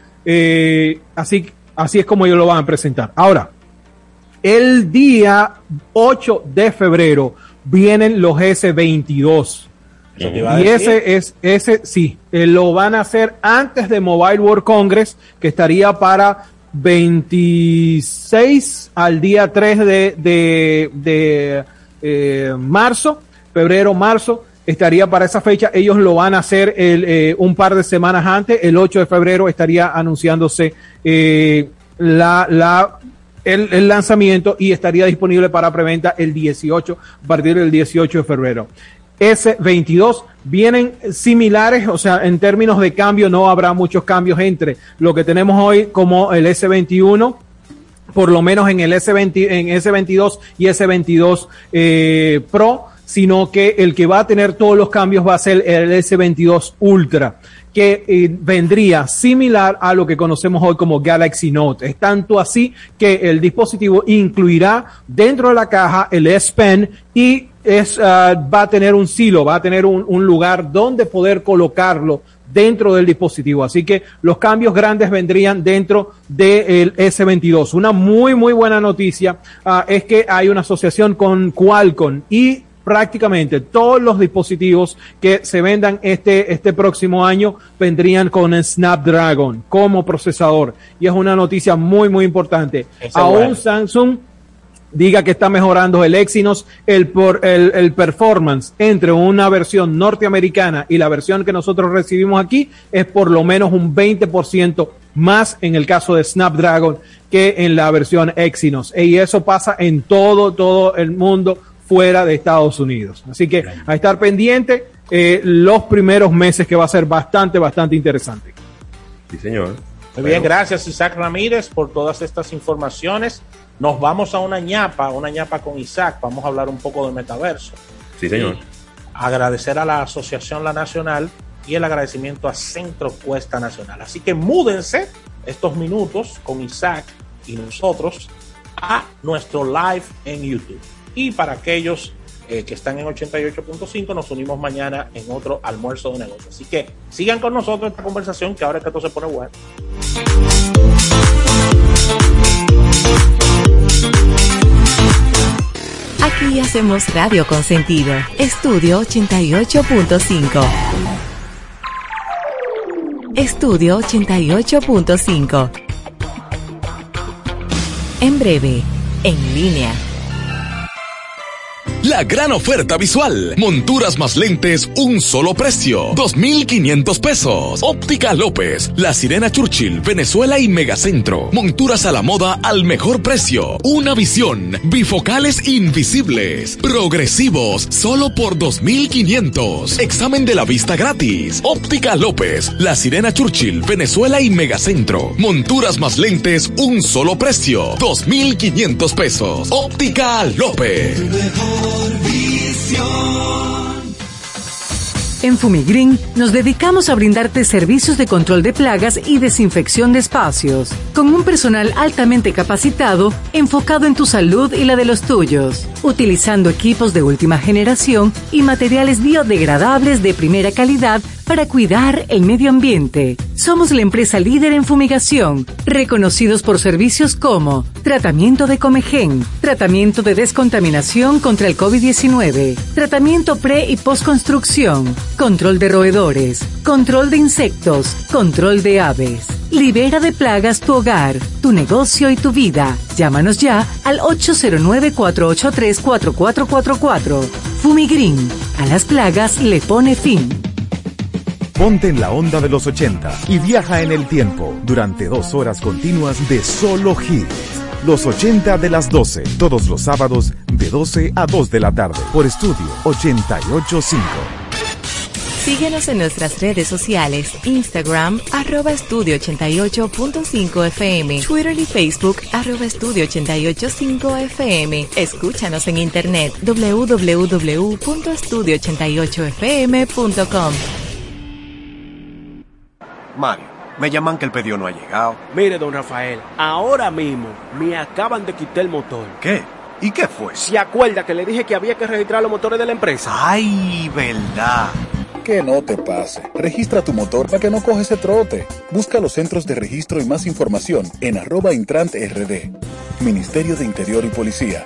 así, así es como ellos lo van a presentar. Ahora, el día 8 de febrero vienen los S22. Y ese es, ese sí, eh, lo van a hacer antes de Mobile World Congress, que estaría para 26 al día 3 de, de, eh, marzo, febrero, marzo, estaría para esa fecha. Ellos lo van a hacer el, eh, un par de semanas antes, el 8 de febrero estaría anunciándose la, la el, lanzamiento y estaría disponible para preventa el 18, a partir del 18 de febrero. S22 vienen similares, o sea, en términos de cambio no habrá muchos cambios entre lo que tenemos hoy como el S21 por lo menos en el S20, en S22 y S22 eh, Pro, sino que el que va a tener todos los cambios va a ser el S22 Ultra que eh, vendría similar a lo que conocemos hoy como Galaxy Note. Es tanto así que el dispositivo incluirá dentro de la caja el S Pen y es, ah, va a tener un silo, va a tener un, un lugar donde poder colocarlo dentro del dispositivo. Así que los cambios grandes vendrían dentro del S22. Una muy, muy buena noticia ah, es que hay una asociación con Qualcomm y prácticamente todos los dispositivos que se vendan este, este próximo año vendrían con el Snapdragon como procesador. Y es una noticia muy, muy importante. Aún Samsung diga que está mejorando el Exynos, el, por, el, el, performance entre una versión norteamericana y la versión que nosotros recibimos aquí es por lo menos un 20% más en el caso de Snapdragon que en la versión Exynos. Y eso pasa en todo, todo el mundo fuera de Estados Unidos. Así que a estar pendiente eh, los primeros meses que va a ser bastante, bastante interesante. Sí, señor. Muy bien, gracias Isaac Ramírez por todas estas informaciones. Nos vamos a una ñapa, una ñapa con Isaac. Vamos a hablar un poco de metaverso. Sí, señor. agradecer a la Asociación La Nacional y el agradecimiento a Centro Cuesta Nacional. Así que múdense estos minutos con Isaac y nosotros a nuestro live en YouTube. Y para aquellos eh, que están en 88.5, nos unimos mañana en otro almuerzo de negocios. Así que sigan con nosotros esta conversación que ahora es que todo se pone bueno. Aquí hacemos radio con sentido. Estudio 88.5. Estudio 88.5. En breve, en línea. La gran oferta visual. Monturas más lentes, un solo precio. 2.500 pesos. Óptica López, La Sirena Churchill, Venezuela y Megacentro. Monturas a la moda al mejor precio. Una visión. Bifocales invisibles. Progresivos, solo por 2.500. Examen de la vista gratis. Óptica López, La Sirena Churchill, Venezuela y Megacentro. Monturas más lentes, un solo precio. 2.500 pesos. Óptica López. Servicio. En Fumigreen nos dedicamos a brindarte servicios de control de plagas y desinfección de espacios, con un personal altamente capacitado enfocado en tu salud y la de los tuyos, utilizando equipos de última generación y materiales biodegradables de primera calidad para cuidar el medio ambiente. Somos la empresa líder en fumigación, reconocidos por servicios como tratamiento de Comegen, tratamiento de descontaminación contra el COVID-19, tratamiento pre y postconstrucción, control de roedores, control de insectos, control de aves. Libera de plagas tu hogar, tu negocio y tu vida. Llámanos ya al 809-483-4444. Fumigreen. A las plagas le pone fin. Ponte en la onda de los 80 y viaja en el tiempo durante dos horas continuas de solo hits. Los 80 de las 12, todos los sábados de 12 a 2 de la tarde por Estudio 885. Síguenos en nuestras redes sociales, Instagram, arroba estudio 88.5 FM, Twitter y Facebook, arroba estudio 885 FM. Escúchanos en internet, www.estudio88fm.com. Mario, me llaman que el pedido no ha llegado. Mire, don Rafael, ahora mismo me acaban de quitar el motor. ¿Qué? ¿Y qué fue? ¿Se acuerda que le dije que había que registrar los motores de la empresa? Ay, verdad. Que no te pase. Registra tu motor para que no coge ese trote. Busca los centros de registro y más información en arroba intrant. Ministerio de Interior y Policía.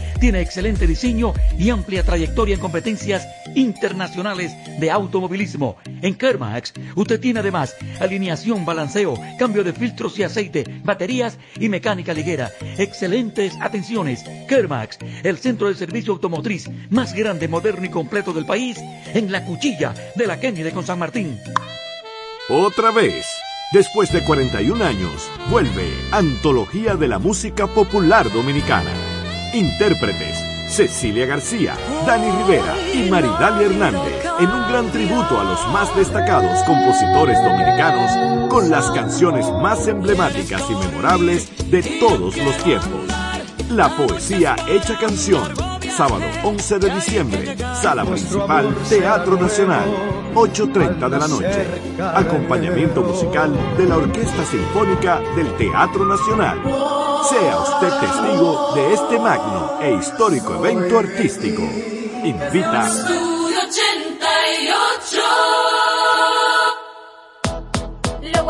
tiene excelente diseño y amplia trayectoria en competencias internacionales de automovilismo. En Kermax, usted tiene además alineación, balanceo, cambio de filtros y aceite, baterías y mecánica ligera. Excelentes atenciones. Kermax, el centro de servicio automotriz más grande, moderno y completo del país, en la cuchilla de la Kennedy con San Martín. Otra vez. Después de 41 años, vuelve Antología de la Música Popular Dominicana. Intérpretes, Cecilia García, Dani Rivera y Maridalia Hernández en un gran tributo a los más destacados compositores dominicanos con las canciones más emblemáticas y memorables de todos los tiempos. La poesía hecha canción. Sábado 11 de diciembre, Sala Principal, Teatro Nacional, 8.30 de la noche. Acompañamiento musical de la Orquesta Sinfónica del Teatro Nacional. Sea usted testigo de este magno e histórico evento artístico. Invita. Estudio 88. Lo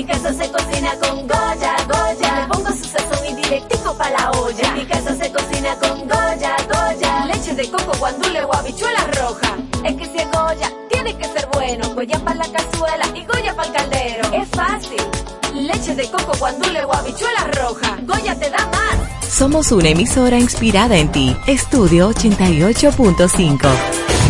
mi casa se cocina con Goya, Goya. Le pongo su sazón y directico pa' la olla. En mi casa se cocina con Goya, Goya. Leche de coco, guandule o habichuela roja. Es que si es Goya, tiene que ser bueno. Goya para la cazuela y Goya para el caldero. Es fácil. Leche de coco, guandule o habichuela roja. Goya te da más. Somos una emisora inspirada en ti. Estudio 88.5.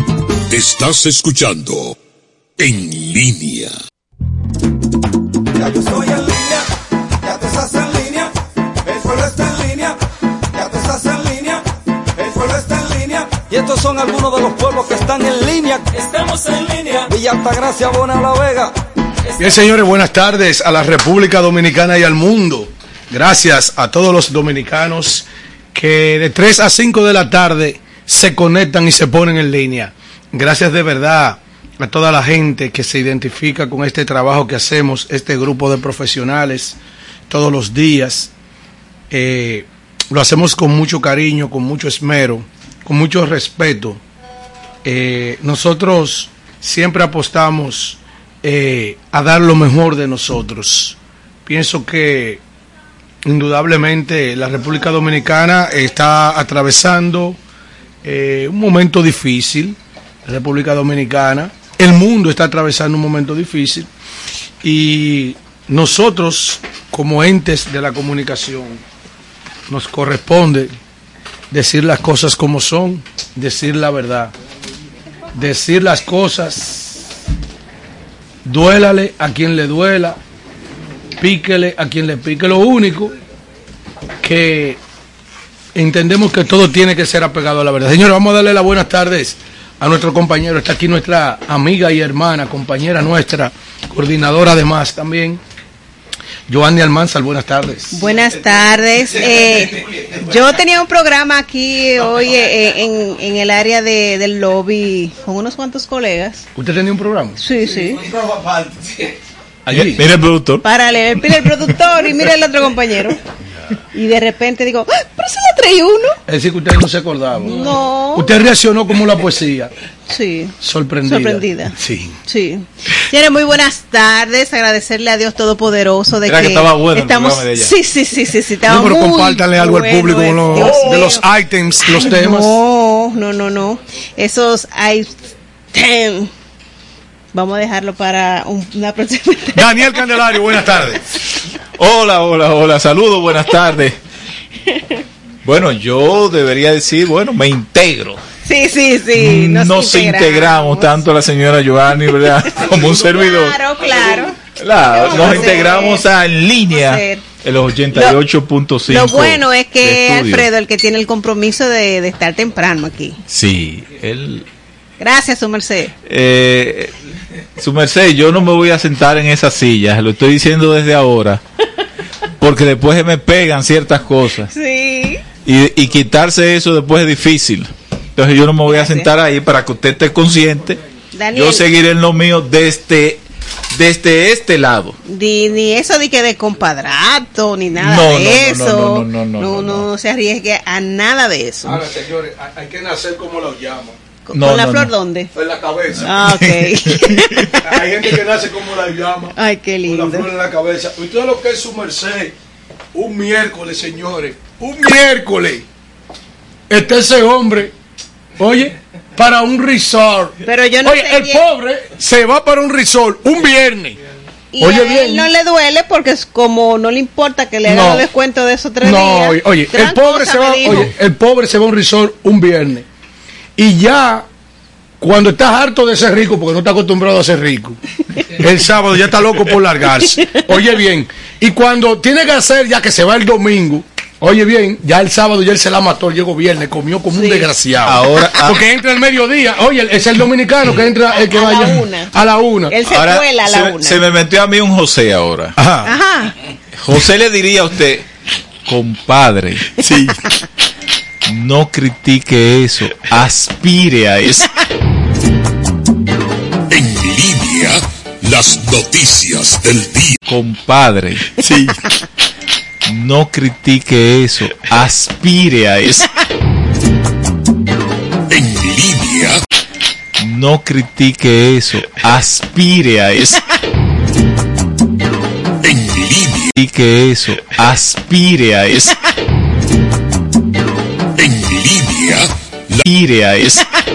Estás escuchando En línea. Ya yo estoy en línea, ya tú estás en línea, el pueblo está en línea, ya tú estás en línea, el pueblo está en línea. Y estos son algunos de los pueblos que están en línea. Estamos en línea. Villa Altagracia, Bona La Vega. Bien, señores, buenas tardes a la República Dominicana y al mundo. Gracias a todos los dominicanos que de 3 a 5 de la tarde se conectan y se ponen en línea. Gracias de verdad a toda la gente que se identifica con este trabajo que hacemos, este grupo de profesionales, todos los días. Eh, lo hacemos con mucho cariño, con mucho esmero, con mucho respeto. Eh, nosotros siempre apostamos eh, a dar lo mejor de nosotros. Pienso que indudablemente la República Dominicana está atravesando un momento difícil. República Dominicana, el mundo está atravesando un momento difícil y nosotros como entes de la comunicación nos corresponde decir las cosas como son, decir la verdad, decir las cosas, duélale a quien le duela, píquele a quien le pique. Lo único que entendemos que todo tiene que ser apegado a la verdad. Señores, vamos a darle las buenas tardes a nuestro compañero. Está aquí nuestra amiga y hermana, compañera nuestra, coordinadora además también. Joanny Almanzar, buenas tardes. Buenas tardes. Eh, yo tenía un programa aquí hoy eh, en, en el área de, del lobby con unos cuantos colegas. ¿Usted tenía un programa? Sí, sí. Allí. Mira el productor. Para leer, mira el productor y mira el otro compañero. Y de repente digo, ¡Ah, pero se la trae uno. Es decir, que usted no se acordaba. No. Usted reaccionó como la poesía. Sí. Sorprendida. Sorprendida. Sí. Sí. Señores, muy buenas tardes. Agradecerle a Dios Todopoderoso de Era que, que estaba bueno estamos. programa de ella. Sí, sí, sí, sí, sí. Estaba pero muy compártanle algo al público con los- Dios de los items, los Ay, temas. No, no, no, no. Esos items. Vamos a dejarlo para un- una próxima. Daniel Candelario, buenas tardes. Hola, hola, hola. Saludos, buenas tardes. Bueno, yo debería decir, bueno, me integro. Sí, sí, sí. Nos, integramos. tanto la señora Giovanni, ¿verdad? Como un servidor. Claro, claro. Claro, nos integramos a en línea los 88.5. Lo bueno es que. Alfredo el que tiene el compromiso de, de estar temprano aquí. Sí, él Gracias, su merced. Eh, su merced, yo no me voy a sentar en esa silla, lo estoy diciendo desde ahora, porque después se me pegan ciertas cosas Sí. y, y quitarse eso después es difícil. Entonces yo no me voy a sentar ahí para que usted esté consciente. Daniel. Yo seguiré en lo mío desde, desde este lado. Ni, ni eso de que de compadrato, ni nada No, de no, no, eso. no, no, no, no, no, se arriesgue a nada de eso. señores, hay que nacer como lo llaman. ¿Con No, la no, flor no. dónde? En la cabeza. Ah, ok. Hay gente que nace como la llama. Ay, qué Con lindo. la flor en la cabeza. ¿Usted lo que es su merced? Un miércoles, señores. Un miércoles. Está ese hombre. Oye, para un resort. Pero yo no Oye, el bien. pobre se va para un resort un viernes. Y Oye, a bien. él no le duele porque es como no le importa que le hagan No. el descuento de esos tres No, días. oye, oye, el pobre se va, oye, el pobre se va a un resort un viernes. Y ya cuando estás harto de ser rico, porque no está acostumbrado a ser rico, el sábado ya está loco por largarse. Oye bien, y cuando tiene que hacer ya que se va el domingo, oye bien, ya el sábado ya él se la mató, llegó viernes, comió como un desgraciado. Ahora- ah. porque entra el mediodía, oye, es el dominicano que entra el que A la una. a la una. Él se Ahora, cuela a la se, una. se me metió a mí un José ahora. Ajá. Ajá. José le diría a usted, compadre, Sí. No critique eso, aspire a eso. En línea, las noticias del día. Compadre, Sí. no critique eso, aspire a eso. En línea, No critique eso, aspire a eso. en línea, Critique eso, aspire a eso. En